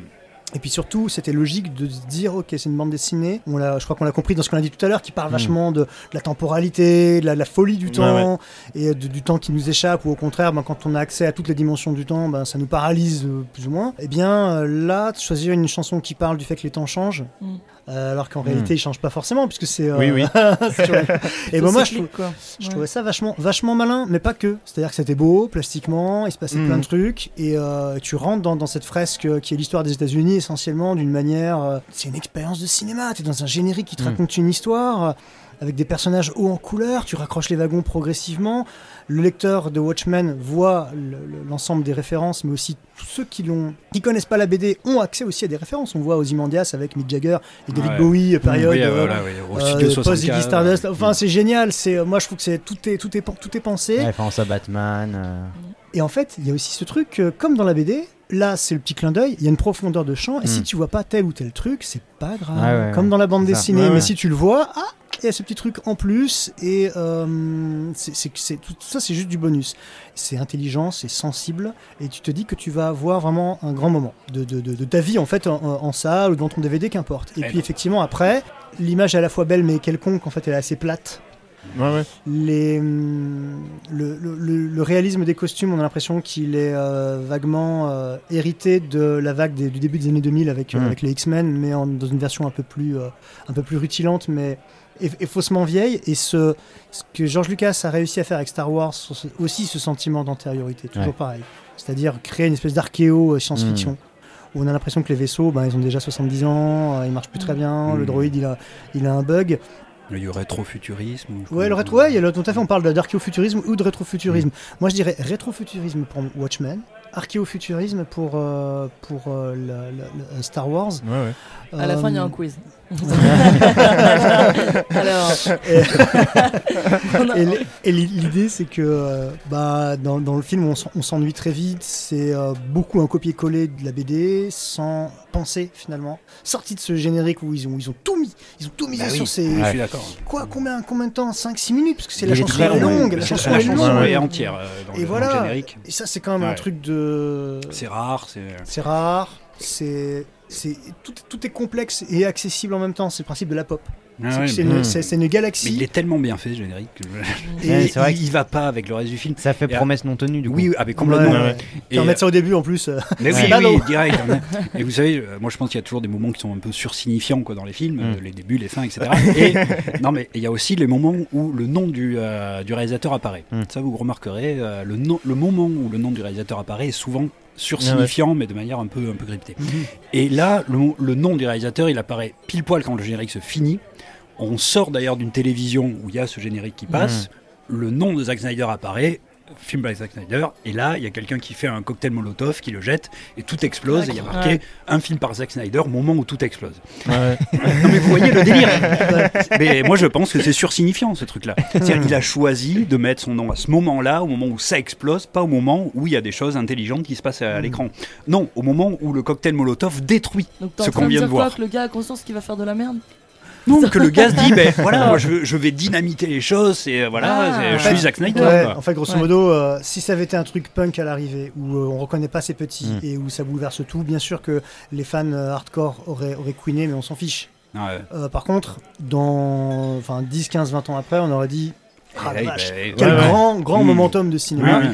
Et puis surtout, c'était logique de se dire, ok, c'est une bande dessinée. On l'a, je crois qu'on l'a compris dans ce qu'on a dit tout à l'heure, qui parle Mm. vachement de, de la temporalité, de la, la folie du Ouais, temps, et de- du temps qui nous échappe, ou au contraire, ben, quand on a accès à toutes les dimensions du temps, ben, ça nous paralyse euh, plus ou moins. Et bien euh, là, de choisir une chanson qui parle du fait que les temps changent, Mm. Euh, alors qu'en Mm. réalité, ils changent pas forcément, puisque c'est. euh, Oui, oui. et C'est moi, je, cyclique, quoi. je Ouais. trouvais ça vachement, vachement malin, mais pas que. C'est-à-dire que c'était beau, plastiquement, il se passait Mhm. plein de trucs, et euh, tu rentres dans, dans cette fresque qui est l'histoire des États-Unis essentiellement d'une manière. euh, c'est une expérience de cinéma, tu es dans un générique qui te Mhm. raconte une histoire. avec des personnages hauts en couleur, tu raccroches les wagons progressivement. Le lecteur de Watchmen voit le- le- l'ensemble des références, mais aussi tous ceux qui l'ont, qui connaissent pas la BD ont accès aussi à des références. On voit Ozymandias avec Mick Jagger et David Ouais. Bowie, période. Oui, euh, euh, voilà, oui, au euh, studio post Ziggy 64. Stardust. euh, Enfin, c'est génial. C'est, moi, je trouve que c'est tout est tout est tout est pensé. Référence à Batman. euh. Et en fait, il y a aussi ce truc, euh, comme dans la BD, là c'est le petit clin d'œil, il y a une profondeur de champ, et Mm. si tu vois pas tel ou tel truc, c'est pas grave. Ouais, comme dans la bande dessinée, mais si tu le vois, ah, il y a ce petit truc en plus, et euh, c'est, tout, ça c'est juste du bonus. C'est intelligent, c'est sensible, et tu te dis que tu vas avoir vraiment un grand moment de, de, de- de ta vie en fait en, en salle ou dans ton DVD, qu'importe. Et Ouais, puis non. effectivement après, l'image est à la fois belle mais quelconque, en fait elle est assez plate Ouais, ouais. les, hum, le, le- le- le réalisme des costumes, on a l'impression qu'il est euh, vaguement euh, hérité de la vague des- du début des années 2000 avec, euh, Mm. avec les X-Men, mais en- dans une version un peu plus, un peu plus rutilante, mais et, et faussement vieille. Et ce, ce que George Lucas a réussi à faire avec Star Wars, c'est aussi ce sentiment d'antériorité, toujours Ouais. pareil. C'est-à-dire créer une espèce d'archéo science-fiction. Mm. Où on a l'impression que les vaisseaux, ben, ils ont déjà 70 ans, euh, ils marchent plus très bien, le droïde il a, il a un bug. Il y a rétrofuturisme. ou- Ouais, le rétro, ouais, il y a le- tout à fait, on parle d'archéofuturisme ou de rétrofuturisme. Moi, je dirais rétrofuturisme pour Watchmen, archéofuturisme pour, euh, pour euh, la- la- la- Star Wars. Ouais, ouais. À la fin, il y a Euh, un quiz. Alors, Et l'idée, c'est que euh, bah, dans, dans le film, on s'en- on s'ennuie très vite. C'est euh, beaucoup un copier-coller de la BD, sans penser finalement. Sorti de ce générique où ils ont, ils ont tout mis. Ils ont tout mis Bah oui, sur ces. Je Ouais. suis d'accord. Quoi, combien, combien de temps? 5-6 minutes Parce que c'est la chanson très est long, longue. ouais. La La chanson la est chanson longue. est entière euh, dans Et le voilà. générique. Et ça, c'est quand même un truc de. C'est rare. c'est- C'est rare, c'est. C'est- Tout, tout est complexe et accessible en même temps, c'est le principe de la pop. Ah C'est ouais, une, c'est- c'est une Mais galaxie. il est tellement bien fait ce générique. que je- Et Ouais, c'est vrai il, il va pas avec le reste du film. Ça fait Et à- promesse non tenue du coup. Oui, ah, mais complètement. Ouais, ouais. ouais. Et, Tu remettre ça au début en plus. euh, Mais C'est oui, oui, direct. Et vous savez, euh, moi je pense qu'il y a toujours des moments qui sont un peu sursignifiants quoi, dans les films, Mm. les débuts, les fins, etc. Et non, mais il y a aussi les moments où le nom du, euh, du réalisateur apparaît. Mm. Ça, vous remarquerez, euh, le, nom- le moment où le nom du réalisateur apparaît est souvent sursignifiant, mais de manière un peu, un peu cryptée. Et là, le, le nom du réalisateur, il apparaît pile poil quand le générique se finit. On sort d'ailleurs d'une télévision où il y a ce générique qui passe. Le nom de Zack Snyder apparaît, film by Zack Snyder. Et là, il y a quelqu'un qui fait un cocktail Molotov, qui le jette, et tout explose. Et il y a marqué Ouais. un film par Zack Snyder, moment où tout explose. Ouais. Non mais vous voyez le délire. mais moi je pense que c'est sursignifiant ce truc-là. C'est-à-dire qu'il a choisi de mettre son nom à ce moment-là, au moment où ça explose, pas au moment où il y a des choses intelligentes qui se passent à l'écran. Non, au moment où le cocktail Molotov détruit. donc Ce qu'on vient de voir. que le gars a conscience qu'il va faire de la merde? Que le gars se dit, ben voilà, moi je, vais dynamiter les choses, et euh, voilà, Ah. je suis Zack Snyder. Ouais, en fait, grosso Ouais. modo, euh, si ça avait été un truc punk à l'arrivée, où euh, on reconnaît pas ses petits Mm. et où ça bouleverse tout, bien sûr que les fans euh, hardcore auraient, auraient queené, mais on s'en fiche. Ah ouais. Euh, par contre, dans enfin, 10, 15, 20 ans après, on aurait dit Ah la Et là, vache, ben, quel ouais, ouais. grand, grand Mm. momentum de cinéma. Ouais, ouais.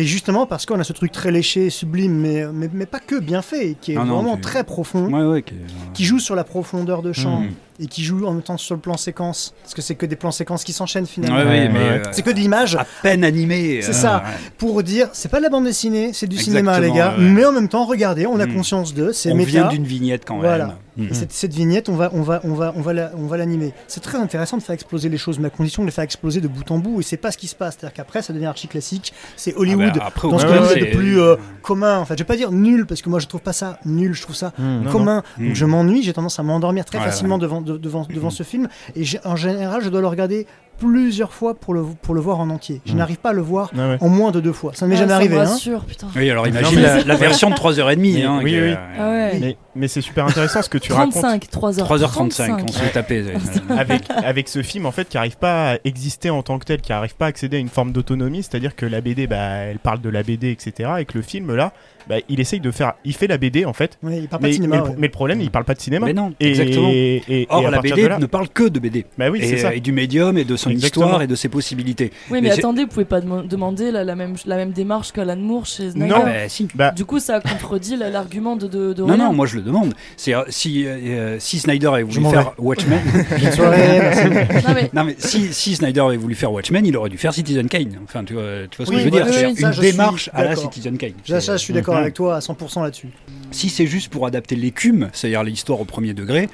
Et justement parce qu'on a ce truc très léché, sublime, mais, mais, mais pas que bien fait, qui est Ah non, vraiment tu- très profond, Ouais, ouais, que- qui joue sur la profondeur de champ Mm. Et qui joue en même temps sur le plan séquence, parce que c'est que des plans séquences qui s'enchaînent finalement. Ouais, ouais, mais Ouais. euh, C'est que de l'image à peine animé. C'est euh, ça. ouais. pour dire c'est pas de la bande dessinée, c'est du cinéma les gars, ouais. mais en même temps regardez, on a Mm. conscience de, c'est On méta. vient d'une vignette quand Voilà. même. Mm. Et cette, cette vignette, on va, on va, on va, on va, la- on va l'animer. C'est très intéressant de faire exploser les choses, mais à condition de les faire exploser de bout en bout. Et c'est pas ce qui se passe. C'est-à-dire qu'après, ça devient archi classique. C'est Hollywood Ah bah, après, dans ce qu'on ouais, a ouais, de plus euh, commun. En fait, je vais pas dire nul parce que moi je trouve pas ça nul. Je trouve ça Hmm. Commun. non. Donc je m'ennuie. J'ai tendance à m'endormir très Ouais, facilement ouais. Devant, de- devant, devant ce film. Et en général, je dois le regarder plusieurs fois pour le, pour le voir en entier. Je Mm. n'arrive pas à le voir ouais. en moins de deux fois. Ça ne m'est Ah, jamais arrivé. hein. putain. Oui, alors imagine la, la version de 3h30. Mais- hein, oui, oui. euh, Ah ouais. Mais, mais c'est super intéressant ce que tu racontes 35, 3h. 3h35, on se fait taper. euh, avec, avec ce film en fait qui arrive pas à exister en tant que tel, qui arrive pas à accéder à une forme d'autonomie, c'est-à-dire que la BD, bah, elle parle de la BD, etc. Et que le film là, bah, il essaye de faire, il fait la BD en fait, Oui, il parle pas mais, de cinéma. mais, le- ouais. mais le problème, il parle pas de cinéma. Mais non, Et, exactement. et- et Or, la BD là- ne parle que de BD. bah oui, c'est ça. et du médium et de son Exactement. histoire et de ses possibilités. Oui, mais, attendez, vous pouvez pas dem- demander la, la même, la même démarche qu'Alan Moore chez Snyder. Non. Ah, bah, si. Bah, Du coup, ça contredit la- l'argument de, de, de Non, Roland. non, moi je le demande. C'est euh, si, euh, si Snyder avait voulu faire Watchmen. Bonne soirée, merci. Non, mais non, mais si, si Snyder avait voulu faire Watchmen, il aurait dû faire Citizen Kane. Enfin, tu vois, tu vois ce Oui, que je veux dire oui, C'est oui, une démarche à la. Citizen Kane. Ça, je suis d'accord Mhm. avec toi à 100% là-dessus. Si c'est juste pour adapter l'écume, c'est-à-dire l'histoire au premier degré,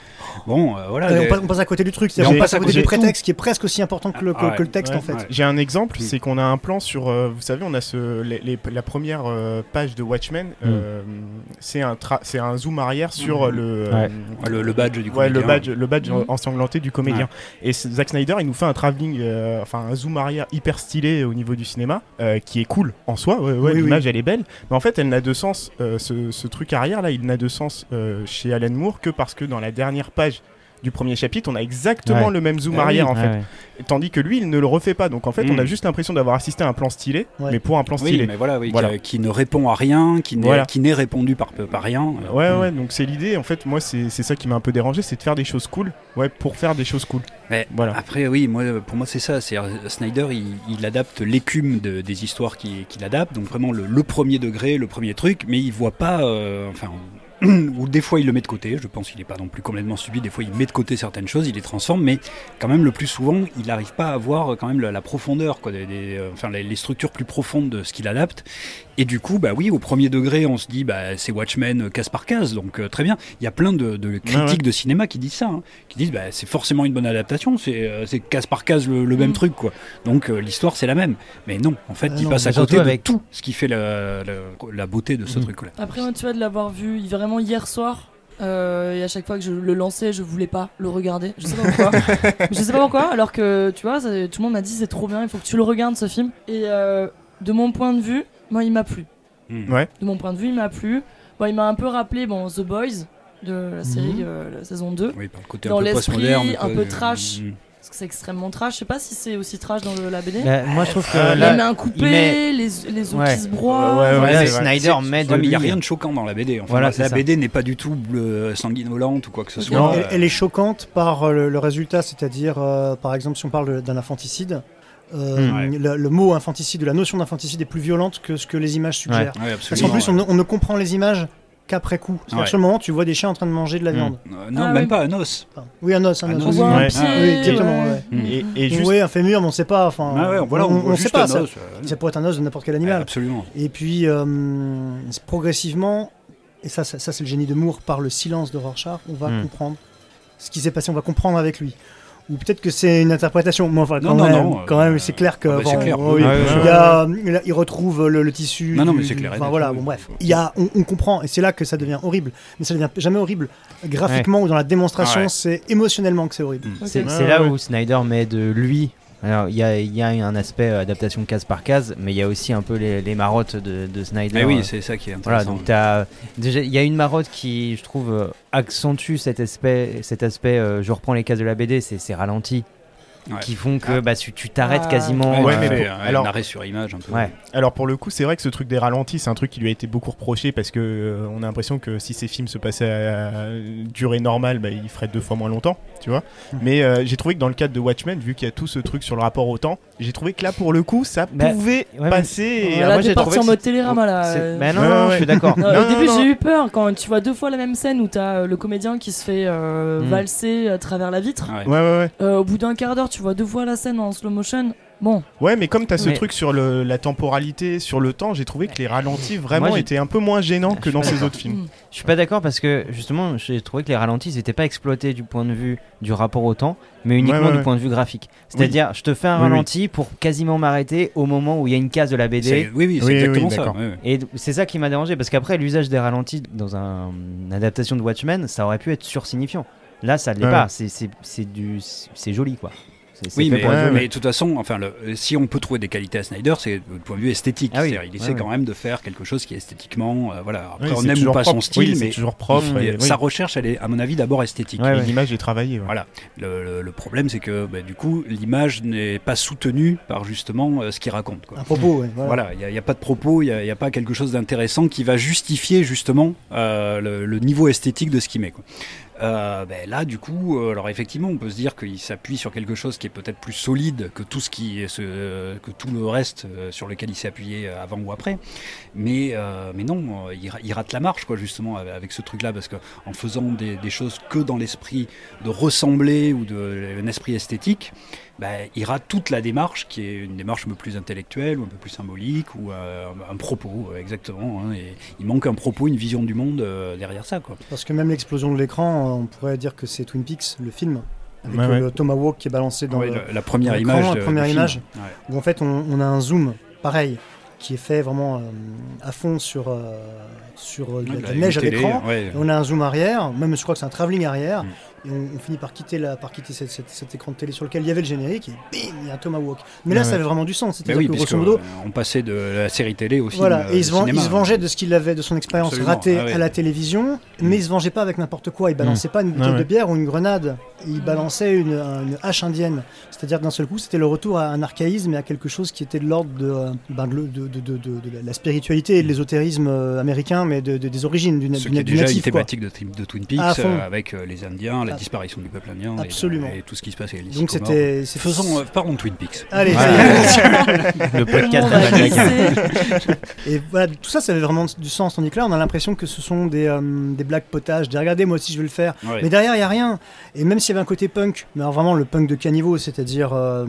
bon, euh, voilà. Ouais, les- on, passe, on passe à côté du truc, on passe à côté du prétexte qui est presque aussi important que le, que- ouais, que le texte ouais, en fait. ouais. J'ai un exemple, Mm. c'est qu'on a un plan sur, euh, vous savez, on a ce, les- les- la première euh, page de Watchmen, euh, c'est un, c'est un zoom arrière sur Mhm. le, euh, le, le badge du ouais, le comédien. badge, le badge Mhm. ensanglanté du comédien. Et Zack Snyder, il nous fait un travelling, euh, enfin un zoom arrière hyper stylé au niveau du cinéma, euh, qui est cool en soi. Ouais, ouais, Oui, l'image elle est belle, mais en fait, elle n'a de sens. euh, ce, ce truc arrière là, il n'a de sens euh, chez Alan Moore que parce que dans la dernière page du premier chapitre, on a exactement Ouais. le même zoom Ah oui, arrière en Ouais, fait. ouais. Tandis que lui, il ne le refait pas. Donc en fait, Mm. on a juste l'impression d'avoir assisté à un plan stylé, Ouais. mais pour un plan Oui, stylé. mais voilà, oui, Voilà. Qui, qui ne répond à rien, qui n'est Voilà. qui n'est répondu par, par rien. Euh, Ouais, mm. ouais, donc c'est l'idée. En fait, moi, c'est c'est ça qui m'a un peu dérangé, c'est de faire des choses cool. Ouais, pour faire des choses cool. Mais Voilà. Après, oui, moi, pour moi, c'est ça. C'est Snyder, il, il adapte l'écume de- des histoires qu'il qu'il adapte, donc vraiment le, le premier degré, le premier truc, mais il voit pas, euh, enfin, ou des fois il le met de côté. Je pense qu'il n'est pas non plus complètement stupide. Des fois, il met de côté certaines choses, il les transforme, mais quand même, le plus souvent, il n'arrive pas à voir euh, quand même la, profondeur, quoi, des, euh, enfin, les structures plus profondes de ce qu'il adapte. Et du coup, bah oui, au premier degré, on se dit, bah, c'est Watchmen euh, case par case, donc euh, très bien. Il y a plein de, de critiques ouais. de cinéma qui disent ça, hein, qui disent, bah, c'est forcément une bonne adaptation, c'est euh, c'est case par case le, le même Mm. truc, quoi. Donc euh, l'histoire, c'est la même. Mais non, en fait, Ah il non, passe à côté surtout de avec- tout ce qui fait la, la, la beauté de ce Mhm. truc-là. Après, moi, tu vois, de l'avoir vu vraiment hier soir, euh, et à chaque fois que je le lançais, je voulais pas le regarder. Je sais pas pourquoi. je sais pas pourquoi, alors que tu vois, ça- tout le monde m'a dit c'est trop bien, il faut que tu le regardes ce film. Et euh, de mon point de vue, moi, il m'a plu. Mm. Ouais. De mon point de vue, il m'a plu. Bon, il m'a un peu rappelé bon, The Boys de la série, Mhm. euh, la saison 2. Oui, par le côté Dans un peu l'esprit, un peu euh, trash. mm. Parce que c'est extrêmement trash. Je sais pas si c'est aussi trash dans le- la BD. Bah, moi, je trouve que Euh, là, les mains coupées, met- les, les os Ouais. qui se broient. Ouais. Snyder met de Ouais, mais il n'y a rien de choquant dans la BD. Enfin, Voilà, la. BD n'est pas du tout bleu, sanguinolente ou quoi que ce soit. Non, elle, Euh, elle est choquante par euh, le, le résultat, c'est-à-dire, euh, par exemple, si on parle d'un infanticide, euh, Ouais. le, le mot infanticide, la notion d'infanticide est plus violente que ce que les images suggèrent. ouais, Parce qu'en plus, on, ne- on ne comprend les images qu'après coup. C'est-à-dire Ouais. sur le moment, tu vois des chiens en train de manger de la Mm. viande. Euh, non, Ah, même oui. pas un os. Enfin, oui, un os, un Un os. On un pied. Ah, oui, exactement, ouais. ouais. Mm. Et, et juste. Oui, un fémur, mais on ne sait pas. Enfin, Ah ouais, voilà, on, on, voit on juste sait pas. Ça, euh, ça pourrait être un os de n'importe quel ouais, animal. absolument. Et puis, euh, c'est progressivement, et ça, ça, ça, c'est le génie de Moore, par le silence de Rorschach, on va Mm. comprendre ce qui s'est passé, on va comprendre avec lui. Ou peut-être que c'est une interprétation. Moi, enfin, Non, quand non, même, non, quand euh, même, c'est clair que. ah bah, bon, clair. oui, Ah, ouais, il, y a, il retrouve le, le tissu. Non, non, mais c'est clair Enfin voilà, bon, bref. Il y a, on, on comprend, et c'est là que ça devient horrible. Mais ça devient jamais horrible graphiquement ou dans la démonstration. Ah ouais. C'est émotionnellement que c'est horrible. Mm. C'est là ouais. où Snyder met de lui. Alors, il y a, il y a un aspect euh, adaptation case par case, mais il y a aussi un peu les, les marottes de, de Snyder. Mais oui, euh, c'est ça qui est Voilà, intéressant. donc t'as déjà il y a une marotte qui, je trouve, euh, accentue cet aspect, cet aspect. euh, je reprends les cases de la BD, c'est ces ralentis Ouais. qui font que Ah. bah, tu tu t'arrêtes Ah. quasiment. Ouais, euh, mais un arrêt sur image un peu. Ouais. Alors pour le coup, c'est vrai que ce truc des ralentis, c'est un truc qui lui a été beaucoup reproché parce que euh, on a l'impression que si ces films se passaient à, à durée normale, bah, il ferait deux fois moins longtemps, tu vois. Mhm. Mais euh, j'ai trouvé que dans le cadre de Watchmen, vu qu'il y a tout ce truc sur le rapport au temps, j'ai trouvé que là pour le coup, ça Bah, pouvait ouais, mais- passer. et Voilà, moi, j'ai parti en mode télérama là. Bah non, je suis d'accord. Au début, j'ai eu peur quand tu vois deux fois la même scène où t'as le comédien qui se fait euh, Mm. valser à travers la vitre. Ouais. Ouais, ouais, ouais. Euh, au bout d'un quart d'heure, tu vois deux fois la scène en slow motion. Bon, Ouais, mais comme tu as ce Mais- truc sur le, la temporalité, sur le temps, j'ai trouvé que les ralentis vraiment Moi, étaient un peu moins gênants que dans ces autres films. mm. Je suis pas d'accord parce que justement, j'ai trouvé que les ralentis n'étaient pas exploités du point de vue du rapport au temps, mais uniquement Ouais, ouais, du point de vue graphique. C'est-à-dire, je te fais un Oui, oui. ralenti pour quasiment m'arrêter au moment où il y a une case de la BD. Oui, oui, c'est Oui, exactement oui, ça. Et c'est ça qui m'a dérangé parce qu'après l'usage des ralentis dans un- une adaptation de Watchmen, ça aurait pu être sursignifiant. Là, ça ne l'est Ouais. pas. C'est- C'est c'est du, c'est joli quoi. Oui, fait mais, de toute façon, enfin, le- si on peut trouver des qualités à Snyder, c'est du point de vue esthétique. Ah oui. Il essaie quand même de faire quelque chose qui est esthétiquement, euh, voilà. Après, Oui, on aime ou pas son style, mais toujours propre. mais et- oui. sa recherche, elle est, à mon avis, d'abord esthétique. Ouais, Et ouais. L'image est travaillée. ouais. Voilà. Le, le- le problème, c'est que bah, du coup, l'image n'est pas soutenue par justement euh, ce qu'il raconte. Quoi. Un propos, ouais, voilà. Voilà, il n'y a, pas de propos, il n'y a, pas quelque chose d'intéressant qui va justifier justement euh, le, le niveau esthétique de ce qu'il met. Quoi. Euh, ben là, du coup, euh, alors effectivement, on peut se dire qu'il s'appuie sur quelque chose qui est peut-être plus solide que tout ce qui, est ce- euh, que tout le reste sur lequel il s'est appuyé avant ou après. Mais, euh, mais non, il, ra- il rate la marche, quoi, justement, avec, ce truc-là, parce que en faisant des, choses que dans l'esprit de ressembler ou de un esprit esthétique, bah, il rate toute la démarche qui est une démarche un peu plus intellectuelle ou un peu plus symbolique ou euh, un propos euh, exactement. hein, et il manque un propos, une vision du monde euh, derrière ça. Quoi. Parce que même l'explosion de l'écran, on pourrait dire que c'est Twin Peaks, le film, avec Ouais, ouais. le Tomahawk qui est balancé dans Ouais, le... la première dans image. la première image. Ouais. où en fait on, on a un zoom pareil qui est fait vraiment euh, à fond sur, euh, sur la- neige à l'écran. on a un zoom arrière, même je crois que c'est un travelling arrière, Mm. Et on, on finit par quitter, la, par quitter cette- cette- cet écran de télé sur lequel il y avait le générique, et bim, il y a un Tomahawk. Mais là, Ouais, ça avait vraiment du sens, c'est-à-dire oui, grosso modo, euh, on passait de la série télé au film. voilà, euh, et il se, vend- cinéma. il se vengeait de ce qu'il avait, de son expérience Absolument, ratée ah ouais. à la télévision, mais il se vengeait pas avec n'importe quoi. Il balançait pas une bouteille Ah ouais. de bière ou une grenade. Il balançait une, un- une hache indienne. C'est-à-dire d'un seul coup, c'était le retour à un archaïsme et à quelque chose qui était de l'ordre de, euh, ben, de, de- de- la spiritualité et de l'ésotérisme euh, américain, mais de, de- des origines du, du du déjà natif, une quoi. thématique de, de Twin Peaks, euh, avec euh, les Indiens, la. Disparition du peuple indien Absolument. et, tout ce qui se passe avec les Donc c'était. c'est- Faisons, euh, parlons de Twin Peaks. Allez. Le podcast. Et voilà, tout ça, ça avait vraiment du sens. Tandis que là, on a l'impression que ce sont des, euh, des blagues potages. Des regardez, moi aussi, je vais le faire. Ouais. Mais derrière, il n'y a rien. Et même s'il y avait un côté punk, mais alors vraiment le punk de caniveau, c'est-à-dire euh,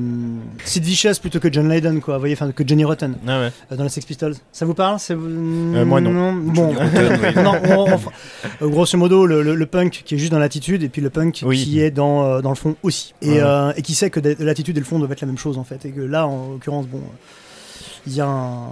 Sid Vicious plutôt que John Lydon, quoi, vous voyez, enfin que Johnny Rotten Ah ouais. euh, dans les Sex Pistols. Ça vous parle C'est- moi, non. Bon, non, on- on- euh, grosso modo, le, le- le punk qui est juste dans l'attitude et puis le punk Oui. qui est dans, euh, dans le fond aussi. Et, Ouais. euh, et qui sait que l'attitude et le fond doivent être la même chose en fait. Et que là, en l'occurrence, bon. Il y, a un,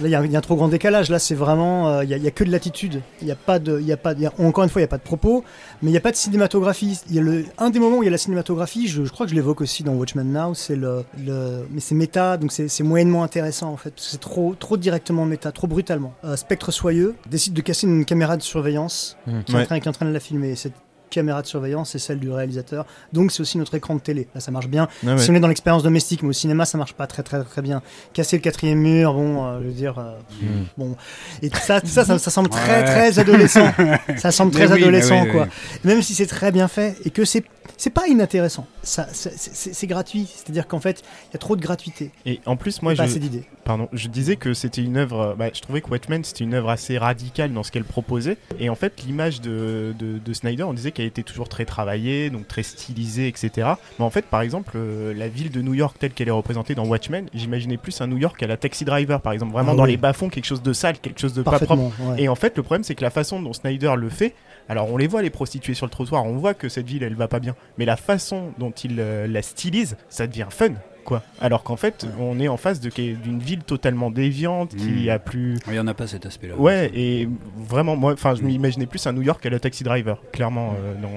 là, il, y a un, il y a un trop grand décalage. Là, c'est vraiment. euh, il n'y a, il y a que de l'attitude. Il n'y a pas de. Il y a pas, il y a- encore une fois, il n'y a pas de propos, mais il n'y a pas de cinématographie. Il y a le, un des moments où il y a la cinématographie, je, je crois que je l'évoque aussi dans Watchmen Now, c'est le, le. Mais c'est méta, donc c'est c'est moyennement intéressant en fait. parce que C'est trop, trop directement méta, trop brutalement. Euh, Spectre Soyeux décide de casser une caméra de surveillance Mhm. qui, est en train, qui est en train de la filmer. Cette caméra de surveillance, c'est celle du réalisateur. Donc c'est aussi notre écran de télé. Là, ça marche bien. Ah ouais. Si on est dans l'expérience domestique, mais au cinéma, ça marche pas très très très bien. Casser le quatrième mur, bon, euh, je veux dire, euh, Mm. bon, et tout ça, tout ça, ça, ça semble très Ouais. très adolescent. ça semble très mais adolescent, oui, quoi. oui. Même si c'est très bien fait et que c'est c'est pas inintéressant. Ça, c'est- gratuit. C'est-à-dire qu'en fait, il y a trop de gratuité. Et en plus, moi, pas je, assez d'idées. pardon, je disais que c'était une œuvre. euh, bah, je trouvais que Watchmen c'était une œuvre assez radicale dans ce qu'elle proposait. Et en fait, l'image de, de, de Snyder, on disait qu'elle était toujours très travaillée, donc très stylisée, etc. Mais en fait, par exemple, euh, la ville de New York telle qu'elle est représentée dans Watchmen, j'imaginais plus un New York à la Taxi Driver, par exemple, vraiment Ah dans oui. les bas-fonds, quelque chose de sale, quelque chose de pas propre. Ouais. Et en fait, le problème, c'est que la façon dont Snyder le fait, alors on les voit les prostituées sur le trottoir, on voit que cette ville, elle va pas bien, mais la façon dont il euh, la stylise, ça devient fun, quoi. Alors qu'en fait, on est en face d'une ville totalement déviante, qui Mm. a plus. Il n'y en a pas cet aspect-là. Ouais, et vraiment, moi, enfin, je m'imaginais plus un New York à la Taxi Driver, clairement, euh, dans,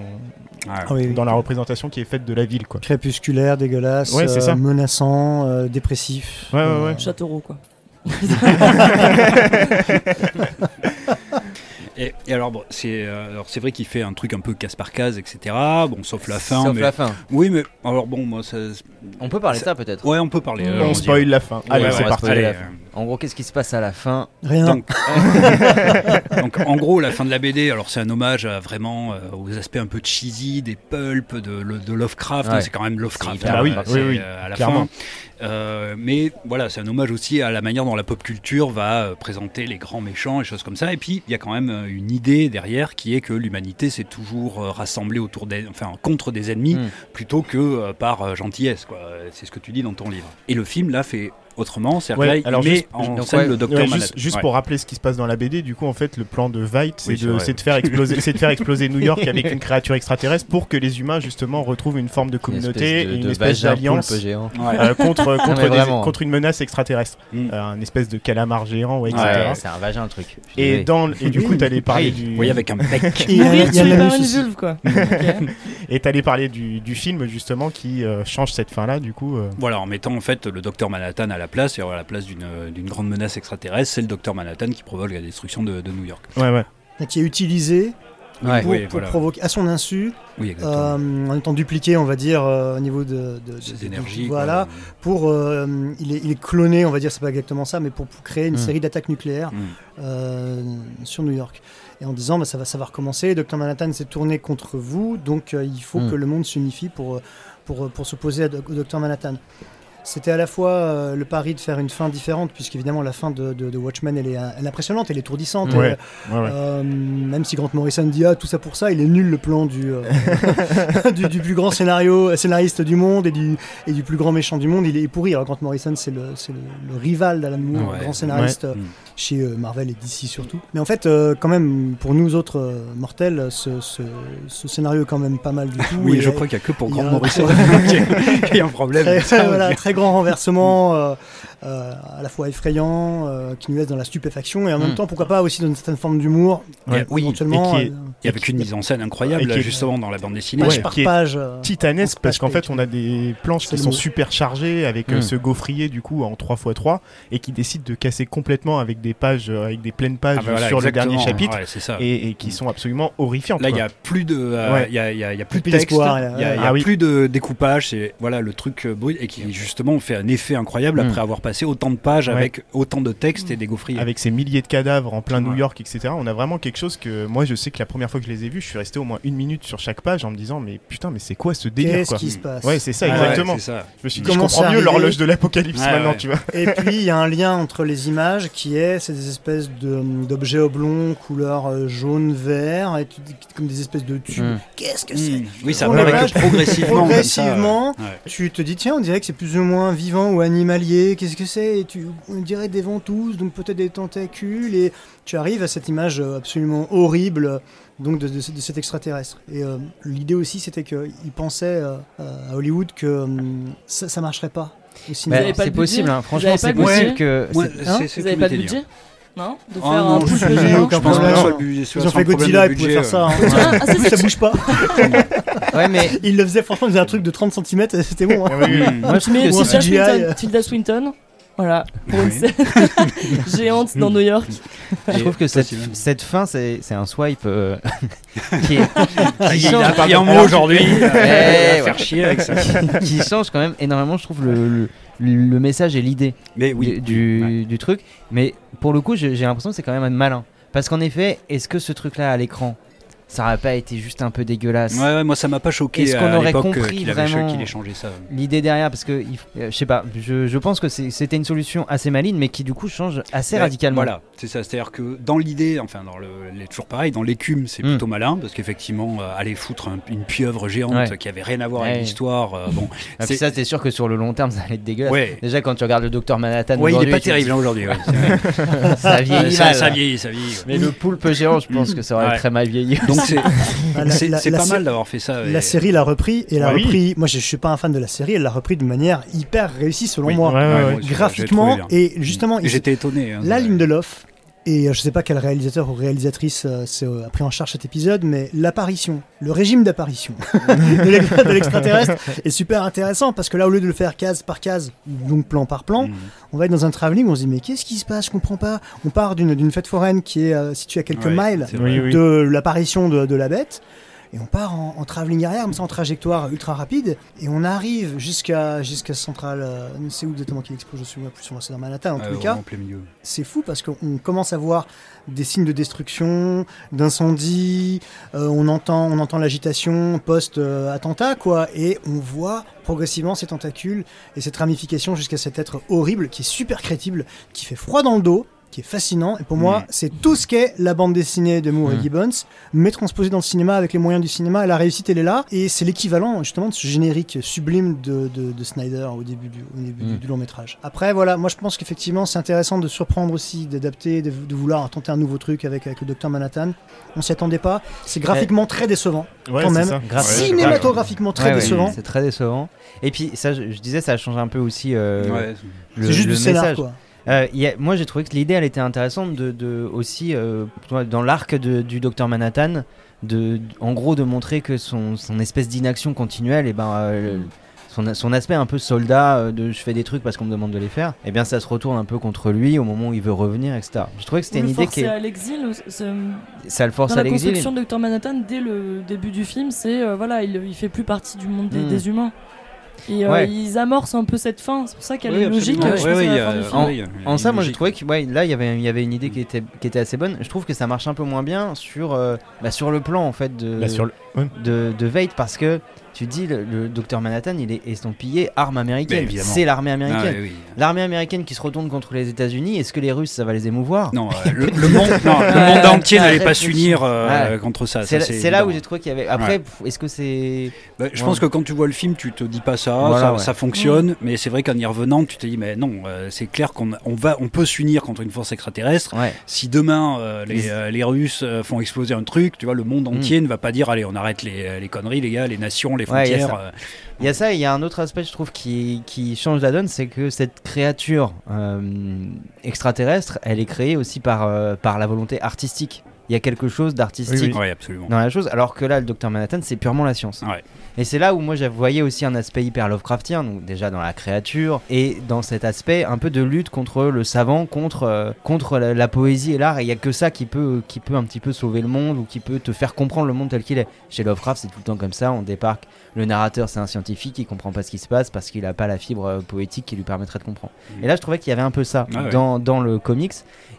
Ah, Ah oui. dans la représentation qui est faite de la ville, quoi. Crépusculaire, dégueulasse, Ouais, euh, ça. menaçant, euh, dépressif. Ouais, ouais, ouais. Châteauroux, quoi. Et, et alors, bon, c'est euh, alors c'est vrai qu'il fait un truc un peu casse par case, etc. Bon, sauf la fin. Sauf mais... la fin. Oui, mais alors bon, moi, ça. On peut parler de Ça- ça peut-être. Ouais, on peut parler. Euh, On allons-y. spoil la fin. Allez, Ouais, c'est parti. Allez, euh, En gros, qu'est-ce qui se passe à la fin Rien. Donc, donc, en gros, la fin de la BD, alors c'est un hommage à vraiment euh, aux aspects un peu cheesy des pulps de, Lovecraft. Ouais. hein, c'est quand même Lovecraft. C'est hyper Bah oui, c'est, oui, oui, euh, à la clairement. fin. Euh, mais voilà, c'est un hommage aussi à la manière dont la pop culture va euh, présenter les grands méchants et choses comme ça. Et puis, il y a quand même euh, une idée derrière qui est que l'humanité s'est toujours euh, rassemblée autour des, enfin, contre des ennemis Mm. plutôt que euh, par euh, gentillesse. C'est ce que tu dis dans ton livre. Et le film, là, fait autrement. C'est-à-dire Ouais, que là, il alors met juste- en donc, scène ouais, le docteur Ouais, Manhattan. juste juste Ouais. pour rappeler ce qui se passe dans la BD, du coup, en fait, le plan de Veidt, c'est Oui, de, faire exploser, c'est de faire exploser New York avec une créature extraterrestre pour que les humains justement retrouvent une forme de Une communauté, une espèce d'alliance euh, contre contre, mais des- vraiment. contre une menace extraterrestre, Mm. Euh, un espèce de calamar géant, ouais, etc. Ouais, c'est un vagin le truc. Et désolé. dans et du coup, t'allais parler du Oui, avec un bec. Et il y a- la une quoi. Et t'allais parler du, film justement qui euh, change cette fin là, du coup. Voilà, en mettant en fait le docteur Manhattan à la place, et à la place d'une d'une grande menace extraterrestre, c'est le docteur Manhattan qui provoque la destruction de, de New York. Ouais, ouais. Qui est utilisé Ouais. pour, Oui, pour voilà. provoquer à son insu, Oui, euh, en étant dupliqué, on va dire, euh, au niveau de, de, de- Ces de- énergies. Voilà. quoi. pour euh, il, est, il est cloné, on va dire, c'est pas exactement ça, mais pour, pour créer une Mm. série d'attaques nucléaires Mm. euh, sur New York. Et en disant, bah, ça, va, ça va recommencer, Dr Manhattan s'est tourné contre vous, donc euh, il faut Mm. que le monde s'unifie pour, euh, pour, euh, pour s'opposer au Dr Manhattan. C'était à la fois euh, le pari de faire une fin différente, puisqu'évidemment la fin de, de- de Watchmen elle est, euh, elle est impressionnante, elle est étourdissante. Ouais, et, ouais, ouais. euh, même si Grant Morrison dit ah tout ça pour ça, il est nul le plan du, euh, du, du plus grand scénario, scénariste du monde et du, et du plus grand méchant du monde, il est pourri. Alors Grant Morrison c'est le, c'est le, le rival d'Alan Moore, Ouais. grand scénariste euh, chez euh, Marvel et DC surtout. Mais en fait euh, quand même pour nous autres euh, mortels, ce, ce, ce scénario est quand même pas mal du tout. Oui, Et- je crois qu'il n'y a que pour Grant Morrison qu'il y a un problème. Très, Ça, voilà, ok. très grand renversement, euh, à la fois effrayant, euh, qui nous laisse dans la stupéfaction, et en même Mm. temps, pourquoi pas aussi dans une certaine forme d'humour, Ouais. euh, Oui, éventuellement. et qui est- euh, Et avec une mise en scène incroyable, qui est- justement, dans la bande dessinée. page Ouais, par qui est page. euh, titanesque parce qu'en fait on a des planches qui sont mot. super chargées avec euh, Mm. ce gaufrier du coup en 3x3 et qui décide de casser complètement avec des pages euh, avec des pleines pages Ah bah voilà, sur le dernier chapitre Ouais, c'est ça. et, et qui sont absolument horrifiantes. Là, il n'y a plus de, euh, Ouais. il a, a- a plus de texte, il y d'espoir, a, y Ah oui. plus de découpage, c'est voilà le truc euh, brut et qui justement fait un effet incroyable Mm. après avoir passé autant de pages Ouais. avec autant de texte et des gaufriers. avec ces milliers de cadavres en plein New. York, etc. On a vraiment quelque chose que moi je sais que la première fois que je les ai vus, je suis resté au moins une minute sur chaque page en me disant mais putain mais c'est quoi ce délire Qu'est-ce quoi qui se passe Ouais c'est ça Ah ouais, exactement. ça. je me suis dit Comment je comprends mieux l'horloge de l'apocalypse Ouais, maintenant ouais. tu vois. Et puis il y a un lien entre les images qui est c'est des espèces de- d'objets oblongs couleur euh, jaune vert et comme des espèces de tubes. Mm. Qu'est-ce que c'est Mm. Oui, ça que progressivement. ça. Progressivement, Ouais. tu te dis tiens on dirait que c'est plus ou moins vivant ou animalier qu'est-ce que c'est tu on dirait des ventouses donc peut-être des tentacules et tu arrives à cette image euh, absolument horrible donc de, de ce- de cet extraterrestre et euh, l'idée aussi c'était qu'il pensait euh, à Hollywood que ça, ça marcherait pas au Bah, c'est le possible, hein. Franchement c'est possible que. Ouais, Hein Vous avez tout pas de budget Non De Oh faire non, un je- pense pas sur le budget. sur- ils ont fait Godzilla de ils pouvaient budget, faire ça hein. Ah, ça bouge pas Ouais, mais ils le faisaient franchement ils faisaient un truc de 30 cm c'était bon hein. Oui, oui. Moi je trouve Mais que Ou un c'est- Tilda CGI, Swinton. Tilda Swinton, voilà, pour une Oui. scène géante dans New York. je trouve que cette, cette fin, c'est c'est un swipe euh, qui, est- qui Il a change, appris un mot aujourd'hui. Il va ouais. faire chier avec ça. qui change quand même énormément, je trouve, le, le, le message et l'idée Mais oui. du, du, Ouais. du truc. Mais pour le coup, j'ai j'ai l'impression que c'est quand même malin. Parce qu'en effet, est-ce que ce truc-là à l'écran, ça aurait pas été juste un peu dégueulasse Ouais, ouais, moi ça m'a pas choqué Est-ce qu'on aurait euh, compris qu'il vraiment qu'il ça. L'idée derrière, parce que euh, je sais pas, je, je pense que c'est- c'était une solution assez maligne, mais qui du coup change assez Ouais, radicalement. Voilà, c'est ça. C'est-à-dire que dans l'idée, enfin, dans le, les- toujours pareil, dans l'écume, c'est Mm. plutôt malin parce qu'effectivement, euh, aller foutre un- une pieuvre géante Ouais. qui avait rien à voir avec l'histoire, euh, bon, Ah, c'est- ça, t'es sûr que sur le long terme, ça allait être dégueulasse. Déjà, quand tu regardes le docteur Manhattan, Ouais, il est pas terrible hein, aujourd'hui. c'est ça vieillit ça, vieillit, ça vieillit. Mais le poulpe géant, je pense que ça aurait très mal vieilli. Donc c'est Ah, la- la- la pas mal d'avoir fait ça. La série l'a repris et elle a Ouais, oui. repris. Moi, je, je suis pas un fan de la série. Elle l'a repris de manière hyper réussie selon Oui. moi, Ouais, ouais, Ouais, graphiquement bien. et justement. J'étais étonné. hein, la de- Lindelof et euh, je sais pas quel réalisateur ou réalisatrice euh, s'est, euh, a pris en charge cet épisode, mais l'apparition, le régime d'apparition de l'ex- de l'extraterrestre est super intéressant parce que là, au lieu de le faire case par case, donc plan par plan, Mm. on va être dans un travelling. On se dit mais qu'est-ce qui se passe? Je comprends pas. On part d'une, fête foraine qui est euh, située à quelques Ouais, miles. Oui, oui. de l'apparition de, de la bête. Et on part en, en travelling arrière, comme ça en trajectoire ultra rapide, et on arrive jusqu'à jusqu'à Central. Euh, c'est où exactement qu'il explose Je me souviens plus. C'est dans Manhattan en Euh, tous les cas. C'est fou parce qu'on commence à voir des signes de destruction, d'incendie. euh, on entend on entend l'agitation post euh, attentat quoi, et on voit progressivement ces tentacules et cette ramification jusqu'à cet être horrible qui est super crédible, qui fait froid dans le dos qui est fascinant et pour moi Mm. c'est tout ce qu'est la bande dessinée de Moore et Mm. Gibbons mais transposé dans le cinéma avec les moyens du cinéma et la réussite elle est là et c'est l'équivalent justement de ce générique sublime de, de- de Snyder au début, du, au début du- Mm. du long métrage après voilà moi je pense qu'effectivement c'est intéressant de surprendre aussi d'adapter de, de vouloir tenter un nouveau truc avec, avec le Docteur Manhattan on s'y attendait pas c'est graphiquement très décevant Ouais, quand même. cinématographiquement très Ouais, ouais, décevant c'est très décevant. Et puis, ça, je, je disais, ça a changé un peu aussi euh, Ouais. le, le du scénar message. quoi Euh, il y a- moi, j'ai trouvé que l'idée, elle était intéressante de, de- aussi euh, dans l'arc du docteur Manhattan, de, en gros, de montrer que son, son espèce d'inaction continuelle, et ben, euh, le- son, son aspect un peu soldat de je fais des trucs parce qu'on me demande de les faire, et bien, ça se retourne un peu contre lui au moment où il veut revenir, etc. Je trouvais que c'était une idée qui est- à l'exil, ça le force dans à la l'exil. construction de Dr Manhattan, dès le début du film, c'est euh, voilà, il, il fait plus partie du monde des, Mm. des humains. Et euh, Ouais. ils amorcent un peu cette fin. C'est pour ça qu'elle Oui, est logique. En- ça, moi, j'ai trouvé que ouais, là, il y avait, il y avait une idée qui était, qui était assez bonne. Je trouve que ça marche un peu moins bien sur, euh, bah, sur le plan en fait de, Bah, sur le- ouais. de, de Veidt parce que tu dis, le, le docteur Manhattan, il est estampillé arme américaine. C'est l'armée Ah, américaine. oui, oui. L'armée américaine qui se retourne contre les États-Unis, est-ce que les Russes, ça va les émouvoir? Non, euh, le, le monde, non, le monde entier n'allait pas s'unir euh, Ouais. contre ça. C'est là- où j'ai trouvé qu'il y avait. Après, est-ce que c'est. Bah, je Ouais. pense que quand tu vois le film, tu te dis pas ça, Voilà, ça, fonctionne, mais c'est vrai qu'en y revenant, tu te dis mais non, euh, c'est clair qu'on on va, on peut s'unir contre une force extraterrestre. Si demain les, Les- les Russes font exploser un truc, tu vois, le monde entier ne va pas dire allez, on arrête les, les conneries, les gars, les nations, les frontières. euh, Il y a ça, et il y a un autre aspect, je trouve, qui, qui change la donne, c'est que cette créature euh, extraterrestre, elle est créée aussi par, euh, par la volonté artistique. Il y a quelque chose d'artistique dans la chose, alors que là, le docteur Manhattan, c'est purement la science. Ouais. Et c'est là où moi, je voyais aussi un aspect hyper Lovecraftien, donc déjà dans la créature, et dans cet aspect un peu de lutte contre le savant, contre, euh, contre la, la poésie et l'art, et il y a que ça qui peut, qui peut un petit peu sauver le monde, ou qui peut te faire comprendre le monde tel qu'il est. Chez Lovecraft, c'est tout le temps comme ça, on débarque, le narrateur, c'est un scientifique, il comprend pas ce qui se passe, parce qu'il a pas la fibre euh, poétique qui lui permettrait de comprendre. Mhm. Et là, je trouvais qu'il y avait un peu ça Ah ouais. dans, dans le comics,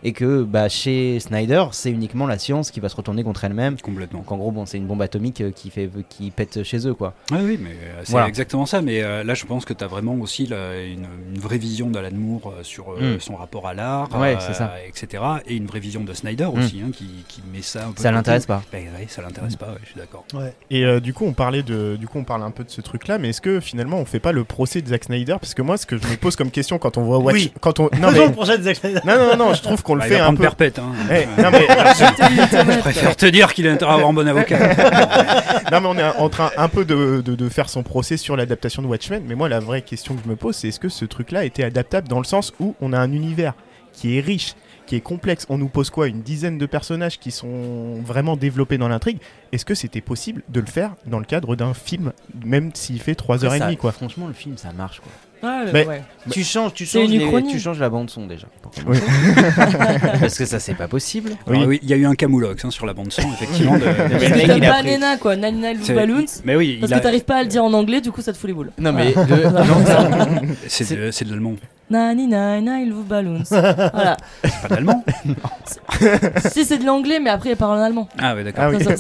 et que bah, chez Snyder, c'est uniquement la science qui va se retourner contre elle-même. Complètement. Donc en gros, bon, c'est une bombe atomique euh, qui, fait, qui pète chez eux, quoi. Oui, oui, mais euh, c'est Voilà. exactement ça. Mais euh, là, je pense que tu as vraiment aussi là, une, une vraie vision d'Alan Moore euh, sur euh, Mm. son rapport à l'art, Ouais, euh, etc. Et une vraie vision de Snyder aussi, hein, qui, qui met ça un peu. Ça l'intéresse pas. Ben, ouais, ça l'intéresse pas, ouais, je suis d'accord. Ouais. Et euh, du coup, on parlait de, du coup, on parle un peu de ce truc-là, mais est-ce que finalement, on fait pas le procès de Zack Snyder? Parce que moi, ce que je me pose comme question quand on voit Watch, Oui. quand on, non mais, Faisons le projet de Zack Snyder. non, non, non, je trouve qu'on le Bah, fait un peu. perpète. Hein. Eh, non mais, Je préfère te dire qu'il a intérêt à avoir un bon avocat. non mais on est en train un peu de, de- de faire son procès sur l'adaptation de Watchmen, mais moi la vraie question que je me pose, c'est est-ce que ce truc-là était adaptable dans le sens où on a un univers qui est riche, qui est complexe, on nous pose quoi Une dizaine de personnages qui sont vraiment développés dans l'intrigue? Est-ce que c'était possible de le faire dans le cadre d'un film, même s'il fait 3h30 Ça, quoi? Franchement, le film, ça marche, quoi. Ouais, Mais- ouais. Tu changes, tu changes, les- tu changes la bande son déjà. Oui. Parce que ça, c'est pas possible. Oui. Alors, oui, il y a eu un camoulox hein, sur la bande son, effectivement. de- pris- Banana quoi, C'est- Balloons. Mais oui, Parce il que a- t'arrives pas à le dire en anglais, du coup ça te fout les boules. Non, mais de, c'est de l'allemand. Nine Nine Nine Balloons. voilà. C'est pas de l'allemand Si c'est de l'anglais, mais après il parle en allemand. Ah oui, d'accord. Ah oui. Ça,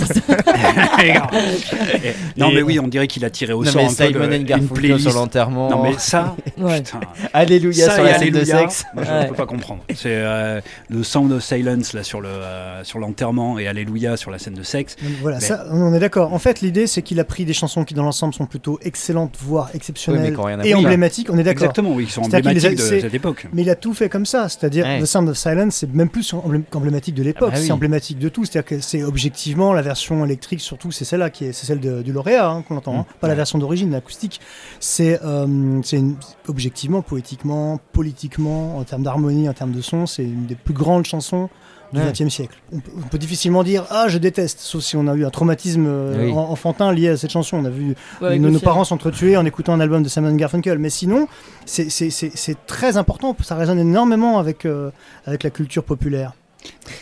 non, mais oui, on dirait qu'il a tiré au non, sort mais un peu Simon de- and une playlist. sur l'enterrement. Non, mais ça, ouais. putain. Alléluia Ça sur la scène de sexe. moi, je Ouais. ne peux pas comprendre. C'est euh, le Sound of Silence là sur le euh, sur l'enterrement et Alléluia sur la scène de sexe. Donc Voilà, Mais- ça, on est d'accord. En fait, l'idée, c'est qu'il a pris des chansons qui, dans l'ensemble, sont plutôt excellentes, voire exceptionnelles et emblématiques. On est d'accord. Exactement, oui, ils sont emblématiques de cette époque. Mais il a tout fait comme ça, c'est-à-dire Ouais. The Sound of Silence, c'est même plus emblém- emblématique de l'époque, Ah bah oui. c'est emblématique de tout. C'est-à-dire que c'est objectivement la version électrique, surtout, c'est celle-là qui est, c'est celle de- du lauréat hein, qu'on entend, hein, pas la version d'origine, l'acoustique. C'est, euh, c'est une- objectivement, poétiquement, politiquement, en termes d'harmonie, en termes de son, c'est une des plus grandes chansons du Ouais. XXe siècle. On peut, on peut difficilement dire ah je déteste, sauf si on a eu un traumatisme euh, Oui. en- enfantin lié à cette chanson. On a vu Ouais, nos, nos parents s'entretuer en écoutant un album de Simon Garfunkel. Mais sinon, c'est- très important. Ça résonne énormément avec, euh, avec la culture populaire.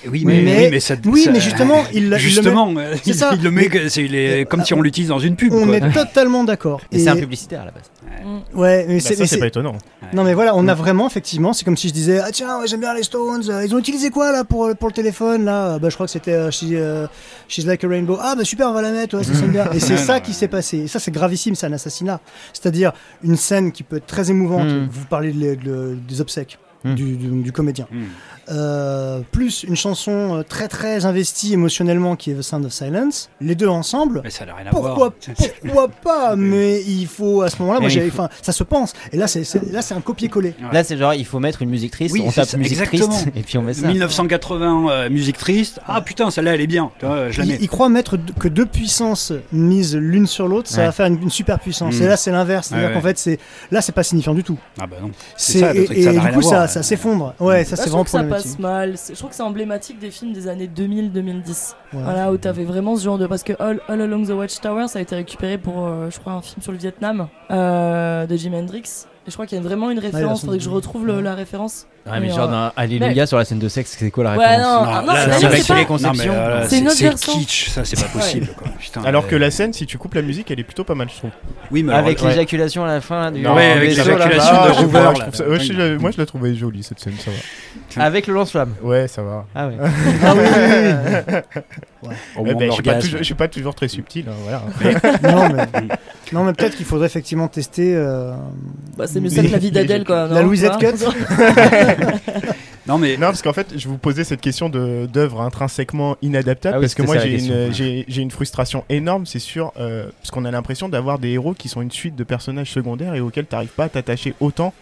Oui, mais- mais, oui, mais ça. oui, ça- mais justement, il, il le met- Justement, euh, ça. il le met, que- c'est il est comme si on l'utilise dans une pub. on quoi. est totalement d'accord. Et c'est un publicitaire à la base. Ouais, mais Bah, c'est pas étonnant. Non mais voilà, on a vraiment effectivement, c'est comme si je disais ah tiens ouais, j'aime bien les Stones, euh, ils ont utilisé quoi là pour pour le téléphone là? Bah je crois que c'était euh, She- euh, She's Like a Rainbow. Ah bah super, on va la mettre, ouais, ça sonne bien. Et c'est ça qui s'est passé. Et ça c'est gravissime, c'est un assassinat. C'est-à-dire une scène qui peut être très émouvante. Mm. Vous parlez de- de- des obsèques. Mm. Du, du- du comédien. Hmm. Euh, plus une chanson euh, très très investie émotionnellement qui est The Sound of Silence, les deux ensemble, Mais ça n'a rien à pourquoi, voir. pourquoi pas? Mais il faut à ce moment-là, moi j'ai, faut- enfin, ça se pense. Et là, c'est, c'est- là, c'est un copier-coller. Ouais. Là, c'est genre, il faut mettre une musique triste, Oui, on tape ça, musique exactement. triste, et puis on met ça. 1980, euh, musique triste. Ah putain, celle-là elle est bien. Je la Il, mets. il croit mettre que deux puissances mises l'une sur l'autre, ça Ouais. va faire une, une super puissance. Mm. Et là, c'est l'inverse. C'est-à-dire Ouais, qu'en fait, c'est là, c'est pas signifiant du tout. Ah bah non. C'est, ça, le et, ça du coup, ça, ça s'effondre. Ouais, ça Là, c'est vraiment passe mal. Je trouve que c'est emblématique des films des années 2000-2010. Ouais. Voilà, où t'avais vraiment ce genre de. Parce que All, All Along the Watchtower, ça a été récupéré pour, euh, je crois, un film sur le Vietnam euh, de Jimi Hendrix. Et je crois qu'il y a vraiment une référence. Faudrait que je retrouve le- la référence. Ouais, mais Mais, genre, euh, dans Alléluia sur la scène de sexe, c'est quoi la Ouais, référence non, ah, c'est c'est pas- pas- non, mais, euh, C'est une autre version. kitsch, ça c'est pas possible. Quoi. Putain, Alors que la scène, si tu coupes la musique, elle est plutôt pas mal, je trouve. oui, mais alors, Avec ouais. l'éjaculation à la fin du Non, ouais, avec vaisseau, l'éjaculation Ah, de je Hoover, vois, je là. trouve ça- ouais, je l'ai- moi je la trouvais jolie cette scène, ça va. Avec le lance-flamme. Ouais, ça va. Ah ouais. Ah oui, oui, oui, Eh ben, je, suis pas d'orgasme. toujours, je suis pas toujours très subtil. hein, voilà. non, mais, non, mais peut-être qu'il faudrait effectivement tester. euh, Bah, c'est mieux ça que la vie d'Adèle, quoi. La Louisette Cut Non, mais Non, parce qu'en fait, je vous posais cette question de- d'œuvres intrinsèquement inadaptables Ah oui, parce que moi, j'ai une, ouais. j'ai- j'ai une frustration énorme, c'est sûr, euh, parce qu'on a l'impression d'avoir des héros qui sont une suite de personnages secondaires et auxquels tu n'arrives pas à t'attacher autant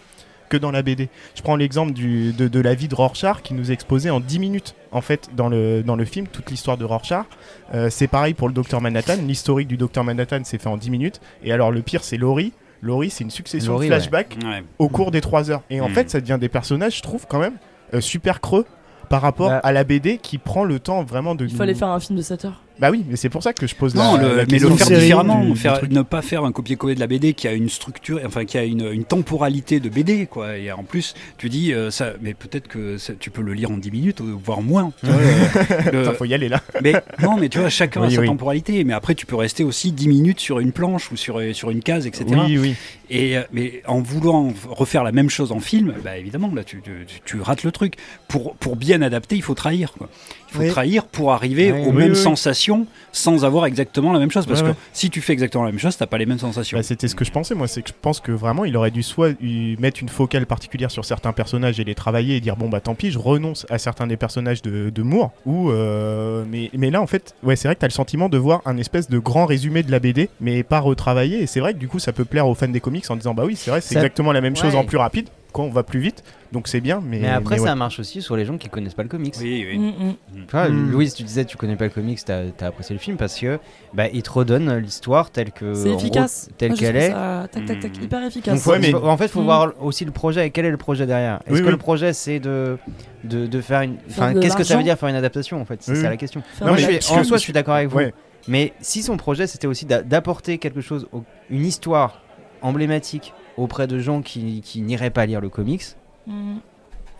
que dans la BD. Je prends l'exemple du- de, de la vie de Rorschach qui nous est exposée en 10 minutes, en fait, dans le, dans le film, toute l'histoire de Rorschach. Euh, c'est pareil pour le Docteur Manhattan, l'historique du Docteur Manhattan s'est fait en 10 minutes. Et alors, le pire, c'est Laurie. Laurie, c'est une succession Laurie, de flashbacks ouais. au cours des 3 heures. Et en Mm. fait, ça devient des personnages, je trouve, quand même, euh, super creux par rapport Bah. à la BD qui prend le temps vraiment de. Il nous- fais un film de 7 heures. Bah oui, mais c'est pour ça que je pose Non, la, le- la mais question le une faire différemment, du- faire, ne pas faire un copier-coller de la BD qui a une structure, enfin qui a une, une temporalité de BD, quoi. Et en plus, tu dis, euh, ça, mais peut-être que ça- tu peux le lire en 10 minutes, voire moins. tu vois, le- le- Attends, faut y aller là. mais non, mais tu vois, chacun a Oui, sa oui. temporalité. Mais après, tu peux rester aussi 10 minutes sur une planche ou sur, sur une case, etc. oui. Et euh, mais en voulant refaire la même chose en film, bah évidemment là tu, tu, tu rates le truc. Pour, pour bien adapter, il faut trahir quoi. Il faut Oui. trahir pour arriver Oui, aux oui, mêmes oui. sensations sans avoir exactement la même chose. Parce Ouais, que ouais. si tu fais exactement la même chose, t'as pas les mêmes sensations. Bah, C'était ce que je pensais, moi. C'est que je pense que vraiment, il aurait dû soit mettre une focale particulière sur certains personnages et les travailler et dire bon, bah tant pis, je renonce à certains des personnages de, de Moore. Ou, euh, mais, mais là, en fait, ouais, c'est vrai que t'as le sentiment de voir un espèce de grand résumé de la BD, mais pas retravaillé. Et c'est vrai que du coup, ça peut plaire aux fans des comics en disant bah oui, c'est vrai, c'est Ça- exactement la même chose Ouais. en plus rapide. Quand on va plus vite, donc c'est bien. Mais, Mais après, mais ouais. ça marche aussi sur les gens qui connaissent pas le comics. Oui, oui. Mm, mm. Mm. Louise, tu disais tu connais pas le comics, t'as as apprécié le film parce que bah, il te redonne l'histoire telle que C'est gros, telle qu'elle est. ça Tac, tac, tac, hyper efficace. faut- Ouais, mais- faut- en fait, faut Mm. voir aussi le projet. Quel est le projet derrière Est-ce Oui, que oui. le projet c'est de, de, de faire une. Enfin, qu'est-ce que ça veut dire faire une adaptation en fait? C'est Oui, ça oui. la question. Non, mais je suis- en soi, je suis d'accord avec vous. Mais si son projet c'était aussi d'a- d'apporter quelque chose, une histoire emblématique auprès de gens qui, qui n'iraient pas lire le comics, Mm.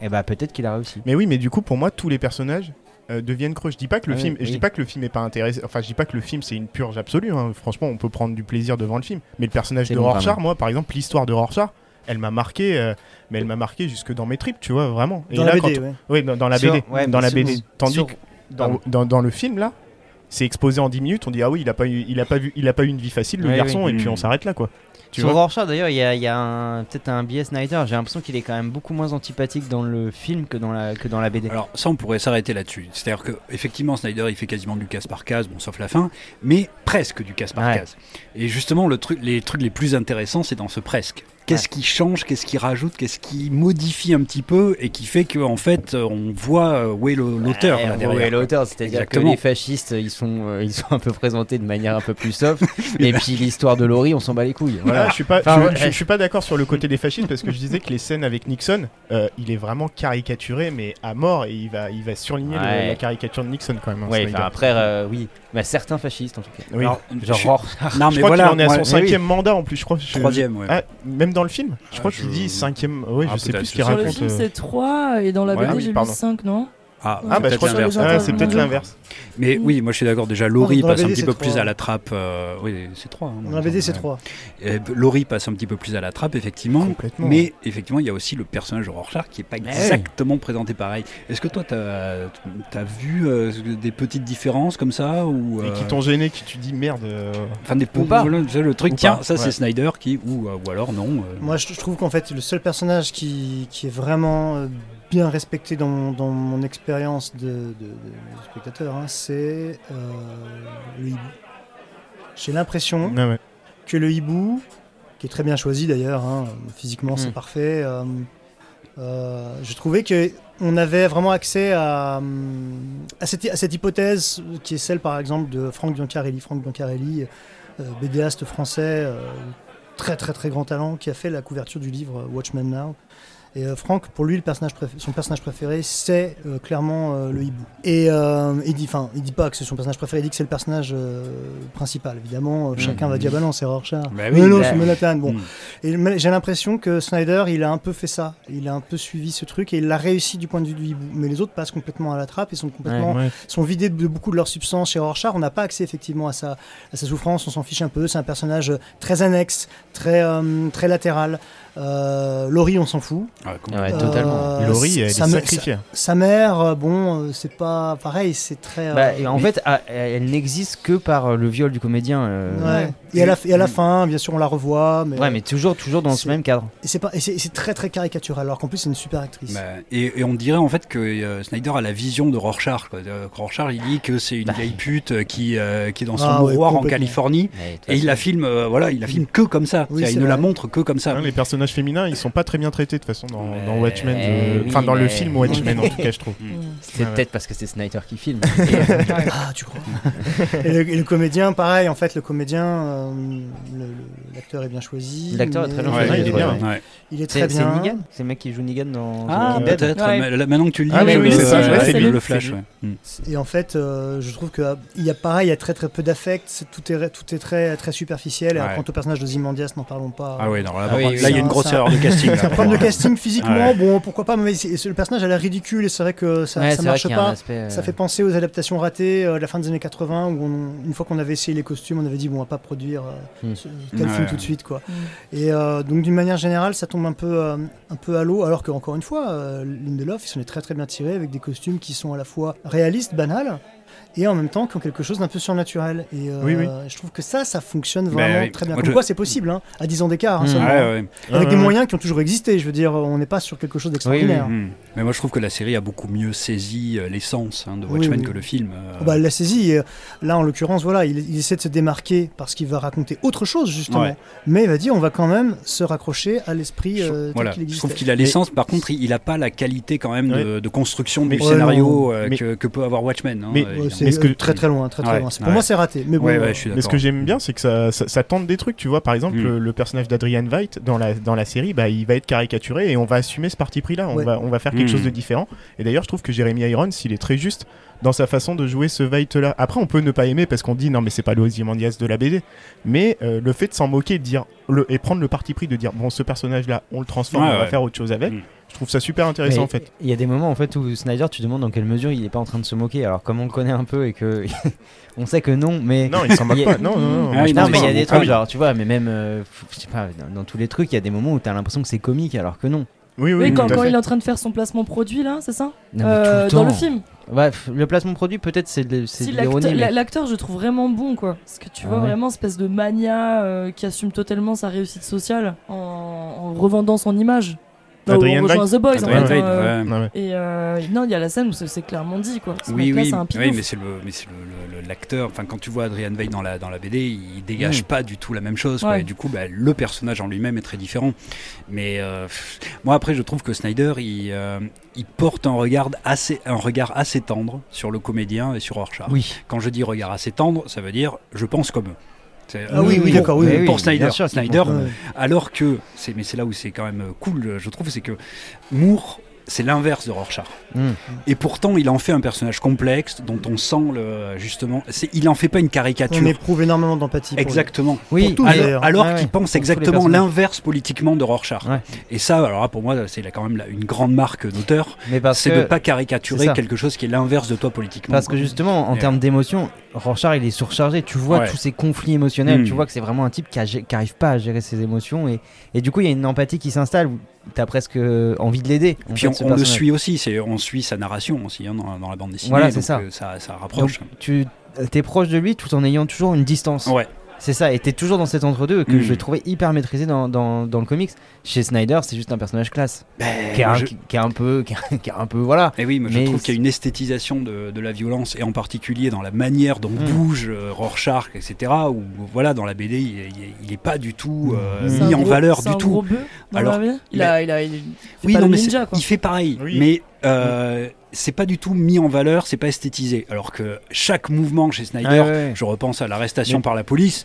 et bah peut-être qu'il a réussi. Mais oui, mais du coup, pour moi, tous les personnages euh, deviennent creux. Je dis pas que le Ah oui, film, je oui. dis pas que le film est pas intéressant. Enfin, je dis pas que le film c'est une purge absolue. hein. Franchement, on peut prendre du plaisir devant le film. Mais le personnage de Rorschach, moi, par exemple, l'histoire de Rorschach, elle m'a marqué. euh, mais elle m'a marqué jusque dans mes tripes, tu vois, vraiment. Dans la BD, ouais. oui, dans, dans la Sur- BD, ouais, dans la sur- BD. Tandis sur- que dans, dans, dans le film là, c'est exposé en 10 minutes. On dit ah oui, il a pas eu, il a pas vu, il a pas eu une vie facile, le Oui, garçon, oui. et puis Mm. on s'arrête là, quoi. Tu Sur Rorschach d'ailleurs, il y a, y peut-être un biais Snyder. J'ai l'impression qu'il est quand même beaucoup moins antipathique dans le film que dans la, que dans la BD. Alors ça, on pourrait s'arrêter là-dessus. C'est-à-dire que effectivement, Snyder, il fait quasiment du casse par case, bon, sauf la fin, mais presque du casse par Ouais. case. Et justement, le truc, les trucs les plus intéressants, c'est dans ce presque. Qu'est-ce qui change, qu'est-ce qui rajoute, qu'est-ce qui modifie un petit peu et qui fait qu'en fait, euh, on voit euh, où est l'auteur Ouais, derrière. ouais, l'auteur, c'est-à-dire que les fascistes, ils sont, euh, ils sont un peu présentés de manière un peu plus soft. et puis l'histoire de Laurie, on s'en bat les couilles. Voilà, Voilà. je suis pas, Enfin, je, ouais. je- je suis pas d'accord sur le côté des fascistes parce que je disais que les scènes avec Nixon, euh, il est vraiment caricaturé, mais à mort, et il va, il va surligner le- la caricature de Nixon quand même. hein, Ouais, Snyder. enfin, après, euh, oui, bah, certains fascistes en tout cas. Oui. Alors, Genre je- crois voilà, qu'il en est à son oui. cinquième mandat en plus, je crois. troisième, ouais. Ah, même dans le film Je crois Ah, qu'il dit cinquième. Ouais, Ah, je sais plus ce qu'il sais Sur le raconte. film, euh. c'est 3 et dans la Ouais, BD, oui, j'ai mis 5, non? Ah, Ah, bah je peut-être crois que l'inverse. ah, c'est peut-être l'inverse. Mais oui, moi je suis d'accord. Déjà, Laurie passe un petit peu plus trois. à la trappe. euh, oui, c'est 3. Dans la BD, c'est 3. Laurie passe un petit peu plus à la trappe, effectivement. Complètement. Mais effectivement, il y a aussi le personnage de Rorschach qui n'est pas Mais exactement présenté pareil. Est-ce que toi, tu as, vu euh, des petites différences comme ça ou, Et euh, qui t'ont gêné, qui tu dis merde. euh, Enfin, des Ou pas. voilà, tu sais, le truc, Ou tiens, pas, ça c'est. Snyder qui. Ou, euh, ou alors non. euh, Moi, je, je trouve qu'en fait, le seul personnage qui, qui est vraiment euh, bien respecté dans, mon- dans mon expérience de, de- de- de spectateur, hein, c'est euh, le hibou. J'ai l'impression ah ouais. que le hibou, qui est très bien choisi d'ailleurs, hein, physiquement c'est Mm. parfait, euh, euh, je trouvais que on avait vraiment accès à, à, cette, à cette hypothèse qui est celle par exemple de Franck Biancarelli. Franck Biancarelli, BDaste français, très très très grand talent, qui a fait la couverture du livre Watchmen Now. Et euh, Franck, pour lui, le personnage préf- son personnage préféré, c'est euh, clairement euh, le hibou. Et il dit, enfin, il dit pas que c'est son personnage préféré, il dit que c'est le personnage principal. Évidemment, chacun va dire, bah non, c'est Rorschach. Bah Mais non, bah- c'est Manhattan. Bon, mais j'ai l'impression que Snyder, il a un peu fait ça. Il a un peu suivi ce truc et il l'a réussi du point de vue du hibou. Mais les autres passent complètement à la trappe et sont complètement Ouais. sont vidés de beaucoup de leur substance. Chez Rorschach, on n'a pas accès effectivement à sa, à sa souffrance, on s'en fiche un peu. C'est un personnage très annexe, très, très latéral. Euh, Laurie, on s'en fout. Ouais, complètement. Ouais, totalement. Euh, Laurie, elle est sa, sacrifiée. sa- sa mère, euh, bon, c'est pas pareil, c'est très. Bah, en fait, ah, elle n'existe que par le viol du comédien. euh, ouais. Et à, la, et à la fin, bien sûr, on la revoit, mais, Ouais, mais toujours, toujours dans ce même cadre. et c'est pas, très très caricatural. Alors qu'en plus, c'est une super actrice. Bah, et, et on dirait en fait que euh, Snyder a la vision de Rorschach. Quoi. Rorschach, il dit que c'est une Bah. vieille pute qui, euh, qui est dans son Ah ouais, mouroir en. Californie. Et il la filme, euh, voilà, il la filme que comme ça. Oui, il ne la montre que comme ça. Les personnages féminins, ils sont pas très bien traités de toute façon dans, dans Watchmen. Euh, oui, Enfin, dans le film Watchmen, en tout cas, je trouve. Mm. C'est Ouais, ouais. peut-être parce que c'est Snyder qui filme. Ah, tu crois et, le, et le comédien, pareil, en fait, le comédien, euh, l'acteur est bien choisi. L'acteur est très bien Ouais, choisi, il est bien. ouais. Ouais. Il est très C'est c'est bien. Negan C'est le mec qui joue Negan dans Ah, peut-être. Maintenant que tu le dis, Ah oui, oui, c'est c'est le- flash. C'est. Mm. Et en fait, euh, je trouve que il y a pareil, il y a très très peu d'affect, c'est- tout est tout est très très superficiel. Et quant au personnage de Zimandias, n'en parlons pas. Ah ouais, non, là, Ah oui, oui, il y a une grosse ça- erreur de casting. là, C'est un problème de casting physiquement, Ouais. bon pourquoi pas, mais c'est- le personnage a l'air ridicule et c'est vrai que ça, Ouais, ça marche pas. aspect, euh, Ça fait penser aux adaptations ratées euh, de la fin des années 80 où on- une fois qu'on avait essayé les costumes, on avait dit bon on va pas produire euh, Hmm. ce- tel Ouais. film tout de suite quoi. Mm. Et euh, donc d'une manière générale, ça tombe un peu euh, un peu à l'eau alors que encore une fois, euh, Lindelof il s'en est très très bien tiré avec des costumes qui sont à la fois réalistes, banals et en même temps qui ont quelque chose d'un peu surnaturel. Et euh, Oui, oui. je trouve que ça, ça fonctionne Ben vraiment oui. très bien. Moi, Comme je- quoi c'est possible, hein, à 10 ans d'écart, hein, Hmm. seulement, Ouais, ouais. avec des Ouais, moyens qui ont toujours existé. Je veux dire, on n'est pas sur quelque chose d'extraordinaire. Mm. Mais moi, je trouve que la série a beaucoup mieux saisi euh, l'essence hein, de Watchmen oui. que le film. euh. Oh bah, elle l'a saisi. et, euh, là, en l'occurrence, voilà, il, il essaie de se démarquer parce qu'il va raconter autre chose, justement. Ouais. Mais il va dire, on va quand même se raccrocher à l'esprit Je- euh, voilà. qu'il Je trouve qu'il a l'essence, par contre, il n'a pas la qualité quand même de, de construction du Ouais, scénario euh, Mais- que, que peut avoir Watchmen. hein, Mais- c'est que- très très loin, très très Ouais, loin. Pour ouais. moi, c'est raté. Mais bon, Ouais, ouais, je suis Mais ce que j'aime bien, c'est que ça, ça, ça tente des trucs. Tu vois, par exemple, Mm. le, le personnage d'Adrian Veidt dans la, dans la série, bah, il va être caricaturé et on va assumer ce parti pris-là. On, Ouais. va, on va faire quelque Chose de différent. Et d'ailleurs, je trouve que Jeremy Irons, il est très juste dans sa façon de jouer ce Veidt-là. Après, on peut ne pas aimer parce qu'on dit non, mais c'est pas l'Ozymandias de la BD. Mais euh, le fait de s'en moquer de dire, le, et prendre le parti pris de dire bon, ce personnage-là, on le transforme, Ouais, on va ouais. faire autre chose avec, Mm. je trouve ça super intéressant Mais en fait. Il y a des moments en fait où Snyder, tu demandes dans quelle mesure il est pas en train de se moquer. Alors comme on le connaît un peu et que on sait que non, mais Non, il s'en moque pas. Non, non, non. Ah non, pense mais il y a des Ah trucs oui. genre tu vois, mais même euh, f- je sais pas dans, dans tous les trucs, il y a des moments où t'as l'impression que c'est comique alors que non. Oui, oui, Oui, quand, il est en train de faire son placement produit, là, c'est ça? Non, Euh, tout Dans le film. Ouais, le placement produit peut-être c'est de, c'est Si l'acteur, mais- je trouve vraiment bon, quoi. Parce que tu Ah vois ouais. vraiment espèce de mania euh, qui assume totalement sa réussite sociale en, en revendant son image. Adrian on rejoint Veidt. The Boys, Adrian en fait. Veidt, hein, euh, ouais. Ouais, ouais. Et euh, non, il y a la scène où c'est clairement dit, quoi. Ce Oui, oui, un oui, mais c'est le, l'acteur. Enfin, quand tu vois Adrian Veil dans la dans la BD, il dégage Mm. pas du tout la même chose. quoi. Ouais. Et du coup, bah, le personnage en lui-même est très différent. Mais euh, moi, après, je trouve que Snyder, il, euh, il porte un regard assez un regard assez tendre sur le comédien et sur Rorschach. Oui. Quand je dis regard assez tendre, ça veut dire je pense comme eux. Ah oui, oui, pour- d'accord, oui, oui. pour Snyder, sûr. Ouais. alors que mais c'est là où c'est quand même cool, je trouve, c'est que Moore c'est l'inverse de Rorschach. Mm. Et pourtant, il en fait un personnage complexe dont on sent le justement. Il en fait pas une caricature. On éprouve énormément d'empathie. pour. Exactement. Oui, Pour tous, alors-. Alors Ouais, qu'il pense pour exactement l'inverse politiquement de Rorschach. Ouais. Et ça, alors là, pour moi, c'est quand même une grande marque d'auteur, Mais parce c'est que de pas caricaturer quelque chose qui est l'inverse de toi politiquement. Parce que justement, en termes d'émotion, Rorschach il est surchargé. Tu vois tous ces conflits émotionnels. Mm. Tu vois que c'est vraiment un type qui, a- qui arrive pas à gérer ses émotions. Et, et du coup, il y a une empathie qui s'installe t'as presque envie de l'aider. Puis fait, on, le suit aussi, c'est, on suit sa narration aussi hein, dans, dans la bande dessinée. Voilà, c'est ça. euh, ça. Ça rapproche. Tu es proche de lui tout en ayant toujours une distance. Ouais. C'est ça, et t'es toujours dans cet entre-deux que Mm. je vais trouver hyper maîtrisé dans, dans, dans le comics. Chez Snyder, c'est juste un personnage classe. qui, est un, je- qui- qui est un peu. Qui est, qui est un peu. Voilà. Et oui, mais je Mais trouve qu'il y a une esthétisation de, de la violence, et en particulier dans la manière dont Mm. bouge euh, Rorschach, etc. Où voilà, dans la BD, il, est- il est- il est pas du tout euh, Mm. C'est un mis en gros- valeur du un tout. gros Alors, il a, il a, il, il fait Oui, pas non, le mais ninja, c'est- quoi. il fait pareil, Oui. mais euh, c'est pas du tout mis en valeur, c'est pas esthétisé. Alors que chaque mouvement chez Snyder, ouais, ouais. je repense à l'arrestation Mais- par la police,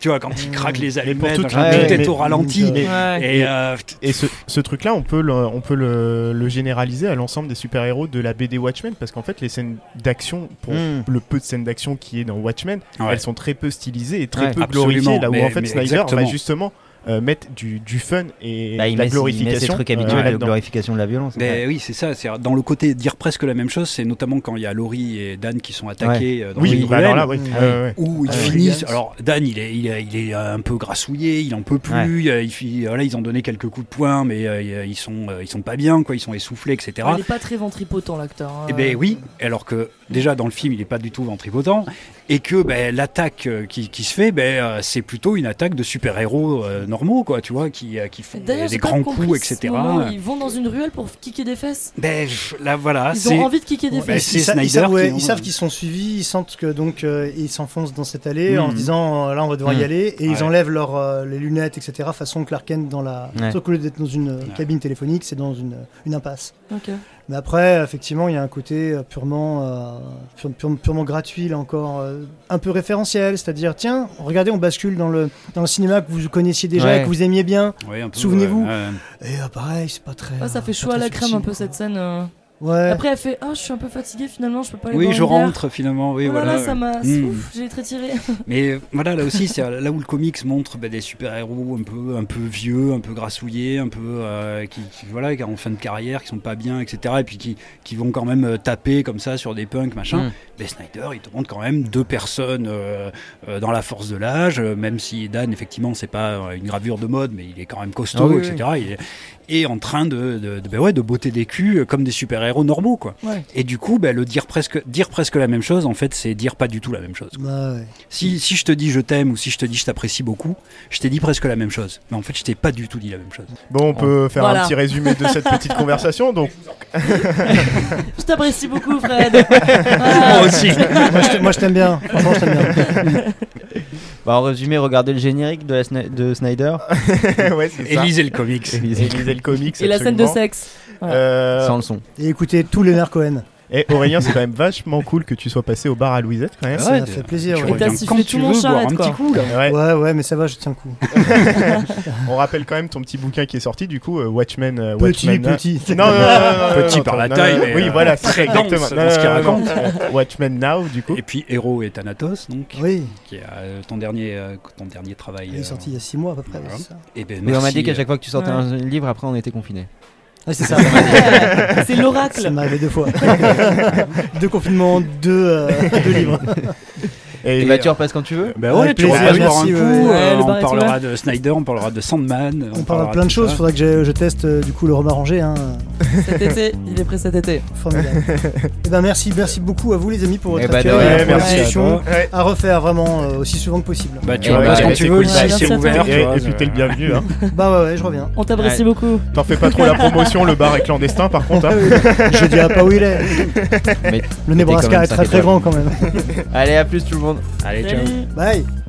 tu vois, quand il craque les allumettes, tout- machin, Ouais, tout est mais- au ralenti. mais-. Et euh, Et ce, ce truc-là, on peut le, on peut le, le généraliser à l'ensemble des super-héros de la BD Watchmen, parce qu'en fait, les scènes d'action, pour Mm. le peu de scènes d'action qui est dans Watchmen, ouais. elles sont très peu stylisées et très peu glorifiées, là où en fait Snyder va justement euh, mettre du, du fun et Bah, la met, il met ces glorification trucs euh, habituels là-dedans. glorification de la violence. Mais oui, c'est ça. C'est dans le côté dire presque la même chose, c'est notamment quand il y a Laurie et Dan qui sont attaqués euh, dans Oui, bah alors ruelle, là, oui. Ah ouais, ouais. où ils Euh, finissent. Alors Dan, il est, il est, il est un peu grassouillé, il en peut plus. euh, il fi- voilà, ils ont donné quelques coups de poing, mais euh, ils sont, euh, ils sont pas bien, quoi. Ils sont essoufflés, etc. Il est pas très ventripotent l'acteur. hein. Eh ben oui, alors que déjà dans le film il est pas du tout ventripotent et que ben, l'attaque euh, qui, qui se fait, ben, euh, c'est plutôt une attaque de super-héros euh, normaux, quoi, tu vois, qui, euh, qui font des, grands coups, etc. Ils vont dans une ruelle pour kicker des fesses. Ben là voilà, Ils ont envie de kicker des Ouais, fesses. ils, sa- ils Snyder savent, ouais, qui- ils savent qu'ils sont suivis, ils sentent que donc euh, ils s'enfoncent dans cette allée en Mhm. se disant euh, là on va devoir y Mhm. aller et ils enlèvent leurs euh, les lunettes etc façon Clark Kent dans la Ouais. sauf lieu d'être dans une cabine téléphonique c'est dans une, une impasse. Mais après effectivement il y a un côté euh, purement euh, pure- pure- purement gratuit là encore euh, un peu référentiel c'est-à-dire tiens regardez on bascule dans le dans le cinéma que vous connaissiez déjà Ouais. et que vous aimiez bien peu, Souvenez-vous. ouais, ouais. et euh, pareil c'est pas très Ouais, ça fait chaud à la crème un peu quoi. cette scène. Ouais. Après, elle fait Ah, je suis un peu fatiguée finalement, je peux pas aller Oui, je rentre finalement, oui, Oh là voilà. là, ça m'a. Mm. Ouf, j'ai très tiré. Mais voilà, là aussi, c'est là où le comics montre ben, des super-héros un peu, un peu vieux, un peu grassouillés, un peu euh, qui, qui, voilà, qui en fin de carrière, qui sont pas bien, etc. Et puis qui, qui vont quand même euh, taper comme ça sur des punks, machin. Mm. Ben, Snyder, il te montre quand même deux personnes euh, euh, dans la force de l'âge, même si Dan, effectivement, c'est pas une gravure de mode, mais il est quand même costaud, Ah oui, etc. Il est, et en train de, de, de, ben ouais, de botter des culs euh, comme des super-héros normaux, quoi. Ouais. Et du coup, ben, le dire presque, dire presque la même chose, en fait, c'est dire pas du tout la même chose. Bah, ouais. Si, si je te dis je t'aime ou si je te dis je t'apprécie beaucoup, je t'ai dit presque la même chose. Mais en fait, je t'ai pas du tout dit la même chose. Bon, on peut faire Voilà. un petit résumé de cette petite conversation. Donc, Je t'apprécie beaucoup, Fred. Moi aussi. moi, je t'- moi je t'aime bien franchement je t'aime bien Bah, en résumé, regardez le générique de, la Sna- de Snyder. ouais, c'est Et lisez le comics. Et lisez le comics. Et la scène de absolument. sexe. Voilà. Euh, Sans le son. et écoutez tous les Cohen Et Aurélien, c'est quand même vachement cool que tu sois passé au bar à Louisette quand même. Ça m'a fait plaisir, Tu ouais. Et t'as sifflé quand tout tu mon charrette, un quoi. petit coup là. Ouais. Ouais, ouais, mais ça va, je tiens le coup. On rappelle quand même ton petit bouquin qui est sorti du coup, euh, Watchmen. euh, Petit, Watchmen, petit. Non, non, non, non, non, Petit non, par non, la non, taille, mais, oui, euh, voilà, très c'est dense dans ce qu'il raconte. Watchmen Now, du coup. Et puis Hero et Thanatos, donc, Oui, qui est ton dernier, ton dernier travail. il est sorti il y a 6 mois à peu près. ouais, ça. Et ben, on m'a dit qu'à chaque fois que tu sortais Ouais. un livre, après on était confinés. Ouais, c'est ça. C'est Ça l'oracle. m'est arrivé deux fois. deux confinements, deux, euh, deux livres. Et, Et bah, tu repasses quand tu veux. Bah Avec ouais, tu plaisir, vas boire un merci, coup, ouais. Ouais, euh, on parlera de Snyder, on parlera de Sandman. On parlera de plein de choses. Faudra que je, je teste euh, du coup le roman rangé. Hein. Cet été, il est prêt cet été. Formidable. Et ben merci, merci beaucoup à vous les amis pour votre Eh ben, accueil, rien, pour la merci à discussion. Ouais. à refaire vraiment euh, aussi souvent que possible. Bah tu repasses ouais, quand c'est tu veux, site c'est ouvert. Et, puis t'es le bienvenu. Hein. Bah ouais, ouais, je reviens. On t'apprécie beaucoup. T'en fais pas trop la promotion, le bar est clandestin par contre. hein. je dirais pas où il est. Le Nebraska quand est très très grand quand même. Allez, à plus tout le monde. Allez, ciao. Bye.